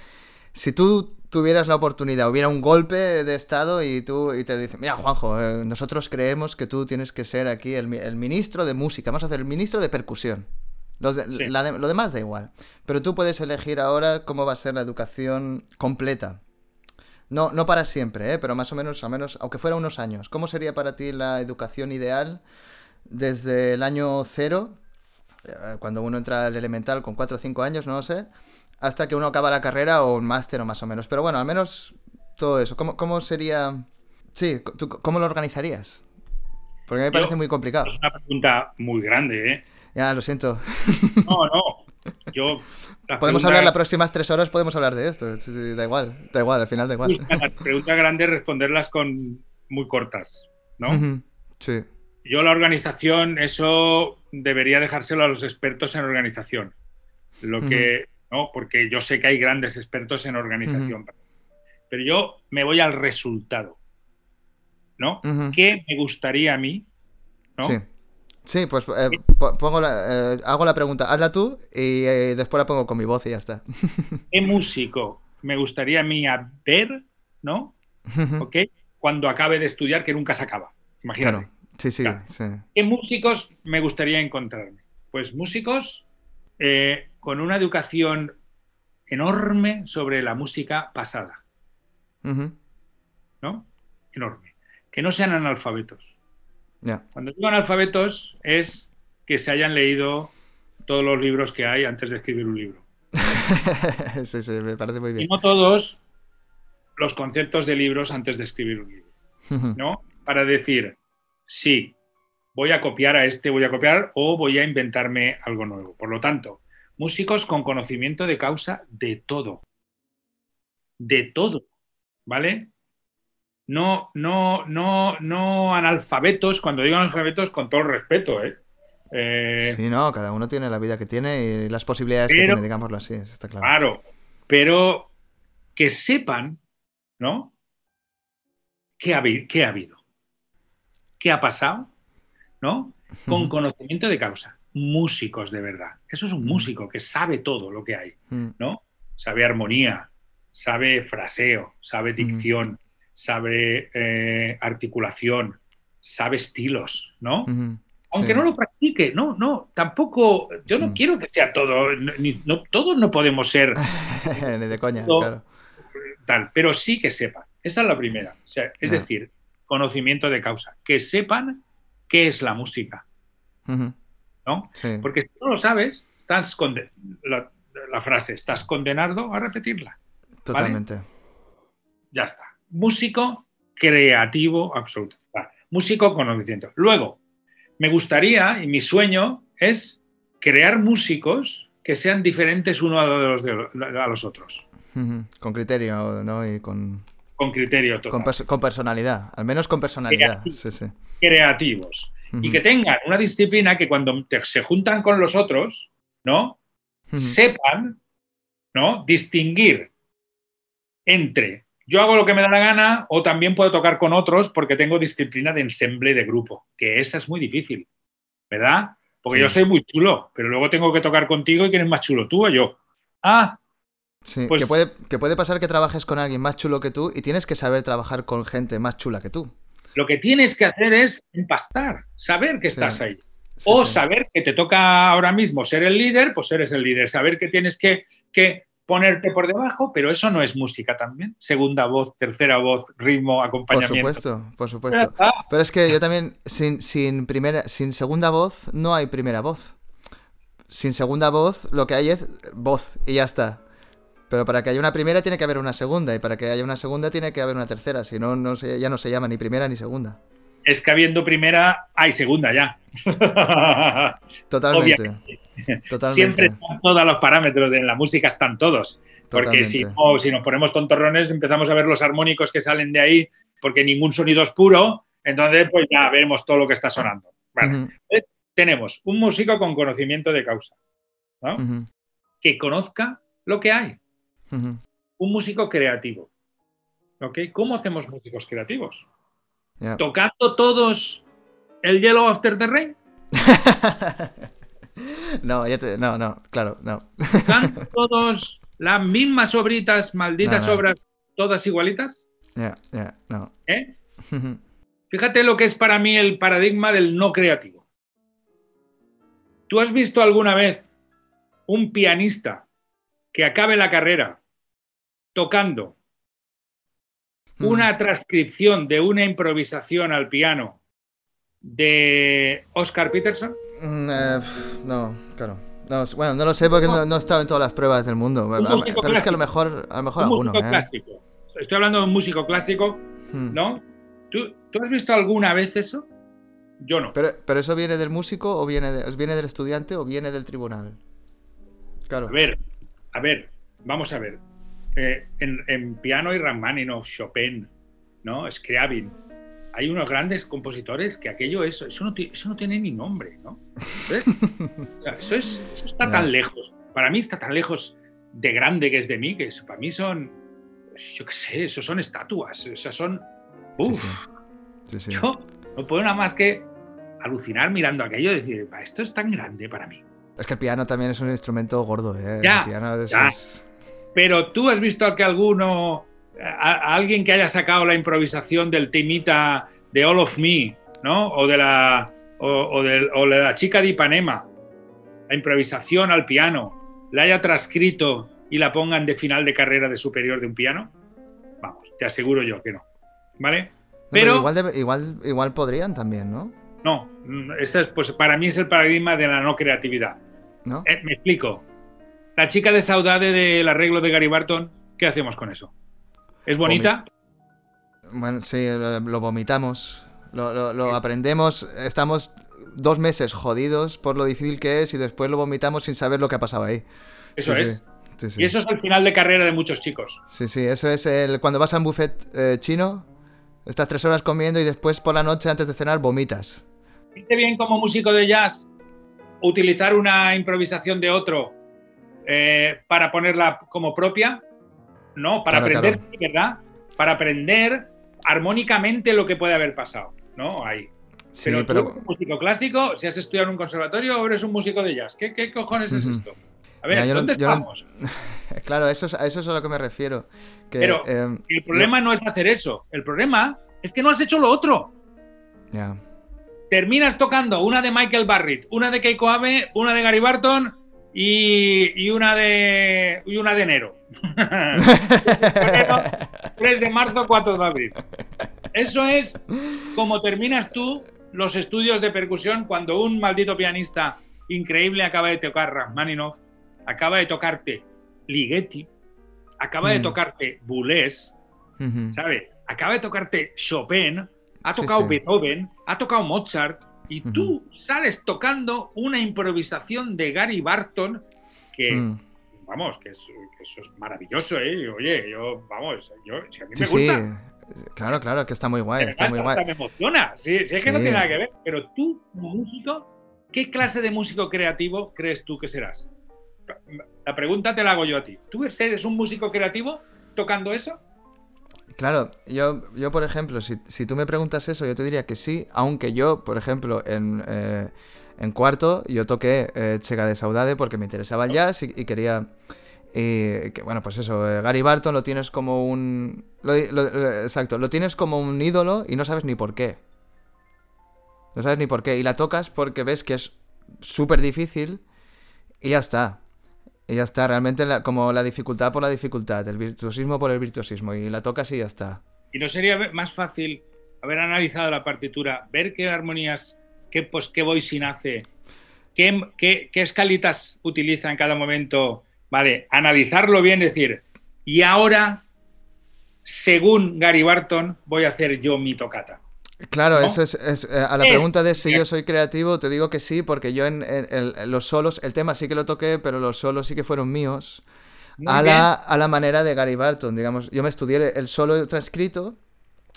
S1: Si tú tuvieras la oportunidad, hubiera un golpe de estado y tú y te dicen, mira Juanjo, eh, nosotros creemos que tú tienes que ser aquí el, el ministro de música, vamos a hacer el ministro de percusión. Los de-
S3: Sí.
S1: la de- lo demás da igual. Pero tú puedes elegir ahora cómo va a ser la educación completa. No, no para siempre, ¿eh? pero más o menos, al menos, aunque fuera unos años. ¿Cómo sería para ti la educación ideal desde el año cero, eh, cuando uno entra al elemental con 4 o 5 años, no lo sé, hasta que uno acaba la carrera o un máster o más o menos? Pero bueno, al menos todo eso. ¿Cómo, cómo sería...? Sí, ¿tú ¿cómo lo organizarías? Porque me
S3: Yo-
S1: parece muy complicado.
S3: Es una pregunta muy grande, ¿eh?
S1: Ya, lo siento.
S3: No, no. Yo.
S1: Podemos hablar las próximas tres horas, podemos hablar de esto. Da igual, da igual, al final da igual.
S3: Las preguntas grandes responderlas con muy cortas, ¿no?
S1: Sí.
S3: yo la organización, eso debería dejárselo a los expertos en organización. Lo que, ¿no? Porque yo sé que hay grandes expertos en organización. Pero yo me voy al resultado. ¿No? ¿Qué me gustaría a mí? ¿no?
S1: Sí. Sí, pues eh, pongo eh, hago la pregunta, hazla tú y eh, después la pongo con mi voz y ya está.
S3: ¿Qué músico me gustaría a mí a ver, ¿no? ¿Ok? Cuando acabe de estudiar, que nunca se acaba. Imagínate.
S1: Sí, sí, sí.
S3: ¿Qué músicos me gustaría encontrarme? Pues músicos eh, con una educación enorme sobre la música pasada. ¿No? Enorme. Que no sean analfabetos. Cuando digo analfabetos es que se hayan leído todos los libros que hay antes de escribir un libro.
S1: sí, sí, me parece muy bien.
S3: Y no todos los conceptos de libros antes de escribir un libro. ¿No? Para decir, sí, voy a copiar a este, voy a copiar o voy a inventarme algo nuevo. Por lo tanto, músicos con conocimiento de causa de todo. De todo, ¿vale? No, no, no, no analfabetos, cuando digo analfabetos, con todo el respeto, ¿eh?
S1: eh sí, no, cada uno tiene la vida que tiene y las posibilidades que tiene, digámoslo así, está claro.
S3: Claro, pero que sepan, ¿no? ¿Qué ha, qué ha habido? qué ha pasado, ¿no? Con conocimiento de causa. Músicos de verdad. Eso es un músico que sabe todo lo que hay, ¿no? Sabe armonía, sabe fraseo, sabe dicción, sabe eh, articulación, sabe estilos, ¿no? Aunque no lo practique, no, no, tampoco, yo no quiero que sea todo, no, todos no podemos ser
S1: de coña, claro.
S3: tal, pero sí que sepa. Esa es la primera. es decir, conocimiento de causa, que sepan qué es la música. ¿No? Porque si no lo sabes, estás la, la, frase, estás condenado a repetirla.
S1: Totalmente.
S3: Ya está. Músico creativo absoluto. Músico conocimiento. Luego, me gustaría, y mi sueño es crear músicos que sean diferentes uno a los, de, a los otros.
S1: Con criterio, ¿no? Y con
S3: con criterio total.
S1: Con, personalidad, al menos con personalidad.
S3: Creativos. Y que tengan una disciplina que cuando se juntan con los otros, ¿no? Sepan, ¿no? Distinguir entre yo hago lo que me da la gana o también puedo tocar con otros porque tengo disciplina de ensemble de grupo, que esa es muy difícil, ¿verdad? Porque yo soy muy chulo, pero luego tengo que tocar contigo y quién es más chulo, tú o yo. Ah,
S1: Sí, pues que, puede, que puede pasar que trabajes con alguien más chulo que tú y tienes que saber trabajar con gente más chula que tú.
S3: Lo que tienes que hacer es empastar, saber que estás ahí. o saber que te toca ahora mismo ser el líder, pues eres el líder. Saber que tienes que, que ponerte por debajo, pero eso no es música también. Segunda voz, tercera voz, ritmo, acompañamiento.
S1: Por supuesto, por supuesto. Pero es que yo también, sin, sin, primera, sin segunda voz, no hay primera voz. Sin segunda voz, lo que hay es voz y ya está. Pero para que haya una primera tiene que haber una segunda, y para que haya una segunda tiene que haber una tercera, si no, no ya no se llama ni primera ni segunda.
S3: Es que habiendo primera, hay segunda ya.
S1: Totalmente.
S3: Siempre están todos los parámetros de la música, están todos. Porque si, si nos ponemos tontorrones, empezamos a ver los armónicos que salen de ahí, porque ningún sonido es puro, entonces pues ya vemos todo lo que está sonando. tenemos un músico con conocimiento de causa, que conozca lo que hay. Un músico creativo. ¿Ok? ¿Cómo hacemos músicos creativos? ¿Tocando todos el Yellow After the Rain?
S1: no, no, no, claro, no.
S3: ¿Tocando todos las mismas obritas, malditas obras, todas igualitas?
S1: Ya, ya, no.
S3: ¿Eh? Fíjate lo que es para mí el paradigma del no creativo. ¿Tú has visto alguna vez un pianista que acabe la carrera tocando mm. una transcripción de una improvisación al piano de Oscar Peterson?
S1: Mm, eh, no, claro. bueno, no lo sé porque no, he estado en todas las pruebas del mundo. Pero es que a lo mejor, a lo mejor alguno. ¿eh?
S3: clásico. Estoy hablando de un músico clásico, hmm. ¿no? ¿Tú, ¿Tú, has visto alguna vez eso? Yo no.
S1: Pero, pero eso viene del músico o viene, viene del estudiante o viene del tribunal.
S3: Claro. A ver, a ver, vamos a ver. Eh, en, piano hay Rachmaninoff, Chopin, ¿no? Scriabin. hay unos grandes compositores que aquello, eso, eso, no, eso no tiene ni nombre, ¿no? eso, es, está tan lejos. Para mí está tan lejos de grande que es de mí, que para mí son, yo qué sé, eso son estatuas, o sea, son... Uf, yo no puedo nada más que alucinar mirando aquello y decir, esto es tan grande para mí.
S1: Es que el piano también es un instrumento gordo, ¿eh?
S3: Ya,
S1: el piano
S3: ya. Pero tú has visto que alguno, a, alguien que haya sacado la improvisación del timita de All of Me, ¿no? O de la, o, de, la chica de Ipanema, la improvisación al piano, la haya transcrito y la pongan de final de carrera de superior de un piano? Vamos, te aseguro yo que no. ¿Vale?
S1: pero, igual, igual, igual podrían también, ¿no?
S3: No, este es, pues para mí es el paradigma de la no creatividad.
S1: ¿No?
S3: Eh, me explico. La chica de saudade del arreglo de Gary Barton, ¿qué hacemos con eso? ¿Es bonita?
S1: bueno, sí, lo, vomitamos. Lo, aprendemos. Estamos dos meses jodidos por lo difícil que es y después lo vomitamos sin saber lo que ha pasado ahí.
S3: Eso es. y eso es el final de carrera de muchos chicos.
S1: Sí, sí, eso es el cuando vas a un buffet eh, chino, estás tres horas comiendo y después por la noche antes de cenar vomitas.
S3: ¿Viste bien como músico de jazz utilizar una improvisación de otro eh, para ponerla como propia? No, para aprender, ¿verdad? Para aprender armónicamente lo que puede haber pasado, ¿no? Ahí. pero, tú eres un músico clásico, si has estudiado en un conservatorio o eres un músico de jazz. ¿Qué, cojones es esto? A ver, ¿dónde estamos?
S1: Claro, eso es, a eso es a lo que me refiero.
S3: pero
S1: em,
S3: el problema no es hacer eso. El problema es que no has hecho lo otro.
S1: Ya
S3: terminas tocando una de Michael Barrett, una de Keiko Abe, una de Gary Barton y, una de y una de enero. 3 de marzo, 4 de abril. Eso es como terminas tú los estudios de percusión cuando un maldito pianista increíble acaba de tocar Rachmaninoff, acaba de tocarte Ligeti, acaba de mm. tocarte Boulez, ¿sabes? Acaba de tocarte Chopin, ha tocado Beethoven, ha tocado Mozart, y tú sales tocando una improvisación de Gary Barton que, mm. vamos, que, eso es maravilloso, ¿eh? Oye, yo, vamos, yo, si a mí me gusta.
S1: Claro, claro, que está muy guay, está muy guay.
S3: me emociona, sí, sí es que no tiene nada que ver, pero tú, como músico, ¿qué clase de músico creativo crees tú que serás? La pregunta te la hago yo a ti. ¿Tú eres un músico creativo tocando eso?
S1: Claro, yo, yo por ejemplo, si, si, tú me preguntas eso, yo te diría que sí, aunque yo, por ejemplo, en, eh, en cuarto, yo toqué eh, Chega de Saudade porque me interesaba el jazz y, quería... que, bueno, pues eso, eh, Gary Barton lo tienes como un... exacto, lo tienes como un ídolo y no sabes ni por qué. No sabes ni por qué. Y la tocas porque ves que es súper difícil y ya está. Y ya está, realmente como la dificultad por la dificultad, el virtuosismo por el virtuosismo, y la tocas y ya está.
S3: ¿Y no sería más fácil haber analizado la partitura, ver qué armonías, qué, pues, qué voicing hace, qué, qué, qué escalitas utiliza en cada momento? Vale, analizarlo bien, decir, y ahora, según Gary Barton, voy a hacer yo mi tocata.
S1: Claro, eso es, eh, a la pregunta de si yo soy creativo, te digo que sí, porque yo en, los solos, el tema sí que lo toqué, pero los solos sí que fueron míos. A la, a la, manera de Gary Barton, digamos. Yo me estudié el solo transcrito,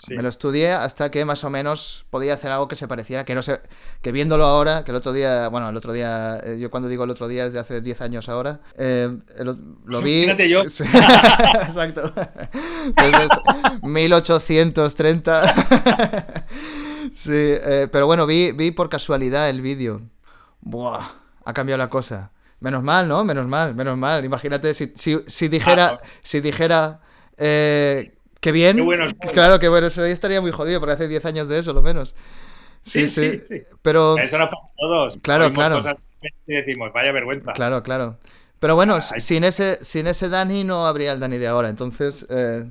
S1: me lo estudié hasta que más o menos podía hacer algo que se pareciera, que no sé, que viéndolo ahora, que el otro día, bueno, el otro día, eh, yo cuando digo el otro día es de hace 10 años ahora, eh, lo, vi...
S3: yo.
S1: Exacto. Entonces, 1830. sí, eh, pero bueno, vi, vi por casualidad el vídeo. Buah, ha cambiado la cosa. Menos mal, ¿no? Menos mal, menos mal. Imagínate si, si, dijera, si dijera Qué bien. claro, que bueno, eso ahí estaría muy jodido, porque hace 10 años de eso, lo menos. Sí, sí. Pero.
S3: Eso no pasa todos.
S1: Claro, claro.
S3: y decimos, vaya vergüenza.
S1: Claro, claro. Pero bueno, sin, ese, sin ese Dani no habría el Dani de ahora, entonces eh,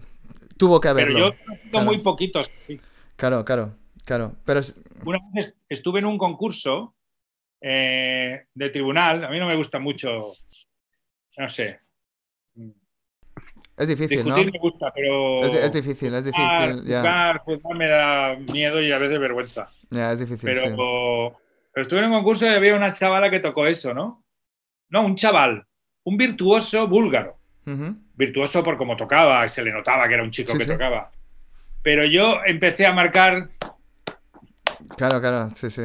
S1: tuvo que haberlo.
S3: Pero yo tengo muy poquitos, sí.
S1: Claro, claro, claro. Pero
S3: Una vez estuve en un concurso eh, de tribunal, a mí no me gusta mucho, no sé,
S1: es difícil,
S3: ¿no? me gusta, pero.
S1: Es, difícil, es difícil.
S3: ya. me da miedo y a veces vergüenza.
S1: Ya, es difícil.
S3: Pero, pero estuve en un concurso y había una chavala que tocó eso, ¿no? No, un chaval, un virtuoso búlgaro. Virtuoso por cómo tocaba, y se le notaba que era un chico que tocaba. Pero yo empecé a marcar
S1: Claro, claro, sí, sí.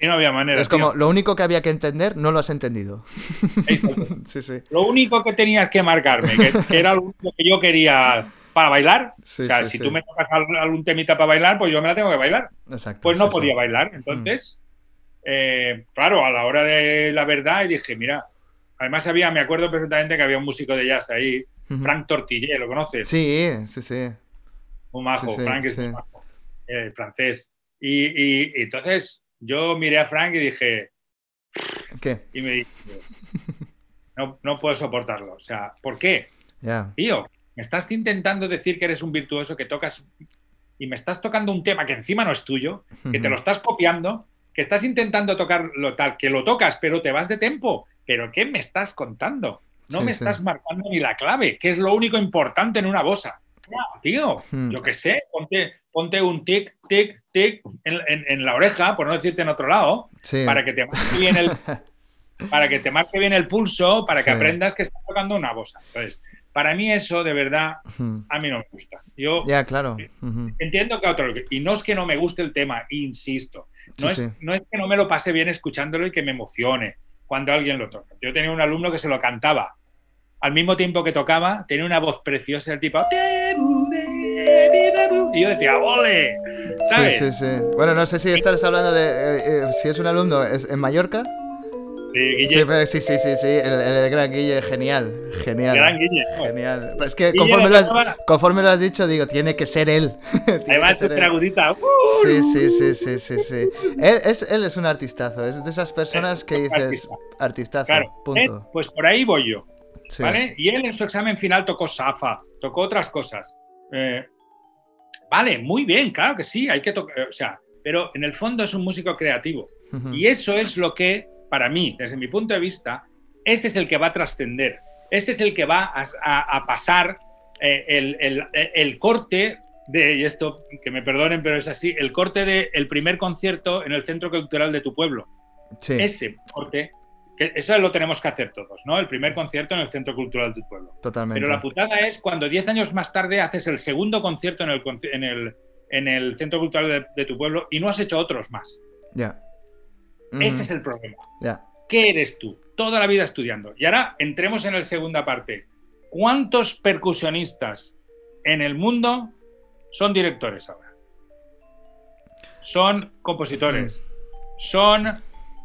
S3: Y no había manera.
S1: Es como,
S3: tío.
S1: lo único que había que entender, no lo has entendido. sí, sí.
S3: Lo único que tenías que marcarme, que, que era lo único que yo quería para bailar.
S1: Sí,
S3: o sea, si tú me tocas al- algún temita para bailar, pues yo me la tengo que bailar.
S1: Exacto.
S3: Pues no podía bailar. Entonces, eh, claro, a la hora de la verdad, y dije, mira, además había, me acuerdo perfectamente que había un músico de jazz ahí. Frank Tortillé, ¿lo conoces?
S1: Sí, sí, sí.
S3: Un majo, Frank es un majo, eh, francés. Y, y- y entonces yo miré a Frank y dije,
S1: ¿Qué?
S3: y me dije, no, no puedo soportarlo. O sea, ¿por qué?
S1: Ya.
S3: Tío, me estás intentando decir que eres un virtuoso, que tocas y me estás tocando un tema que encima no es tuyo, que te lo estás copiando, que estás intentando tocar lo tal, que lo tocas, pero te vas de tempo. ¿Pero qué me estás contando? No
S1: Sí,
S3: me
S1: sí.
S3: estás marcando ni la clave, que es lo único importante en una bosa. Tío,
S1: Hmm.
S3: yo qué sé, ponte, ponte un tic, tic, tic en, en- en la oreja, por no decirte en otro lado,
S1: Sí.
S3: para que te marque bien el, para que te marque bien el pulso, para que
S1: Sí.
S3: aprendas que estás tocando una bosa. Entonces, para mí eso de verdad
S1: Ujú.
S3: a mí no me gusta. Yo
S1: Ya, claro. Ujú.
S3: entiendo que a otro y no es que no me guste el tema, insisto. No,
S1: Sí,
S3: es, no es que no me lo pase bien escuchándolo y que me emocione cuando alguien lo toca. Yo tenía un alumno que se lo cantaba. Al mismo tiempo que tocaba, tenía una voz preciosa, el tipo. Y yo decía, ¡ole! ¿Sabes?
S1: Sí, sí, sí. Bueno, no sé si estás hablando de. eh, eh, si es un alumno ¿es en Mallorca.
S3: Sí, Guille,
S1: Sí, sí, sí, sí, sí. El, el gran Guille, genial. Genial.
S3: gran Guille. ¿no?
S1: Genial. Pero es que conforme
S3: lo
S1: has,
S3: tocaba-
S1: conforme lo has dicho, digo, tiene que ser él.
S3: Además, súper agudita. ¡uh!
S1: Sí, sí, sí, sí, sí, sí. Él es, él es un artistazo, es de esas personas que dices
S3: artista.
S1: artistazo,
S3: Claro, ¿eh?
S1: punto.
S3: pues por ahí voy yo.
S1: Sí.
S3: ¿Vale? Y él en su examen final tocó Safa, tocó otras cosas. Eh, vale, muy bien, claro que sí, hay que tocar, o sea, pero en el fondo es un músico creativo. Y eso es lo que, para mí, desde mi punto de vista, este es el que va a trascender. Este es el que va a, a- a pasar eh, el, el- el corte de, y esto que me perdonen, pero es así, el corte del primer concierto en el Centro Cultural de tu pueblo
S1: Sí.
S3: ese corte, eso lo tenemos que hacer todos, ¿no? El primer concierto en el Centro Cultural de tu pueblo.
S1: Totalmente.
S3: Pero la putada es cuando 10 años más tarde haces el segundo concierto en el, conci- en el, en el Centro Cultural de, de tu pueblo y no has hecho otros más.
S1: Ya.
S3: Ese es el problema.
S1: Ya.
S3: ¿Qué eres tú? Toda la vida estudiando. Y ahora entremos en la segunda parte. ¿Cuántos percusionistas en el mundo son directores ahora? Son compositores. Son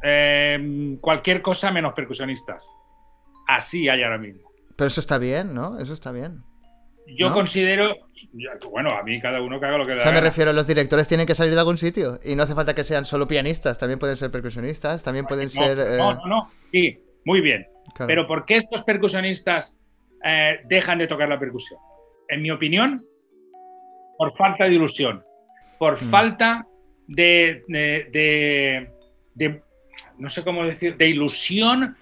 S3: eh, cualquier cosa menos percusionistas. Así hay ahora mismo.
S1: Pero eso está bien, ¿no? Eso está bien.
S3: Yo
S1: ¿No?
S3: considero, bueno, a mí cada uno que haga lo que le
S1: O sea, me refiero, los directores tienen que salir de algún sitio. Y no hace falta que sean solo pianistas, también pueden ser percusionistas, también pueden
S3: No,
S1: ser... eh,
S3: no, no, no. Sí, muy bien.
S1: claro.
S3: Pero ¿por qué estos percusionistas eh, dejan de tocar la percusión? En mi opinión, por falta de ilusión, por
S1: Mm.
S3: falta de, de- de- de- no sé cómo decir, de ilusión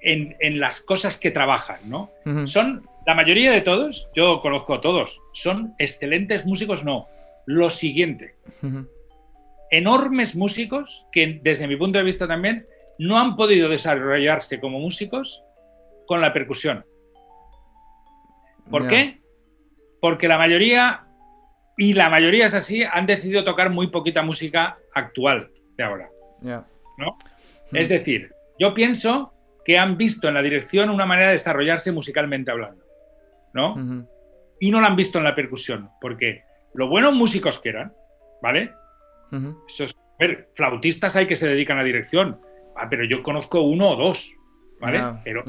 S3: en, en las cosas que trabajan, ¿no? Son, la mayoría de todos, yo conozco a todos, son excelentes músicos, no. Lo siguiente, enormes músicos que desde mi punto de vista también no han podido desarrollarse como músicos con la percusión. ¿Por qué? Porque la mayoría, y la mayoría es así, han decidido tocar muy poquita música actual de ahora. ¿no?
S1: Mm.
S3: Es decir, yo pienso que han visto en la dirección una manera de desarrollarse musicalmente hablando, ¿no? Y no la han visto en la percusión, porque lo buenos músicos que eran, ¿vale?
S1: Ujú.
S3: Eso es- a ver, flautistas hay que se dedican a dirección, ah, pero yo conozco uno o dos, ¿vale? Pero,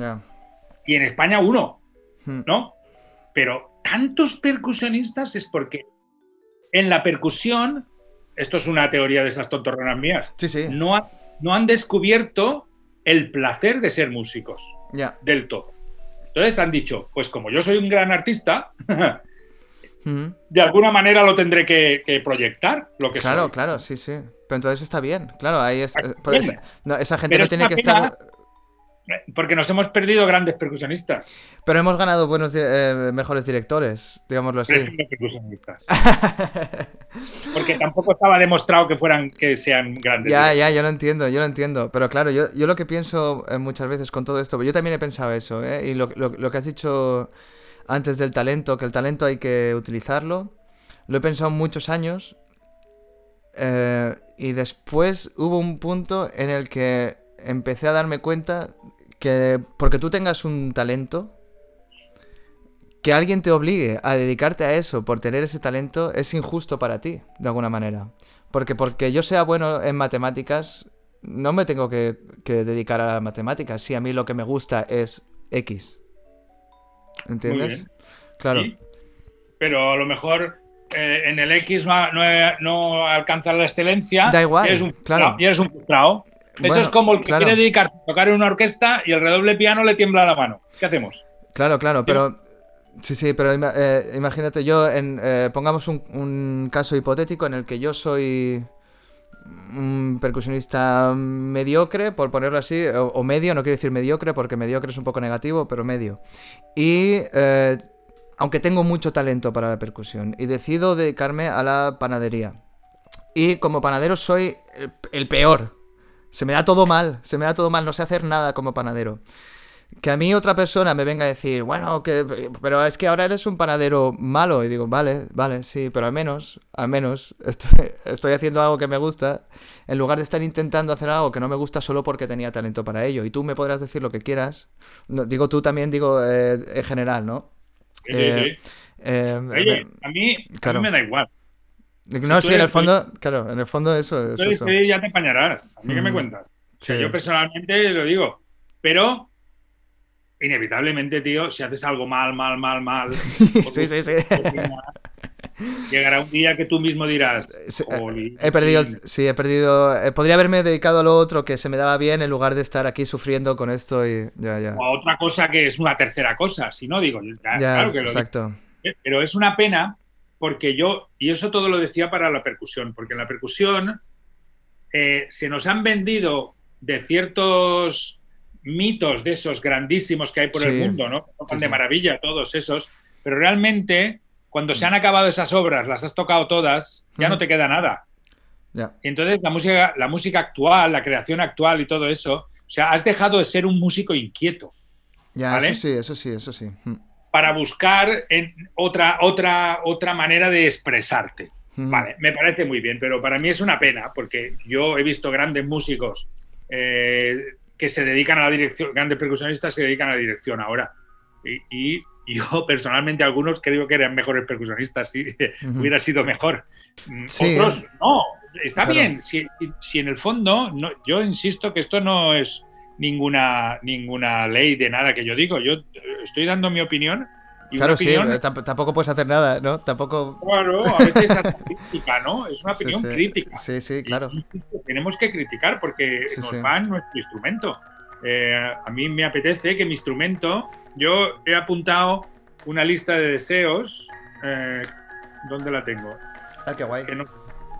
S3: y en España uno,
S1: Mm.
S3: ¿no? Pero tantos percusionistas es porque en la percusión, esto es una teoría de esas tontorronas mías,
S1: Sí, sí.
S3: no, ha- no han descubierto el placer de ser músicos del todo. Entonces han dicho, pues como yo soy un gran artista, de alguna manera lo tendré que, que proyectar, lo que
S1: Claro,
S3: soy.
S1: claro, sí, sí. Pero entonces está bien. Claro, ahí es. Esa, no, esa gente
S3: Pero
S1: no tiene que
S3: pena-
S1: estar.
S3: Porque nos hemos perdido grandes percusionistas.
S1: Pero hemos ganado buenos, eh, mejores directores, digámoslo así.
S3: Percusionistas. Porque tampoco estaba demostrado que fueran que sean grandes.
S1: Ya, ya, yo lo entiendo, yo lo entiendo. Pero claro, yo, yo lo que pienso eh, muchas veces con todo esto, yo también he pensado eso, ¿eh? Y lo, lo- lo que has dicho antes del talento, que el talento hay que utilizarlo, lo he pensado muchos años. eh, y después hubo un punto en el que empecé a darme cuenta que porque tú tengas un talento, que alguien te obligue a dedicarte a eso por tener ese talento es injusto para ti, de alguna manera. Porque porque yo sea bueno en matemáticas, no me tengo que, que dedicar a matemáticas si a mí lo que me gusta es X. ¿Entiendes? Claro.
S3: Pero a lo mejor eh, en el X no, no, alcanza la excelencia.
S1: Da igual.
S3: Y eres un,
S1: claro.
S3: y eres un frustrado. Eso es como el que quiere dedicarse a tocar en una orquesta y el redoble piano le tiembla la mano. ¿Qué hacemos?
S1: Claro, claro, pero. Sí, sí, pero eh, imagínate, yo, en, eh, pongamos un, un, caso hipotético en el que yo soy un percusionista mediocre, por ponerlo así, o, o, medio, no quiero decir mediocre porque mediocre es un poco negativo, pero medio. Y eh, aunque tengo mucho talento para la percusión, y decido dedicarme a la panadería. Y como panadero soy el, el peor. Se me da todo mal, se me da todo mal, no sé hacer nada como panadero que a mí otra persona me venga a decir, bueno, que, pero es que ahora eres un panadero malo. Y digo, vale, vale, sí, pero al menos, al menos estoy, estoy, haciendo algo que me gusta, en lugar de estar intentando hacer algo que no me gusta solo porque tenía talento para ello. Y tú me podrás decir lo que quieras. No, digo tú también, digo eh, en general, ¿no?
S3: Sí, eh, sí. Eh, Oye, a mí,
S1: claro.
S3: a mí me da igual.
S1: No, sí, en el fondo, estoy, claro, en el fondo eso es eso.
S3: ya te apañarás. ¿A mí mm. qué me cuentas?
S1: Sí.
S3: O sea, yo personalmente lo digo, pero inevitablemente, tío, si haces algo mal, mal, mal, mal.
S1: sí, sí, sí.
S3: Llegará un día que tú mismo dirás.
S1: he perdido, sí, he perdido. Eh, podría haberme dedicado a lo otro que se me daba bien en lugar de estar aquí sufriendo con esto y ya, ya.
S3: O a otra cosa que es una tercera cosa, si no digo. Ya,
S1: ya
S3: claro que
S1: exacto.
S3: Lo Pero es una pena porque yo, y eso todo lo decía para la percusión, porque en la percusión eh, se nos han vendido de ciertos mitos de esos grandísimos que hay por
S1: Sí.
S3: el mundo, ¿no?
S1: Sí,
S3: de
S1: sí.
S3: maravilla todos esos, pero realmente cuando se han acabado esas obras, las has tocado todas, ya no te queda nada.
S1: Ya.
S3: Y entonces la música, la música actual, la creación actual y todo eso, o sea, has dejado de ser un músico inquieto
S1: Ya,
S3: ¿Vale?
S1: eso sí, eso sí, eso sí. Mm.
S3: Para buscar en otra, otra, otra manera de expresarte.
S1: Mm.
S3: Vale, me parece muy bien, pero para mí es una pena porque yo he visto grandes músicos eh, que se dedican a la dirección, grandes percusionistas se dedican a la dirección ahora. Y, y yo personalmente algunos creo que eran mejores percusionistas,
S1: Ujú.
S3: hubiera sido mejor. Mm,
S1: Sí.
S3: Otros no, está
S1: Claro.
S3: bien. Si, si en el fondo, no, yo insisto que esto no es ninguna, ninguna ley de nada que yo digo, yo estoy dando mi opinión. Y
S1: Claro, sí, eh, tamp- tampoco puedes hacer nada, ¿no? Tampoco.
S3: Claro, a veces es crítica, ¿no? Es una opinión
S1: sí.
S3: crítica.
S1: Sí, sí, claro.
S3: Y- y tenemos que criticar porque
S1: Sí,
S3: nos va nuestro instrumento. Eh, a mí me apetece que mi instrumento, yo he apuntado una lista de deseos. eh, ¿Dónde la tengo?
S1: Ah, qué guay.
S3: Que no,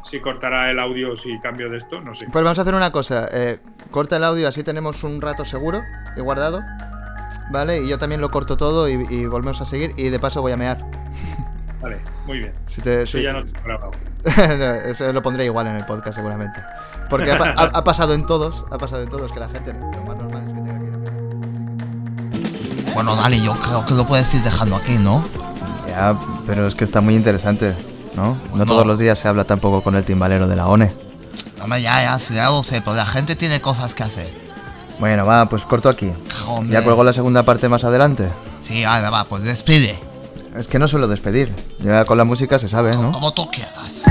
S3: si cortará el audio si cambio de esto, no sé.
S1: Pues vamos a hacer una cosa. eh, corta el audio, así tenemos un rato seguro y guardado. ¿Vale? Y yo también lo corto todo y, y volvemos a seguir. Y de paso voy a mear.
S3: Vale, muy bien.
S1: Si te, si-
S3: ya no grabado.
S1: No, eso lo pondré igual en el podcast seguramente. Porque ha, ha- ha pasado en todos, ha pasado en todos que la gente lo más normal es que tenga que ir a
S5: Bueno, Dani, yo creo que lo puedes ir dejando aquí, ¿no?
S1: Ya, pero es que está muy interesante, ¿no? No
S5: No.
S1: todos los días se habla tampoco con el timbalero de la ONE.
S5: Hombre, ya, ya, sí, ya lo sé, pero la gente tiene cosas que hacer.
S1: Bueno, va, pues corto aquí.
S5: Hombre.
S1: Ya cuelgo la segunda parte más adelante.
S5: Sí, vale, va, pues despide.
S1: Es que no suelo despedir. Ya con la música se sabe, ¿no?
S5: Como tú quieras.